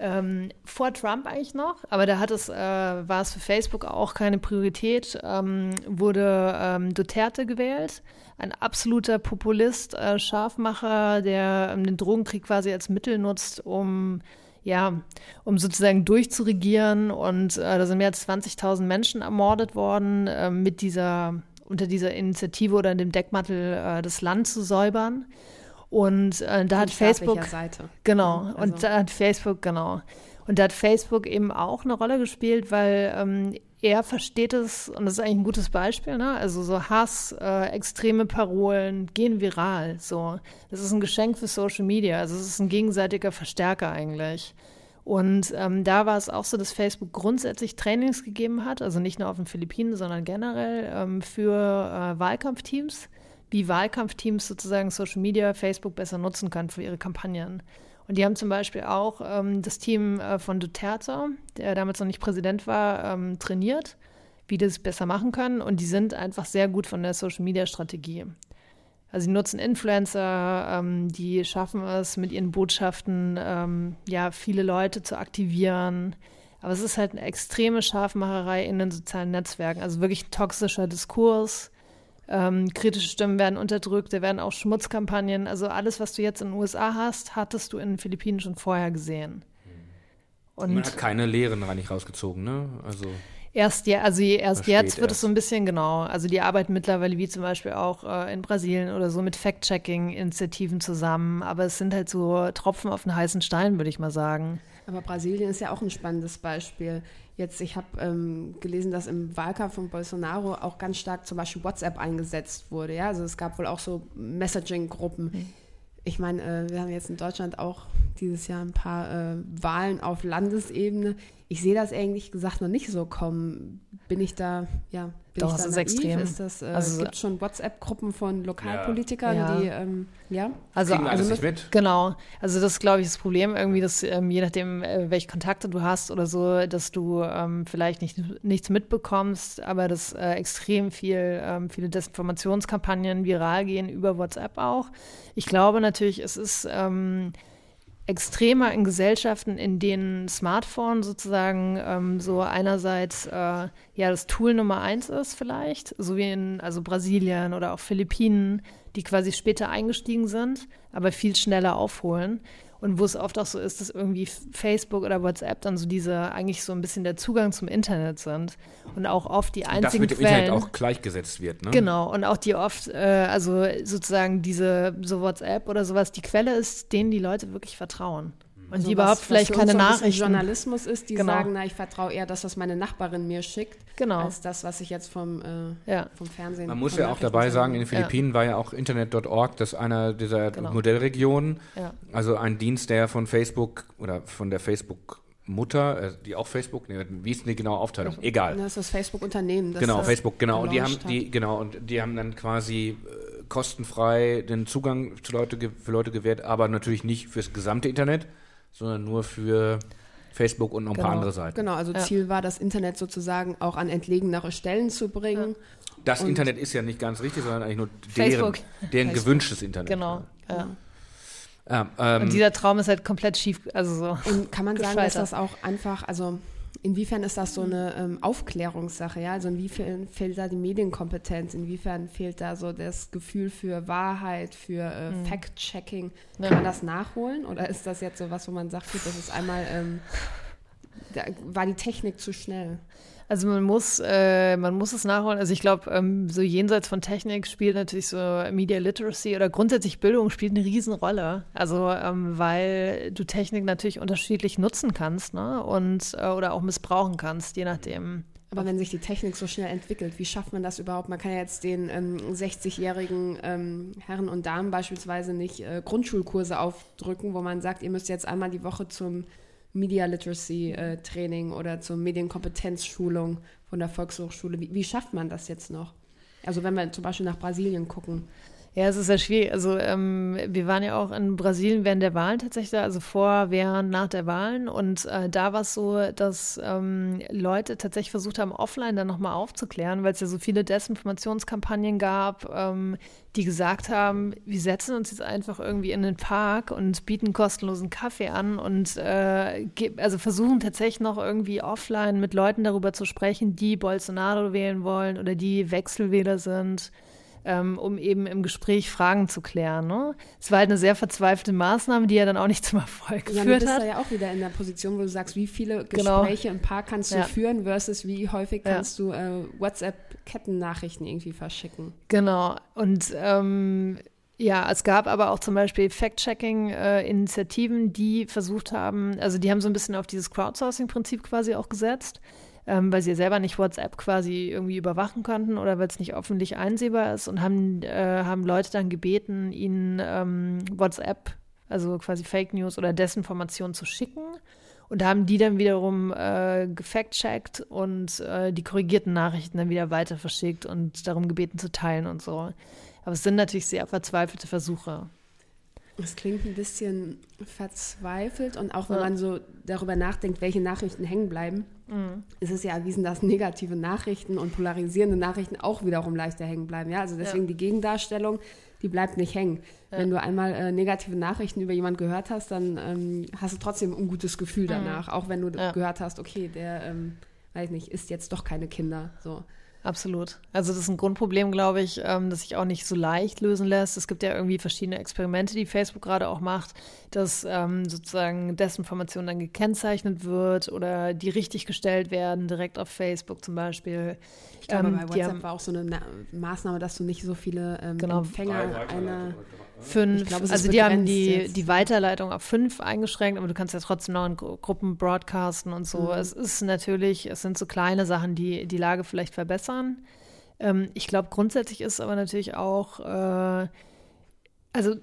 ähm, vor Trump eigentlich noch, aber da hat es, äh, war es für Facebook auch keine Priorität, ähm, wurde ähm, Duterte gewählt, ein absoluter Populist, äh, Scharfmacher, der ähm, den Drogenkrieg quasi als Mittel nutzt, um ja, um sozusagen durchzuregieren und äh, da sind mehr als 20.000 Menschen ermordet worden äh, mit dieser unter dieser Initiative oder dem Deckmantel äh, das Land zu säubern. Und äh, da hat Facebook. Genau, Also- und da hat Facebook, genau. Und da hat Facebook eben auch eine Rolle gespielt, weil ähm, er versteht es, und das ist eigentlich ein gutes Beispiel, ne? Also so Hass, äh, extreme Parolen gehen viral. So. Das ist ein Geschenk für Social Media. Also es ist ein gegenseitiger Verstärker eigentlich. Und ähm, da war es auch so, dass Facebook grundsätzlich Trainings gegeben hat, also nicht nur auf den Philippinen, sondern generell ähm, für äh, Wahlkampfteams, wie Wahlkampfteams sozusagen Social Media, Facebook besser nutzen können für ihre Kampagnen. Und die haben zum Beispiel auch ähm, das Team äh, von Duterte, der damals noch nicht Präsident war, ähm, trainiert, wie das besser machen können. Und die sind einfach sehr gut von der Social-Media-Strategie. Also sie nutzen Influencer, ähm, die schaffen es mit ihren Botschaften, ähm, ja, viele Leute zu aktivieren. Aber es ist halt eine extreme Scharfmacherei in den sozialen Netzwerken. Also wirklich ein toxischer Diskurs. Ähm, kritische Stimmen werden unterdrückt, da werden auch Schmutzkampagnen. Also alles, was du jetzt in den USA hast, hattest du in den Philippinen schon vorher gesehen. Und Man hat keine Lehren eigentlich rausgezogen, ne? Also Erst, ja, also je- erst Versteht jetzt wird es so ein bisschen genau. Also die arbeiten mittlerweile wie zum Beispiel auch äh, in Brasilien oder so mit Fact-Checking-Initiativen zusammen. Aber es sind halt so Tropfen auf den heißen Stein, würde ich mal sagen. Aber Brasilien ist ja auch ein spannendes Beispiel. Jetzt, ich habe ähm, gelesen, dass im Wahlkampf von Bolsonaro auch ganz stark zum Beispiel WhatsApp eingesetzt wurde. Ja, also es gab wohl auch so Messaging-Gruppen. Ich meine, äh, wir haben jetzt in Deutschland auch dieses Jahr ein paar äh, Wahlen auf Landesebene. Ich sehe das ehrlich gesagt noch nicht so kommen. Bin ich da, ja, bin Doch, ich es da ist naiv? extrem. Ist das, äh, Also- gibt schon WhatsApp-Gruppen von Lokalpolitikern, Ja. die, ähm, ja? Also, kriegen also nicht mit. Genau. Also das ist, glaube ich, das Problem irgendwie, dass ähm, je nachdem, äh, welche Kontakte du hast oder so, dass du ähm, vielleicht nicht, nichts mitbekommst, aber dass äh, extrem viel, ähm, viele Desinformationskampagnen viral gehen über WhatsApp auch. Ich glaube natürlich, es ist ähm, extremer in Gesellschaften, in denen Smartphone sozusagen ähm, so einerseits äh, ja das Tool Nummer eins ist vielleicht, so wie in also Brasilien oder auch Philippinen, die quasi später eingestiegen sind, aber viel schneller aufholen. Und wo es oft auch so ist, dass irgendwie Facebook oder WhatsApp dann so diese eigentlich so ein bisschen der Zugang zum Internet sind und auch oft die das einzigen mit dem Quellen. Internet auch gleichgesetzt wird, ne? Genau, und auch die oft, äh, also sozusagen diese, so WhatsApp oder sowas, die Quelle ist, denen die Leute wirklich vertrauen. Und So die was- überhaupt was vielleicht uns keine so ein bisschen Nachrichten. Journalismus ist, die Genau. sagen, na, ich vertraue eher das, was meine Nachbarin mir schickt, Genau. als das, was ich jetzt vom, äh, Ja. vom Fernsehen. Man muss ja auch dabei sagen, in den Ja. Philippinen war ja auch Internet.org, das ist einer dieser Genau. Modellregionen, Ja. also ein Dienst, der von Facebook oder von der Facebook Mutter, äh, die auch Facebook, nee, wie ist denn die genaue Aufteilung? Egal. Das ist das Facebook-Unternehmen. das Genau, das Facebook, genau. Und die haben hat. die, genau, und die haben dann quasi äh, kostenfrei den Zugang zu Leute, für Leute gewährt, aber natürlich nicht fürs gesamte Internet, sondern nur für Facebook und noch ein paar Genau. andere Seiten. Genau, also Ja. Ziel war, das Internet sozusagen auch an entlegenere Stellen zu bringen. Das Und- Internet ist ja nicht ganz richtig, sondern eigentlich nur deren, deren gewünschtes Internet. Genau. Ja. Ja, ähm, Und dieser Traum ist halt komplett schief, also so. Und kann man sagen, dass das auch einfach, also inwiefern ist das so eine ähm, Aufklärungssache, ja? Also inwiefern fehlt da die Medienkompetenz, inwiefern fehlt da so das Gefühl für Wahrheit, für äh, Mhm. Fact-Checking? Kann man das nachholen oder ist das jetzt so was, wo man sagt, gut, das ist einmal ähm, da war die Technik zu schnell? Also man muss, äh, man muss es nachholen. Also ich glaube, ähm, so jenseits von Technik spielt natürlich so Media Literacy oder grundsätzlich Bildung spielt eine Riesenrolle. Also ähm, weil du Technik natürlich unterschiedlich nutzen kannst, ne? Und äh, oder auch missbrauchen kannst, je nachdem. Aber wenn sich die Technik so schnell entwickelt, wie schafft man das überhaupt? Man kann ja jetzt den ähm, 60-jährigen ähm, Herren und Damen beispielsweise nicht äh, Grundschulkurse aufdrücken, wo man sagt, ihr müsst jetzt einmal die Woche zum Media Literacy äh, Training oder zur Medienkompetenzschulung von der Volkshochschule. Wie, wie schafft man das jetzt noch? Also wenn wir zum Beispiel nach Brasilien gucken. Ja, es ist sehr schwierig. Also ähm, wir waren ja auch in Brasilien während der Wahlen tatsächlich, also vor, während, nach der Wahlen. Und äh, da war es so, dass ähm, Leute tatsächlich versucht haben, offline dann nochmal aufzuklären, weil es ja so viele Desinformationskampagnen gab, ähm, die gesagt haben, wir setzen uns jetzt einfach irgendwie in den Park und bieten kostenlosen Kaffee an und äh, also versuchen tatsächlich noch irgendwie offline mit Leuten darüber zu sprechen, die Bolsonaro wählen wollen oder die Wechselwähler sind ähm, um eben im Gespräch Fragen zu klären. Ne? Es war halt eine sehr verzweifelte Maßnahme, die ja dann auch nicht zum Erfolg ja, geführt hat. Du bist da ja auch wieder in der Position, wo du sagst, wie viele genau. Gespräche genau. im Paar kannst du ja. führen versus wie häufig kannst ja. du äh, WhatsApp-Kettennachrichten irgendwie verschicken. Genau. Und ähm, ja, es gab aber auch zum Beispiel Fact-Checking-Initiativen, äh, die versucht haben, also die haben so ein bisschen auf dieses Crowdsourcing-Prinzip quasi auch gesetzt ähm, weil sie selber nicht WhatsApp quasi irgendwie überwachen konnten oder weil es nicht öffentlich einsehbar ist und haben, äh, haben Leute dann gebeten, ihnen ähm, WhatsApp, also quasi Fake News oder Desinformation zu schicken. Und haben die dann wiederum äh, gefact-checkt und äh, die korrigierten Nachrichten dann wieder weiter verschickt und darum gebeten zu teilen und so. Aber es sind natürlich sehr verzweifelte Versuche. Es klingt ein bisschen verzweifelt und auch wenn ja. man so darüber nachdenkt, welche Nachrichten hängen bleiben, mhm. ist es ja erwiesen, dass negative Nachrichten und polarisierende Nachrichten auch wiederum leichter hängen bleiben. Ja, also deswegen ja. die Gegendarstellung, die bleibt nicht hängen. Ja. Wenn du einmal äh, negative Nachrichten über jemanden gehört hast, dann ähm, hast du trotzdem ein gutes Gefühl mhm. danach, mhm. auch wenn du gehört hast, okay, der, ähm, weiß nicht, isst jetzt doch keine Kinder. So. Absolut. Also das ist ein Grundproblem, glaube ich, ähm, das sich auch nicht so leicht lösen lässt. Es gibt ja irgendwie verschiedene Experimente, die Facebook gerade auch macht, dass ähm, sozusagen Desinformation dann gekennzeichnet wird oder die richtig gestellt werden, direkt auf Facebook zum Beispiel. Ich glaube, ähm, bei WhatsApp haben, war auch so eine Na Maßnahme, dass du nicht so viele ähm, genau, Empfänger einer Fünf, glaub, also die haben die, die Weiterleitung auf fünf eingeschränkt, aber du kannst ja trotzdem noch in Gruppen broadcasten und so. Mhm. Es ist natürlich, es sind so kleine Sachen, die die Lage vielleicht verbessern. Ähm, ich glaube, grundsätzlich ist aber natürlich auch, äh, also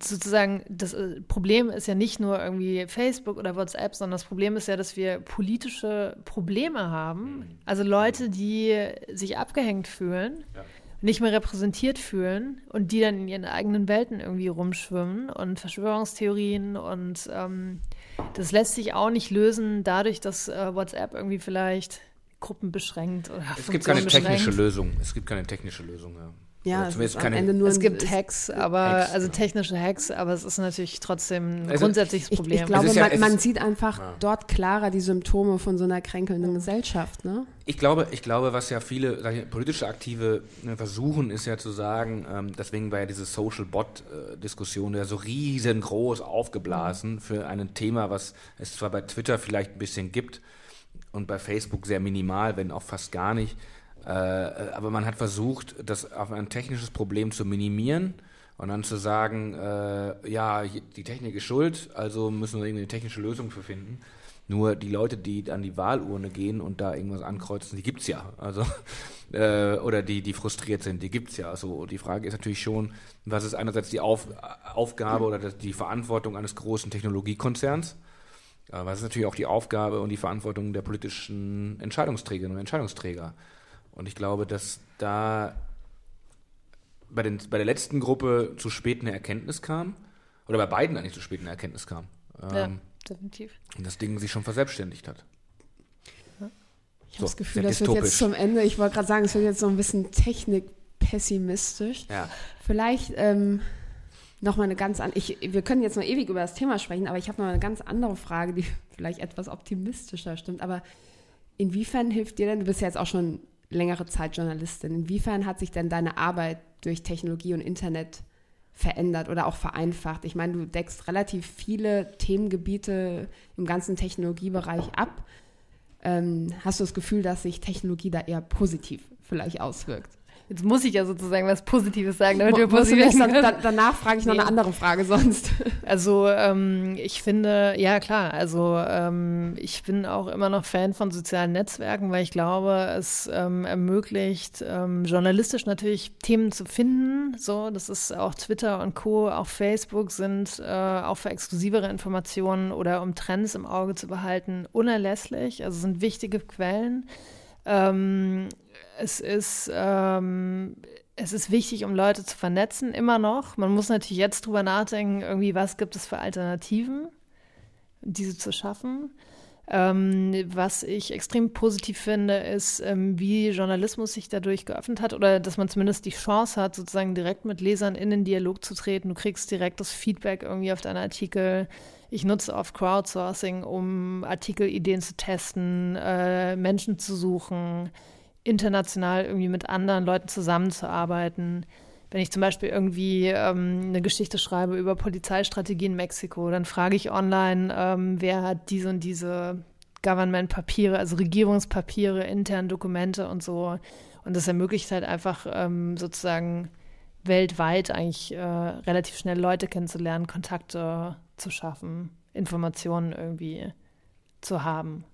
sozusagen, das äh, Problem ist ja nicht nur irgendwie Facebook oder WhatsApp, sondern das Problem ist ja, dass wir politische Probleme haben. Mhm. Also Leute, die sich abgehängt fühlen. Ja nicht mehr repräsentiert fühlen und die dann in ihren eigenen Welten irgendwie rumschwimmen und Verschwörungstheorien und ähm, das lässt sich auch nicht lösen dadurch, dass äh, WhatsApp irgendwie vielleicht Gruppen beschränkt oder Es gibt keine technische Lösung. Es gibt keine technische Lösung, ja. Ja, es, ist keine, es gibt Hacks, aber Hacks, also technische Hacks, aber es ist natürlich trotzdem ein also grundsätzliches Problem. Ich, ich glaube, ja, man, man, sieht einfach ja. dort klarer die Symptome von so einer kränkelnden Gesellschaft. Ne? Ich glaube, ich glaube, was ja viele ich, politische Aktive ne, versuchen, ist ja zu sagen, ähm, deswegen war ja diese Social Bot-Diskussion ja so riesengroß aufgeblasen mhm. für ein Thema, was es zwar bei Twitter vielleicht ein bisschen gibt und bei Facebook sehr minimal, wenn auch fast gar nicht äh, aber man hat versucht, das auf ein technisches Problem zu minimieren und dann zu sagen, äh, ja, die Technik ist schuld, also müssen wir irgendwie eine technische Lösung für finden. Nur die Leute, die an die Wahlurne gehen und da irgendwas ankreuzen, die gibt es ja. Also, äh, oder die, die frustriert sind, die gibt es ja. Also die Frage ist natürlich schon, was ist einerseits die Auf, Aufgabe oder die Verantwortung eines großen Technologiekonzerns? Aber was ist natürlich auch die Aufgabe und die Verantwortung der politischen Entscheidungsträgerinnen und Entscheidungsträger? Und ich glaube, dass da bei, den, bei der letzten Gruppe zu spät eine Erkenntnis kam, oder bei beiden eigentlich zu spät eine Erkenntnis kam. Ähm, ja, definitiv. Und das Ding sich schon verselbstständigt hat. Ich habe so, das Gefühl, das dystopisch. wird jetzt zum Ende, ich wollte gerade sagen, es wird jetzt so ein bisschen technikpessimistisch. Ja. Vielleicht ähm, noch mal eine ganz andere, wir können jetzt noch ewig über das Thema sprechen, aber ich habe noch eine ganz andere Frage, die vielleicht etwas optimistischer stimmt. Aber inwiefern hilft dir denn, du bist ja jetzt auch schon längere Zeit Journalistin. Inwiefern hat sich denn deine Arbeit durch Technologie und Internet verändert oder auch vereinfacht? Ich meine, du deckst relativ viele Themengebiete im ganzen Technologiebereich ab. Ähm, hast du das Gefühl, dass sich Technologie da eher positiv vielleicht auswirkt? Jetzt muss ich ja sozusagen was Positives sagen, damit wir positiv dann, dann, Danach frage ich noch nee. eine andere Frage sonst. Also ähm, ich finde, ja klar, also ähm, ich bin auch immer noch Fan von sozialen Netzwerken, weil ich glaube, es ähm, ermöglicht, ähm, journalistisch natürlich Themen zu finden. So, das ist auch Twitter und Co., auch Facebook sind äh, auch für exklusivere Informationen oder um Trends im Auge zu behalten unerlässlich. Also sind wichtige Quellen. Ähm, es ist, ähm, es ist wichtig, um Leute zu vernetzen, immer noch. Man muss natürlich jetzt drüber nachdenken, irgendwie, was gibt es für Alternativen, diese zu schaffen. Ähm, was ich extrem positiv finde, ist, ähm, wie Journalismus sich dadurch geöffnet hat oder dass man zumindest die Chance hat, sozusagen direkt mit Lesern in den Dialog zu treten. Du kriegst direkt das Feedback irgendwie auf deinen Artikel. Ich nutze oft Crowdsourcing, um Artikelideen zu testen, äh, Menschen zu suchen international irgendwie mit anderen Leuten zusammenzuarbeiten. Wenn ich zum Beispiel irgendwie ähm, eine Geschichte schreibe über Polizeistrategie in Mexiko, dann frage ich online, ähm, wer hat diese und diese Government-Papiere, also Regierungspapiere, interne Dokumente und so. Und das ermöglicht halt einfach ähm, sozusagen weltweit eigentlich äh, relativ schnell Leute kennenzulernen, Kontakte zu schaffen, Informationen irgendwie zu haben.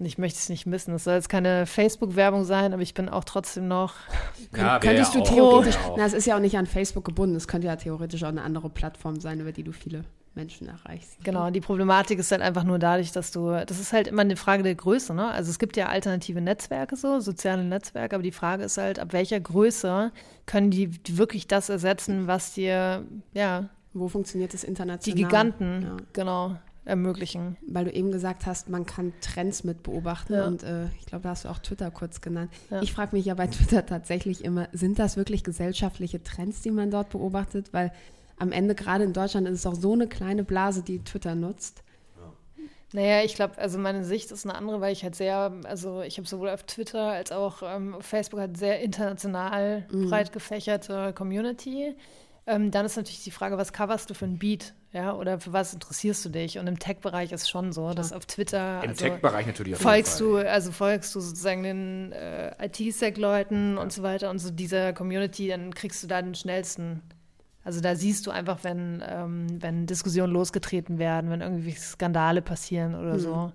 Und ich möchte es nicht missen. Es soll jetzt keine Facebook-Werbung sein, aber ich bin auch trotzdem noch. Ja, könntest ja du theoretisch. Na, es ist ja auch nicht an Facebook gebunden. Es könnte ja theoretisch auch eine andere Plattform sein, über die du viele Menschen erreichst. Genau, die Problematik ist halt einfach nur dadurch, dass du, das ist halt immer eine Frage der Größe, ne? Also es gibt ja alternative Netzwerke so, soziale Netzwerke, aber die Frage ist halt, ab welcher Größe können die wirklich das ersetzen, was dir, ja. Wo funktioniert das international? Die Giganten, ja. genau ermöglichen. Weil du eben gesagt hast, man kann Trends mit beobachten ja. und äh, ich glaube, da hast du auch Twitter kurz genannt. Ja. Ich frage mich ja bei Twitter tatsächlich immer, sind das wirklich gesellschaftliche Trends, die man dort beobachtet? Weil am Ende, gerade in Deutschland, ist es auch so eine kleine Blase, die Twitter nutzt. Naja, ich glaube, also meine Sicht ist eine andere, weil ich halt sehr, also ich habe sowohl auf Twitter als auch ähm, auf Facebook halt sehr international mhm. breit gefächerte Community. Ähm, dann ist natürlich die Frage, was coverst du für ein Beat? Ja, oder für was interessierst du dich? Und im Tech-Bereich ist schon so, dass auf Twitter. Im also, Tech-Bereich natürlich auch. Folgst du, also folgst du sozusagen den äh, IT-Sec-Leuten ja. und so weiter und so dieser Community, dann kriegst du da den schnellsten. Also da siehst du einfach, wenn, ähm, wenn Diskussionen losgetreten werden, wenn irgendwie Skandale passieren oder mhm. so.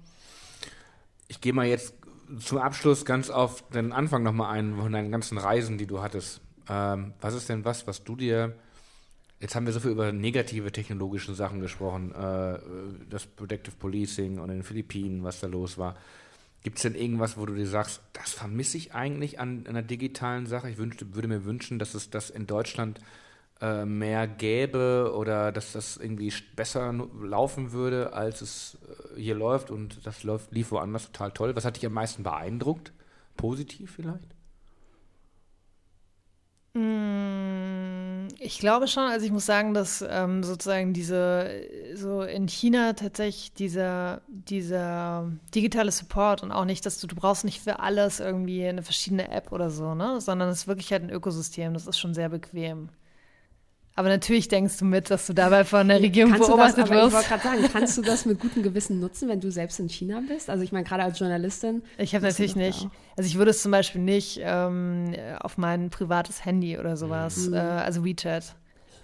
Ich gehe mal jetzt zum Abschluss ganz auf den Anfang nochmal ein, von deinen ganzen Reisen, die du hattest. Ähm, was ist denn was, was du dir Jetzt haben wir so viel über negative technologische Sachen gesprochen, äh, das Protective Policing und in den Philippinen, was da los war. Gibt es denn irgendwas, wo du dir sagst, das vermisse ich eigentlich an, einer digitalen Sache? Ich wünschte, würde mir wünschen, dass es das in Deutschland äh, mehr gäbe oder dass das irgendwie besser laufen würde, als es äh, hier läuft und das läuft, lief woanders total toll. Was hat dich am meisten beeindruckt? Positiv vielleicht? Mm, ich glaube schon, also ich muss sagen, dass ähm, sozusagen diese, so in China tatsächlich dieser, dieser digitale Support und auch nicht, dass du, du brauchst nicht für alles irgendwie eine verschiedene App oder so, ne, sondern es ist wirklich halt ein Ökosystem, das ist schon sehr bequem. Aber natürlich denkst du mit, dass du dabei von der Regierung kannst beobachtet das, wirst. Ich wollte gerade sagen, kannst du das mit gutem Gewissen nutzen, wenn du selbst in China bist? Also ich meine, gerade als Journalistin. Ich habe natürlich nicht. Also ich würde es zum Beispiel nicht ähm, auf mein privates Handy oder sowas, mhm. äh, also WeChat.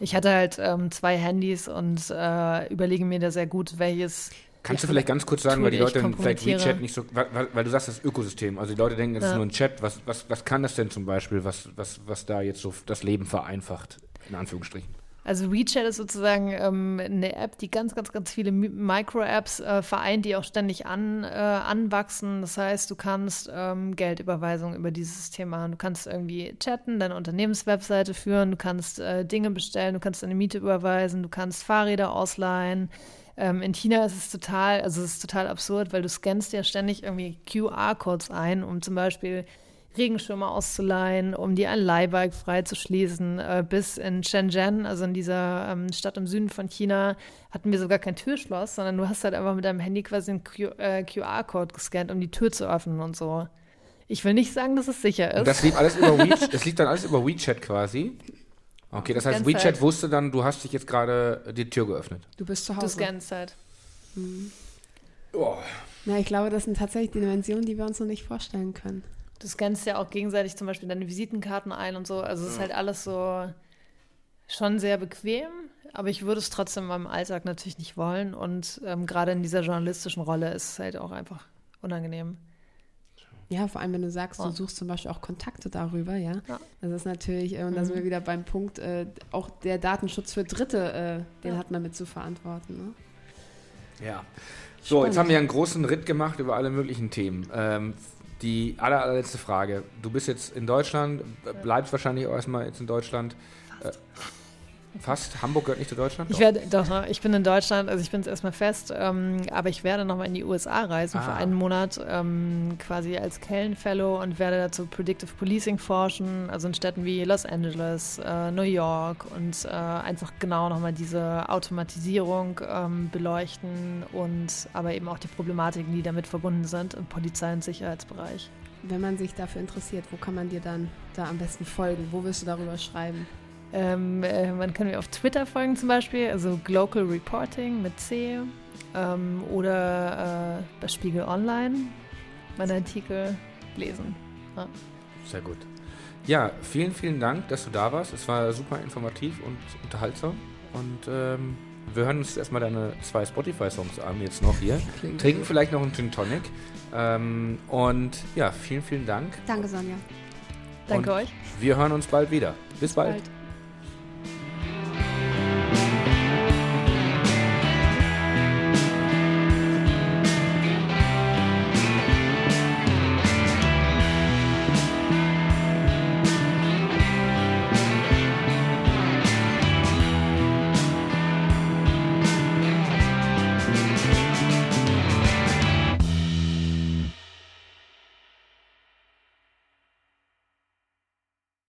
Ich hatte halt ähm, zwei Handys und äh, überlege mir da sehr gut, welches Kannst du vielleicht ganz kurz sagen, weil die Leute vielleicht WeChat nicht so, weil, weil, du sagst das Ökosystem, also die Leute denken, es ja. ist nur ein Chat. Was, was, was kann das denn zum Beispiel, was, was, was da jetzt so das Leben vereinfacht? In Anführungsstrichen. Also WeChat ist sozusagen ähm, eine App, die ganz, ganz, ganz viele Micro-Apps äh, vereint, die auch ständig an, äh, anwachsen. Das heißt, du kannst ähm, Geldüberweisungen über dieses System machen. Du kannst irgendwie chatten, deine Unternehmenswebseite führen, du kannst äh, Dinge bestellen, du kannst deine Miete überweisen, du kannst Fahrräder ausleihen. Ähm, in China ist es total, also es ist total absurd, weil du scannst ja ständig irgendwie QR-Codes ein, um zum Beispiel Regenschirme auszuleihen, um dir ein Leihbike freizuschließen. Äh, bis in Shenzhen, also in dieser ähm, Stadt im Süden von China, hatten wir sogar kein Türschloss, sondern du hast halt einfach mit deinem Handy quasi einen äh, QR-Code gescannt, um die Tür zu öffnen und so. Ich will nicht sagen, dass es sicher ist. Das lief alles über WeChat, das lief dann alles über WeChat quasi. Okay, das heißt, WeChat halt. wusste dann, du hast dich jetzt gerade die Tür geöffnet. Du bist zu Hause. Du scannst halt. Mhm. Oh. Na, ich glaube, das sind tatsächlich Dimensionen, die wir uns noch nicht vorstellen können. Du scannst ja auch gegenseitig zum Beispiel deine Visitenkarten ein und so. Also es ist halt alles so schon sehr bequem, aber ich würde es trotzdem in meinem Alltag natürlich nicht wollen. Und ähm, gerade in dieser journalistischen Rolle ist es halt auch einfach unangenehm. Ja, vor allem, wenn du sagst, du suchst zum Beispiel auch Kontakte darüber, ja. ja. Das ist natürlich, äh, und da sind wir mhm. wieder beim Punkt, äh, auch der Datenschutz für Dritte, äh, den ja. hat man mit zu verantworten. Ne? Ja. So, Spannend. jetzt haben wir einen großen Ritt gemacht über alle möglichen Themen. Ähm, die aller, allerletzte Frage. Du bist jetzt in Deutschland, bleibst wahrscheinlich auch erstmal jetzt in Deutschland. Fast. Fast. Hamburg gehört nicht zu Deutschland? Ich werde, doch, ich bin in Deutschland, also ich bin jetzt erstmal fest, ähm, aber ich werde nochmal in die USA reisen ah. für einen Monat, ähm, quasi als Kellen-Fellow und werde dazu Predictive Policing forschen, also in Städten wie Los Angeles, äh, New York und äh, einfach genau nochmal diese Automatisierung ähm, beleuchten und aber eben auch die Problematiken, die damit verbunden sind im Polizei- und Sicherheitsbereich. Wenn man sich dafür interessiert, wo kann man dir dann da am besten folgen? Wo wirst du darüber schreiben? Ähm, äh, man kann mir auf Twitter folgen zum Beispiel, also Global Reporting mit C ähm, oder äh, bei Spiegel Online meine Artikel lesen. Ja. Sehr gut. Ja, vielen, vielen Dank, dass du da warst. Es war super informativ und unterhaltsam. Und ähm, wir hören uns erstmal deine zwei Spotify-Songs an, jetzt noch hier. Klingt Trinken gut. vielleicht noch einen Gin Tonic. Ähm, und ja, vielen, vielen Dank. Danke, Sonja. Danke und euch. Wir hören uns bald wieder. Bis, Bis bald. bald.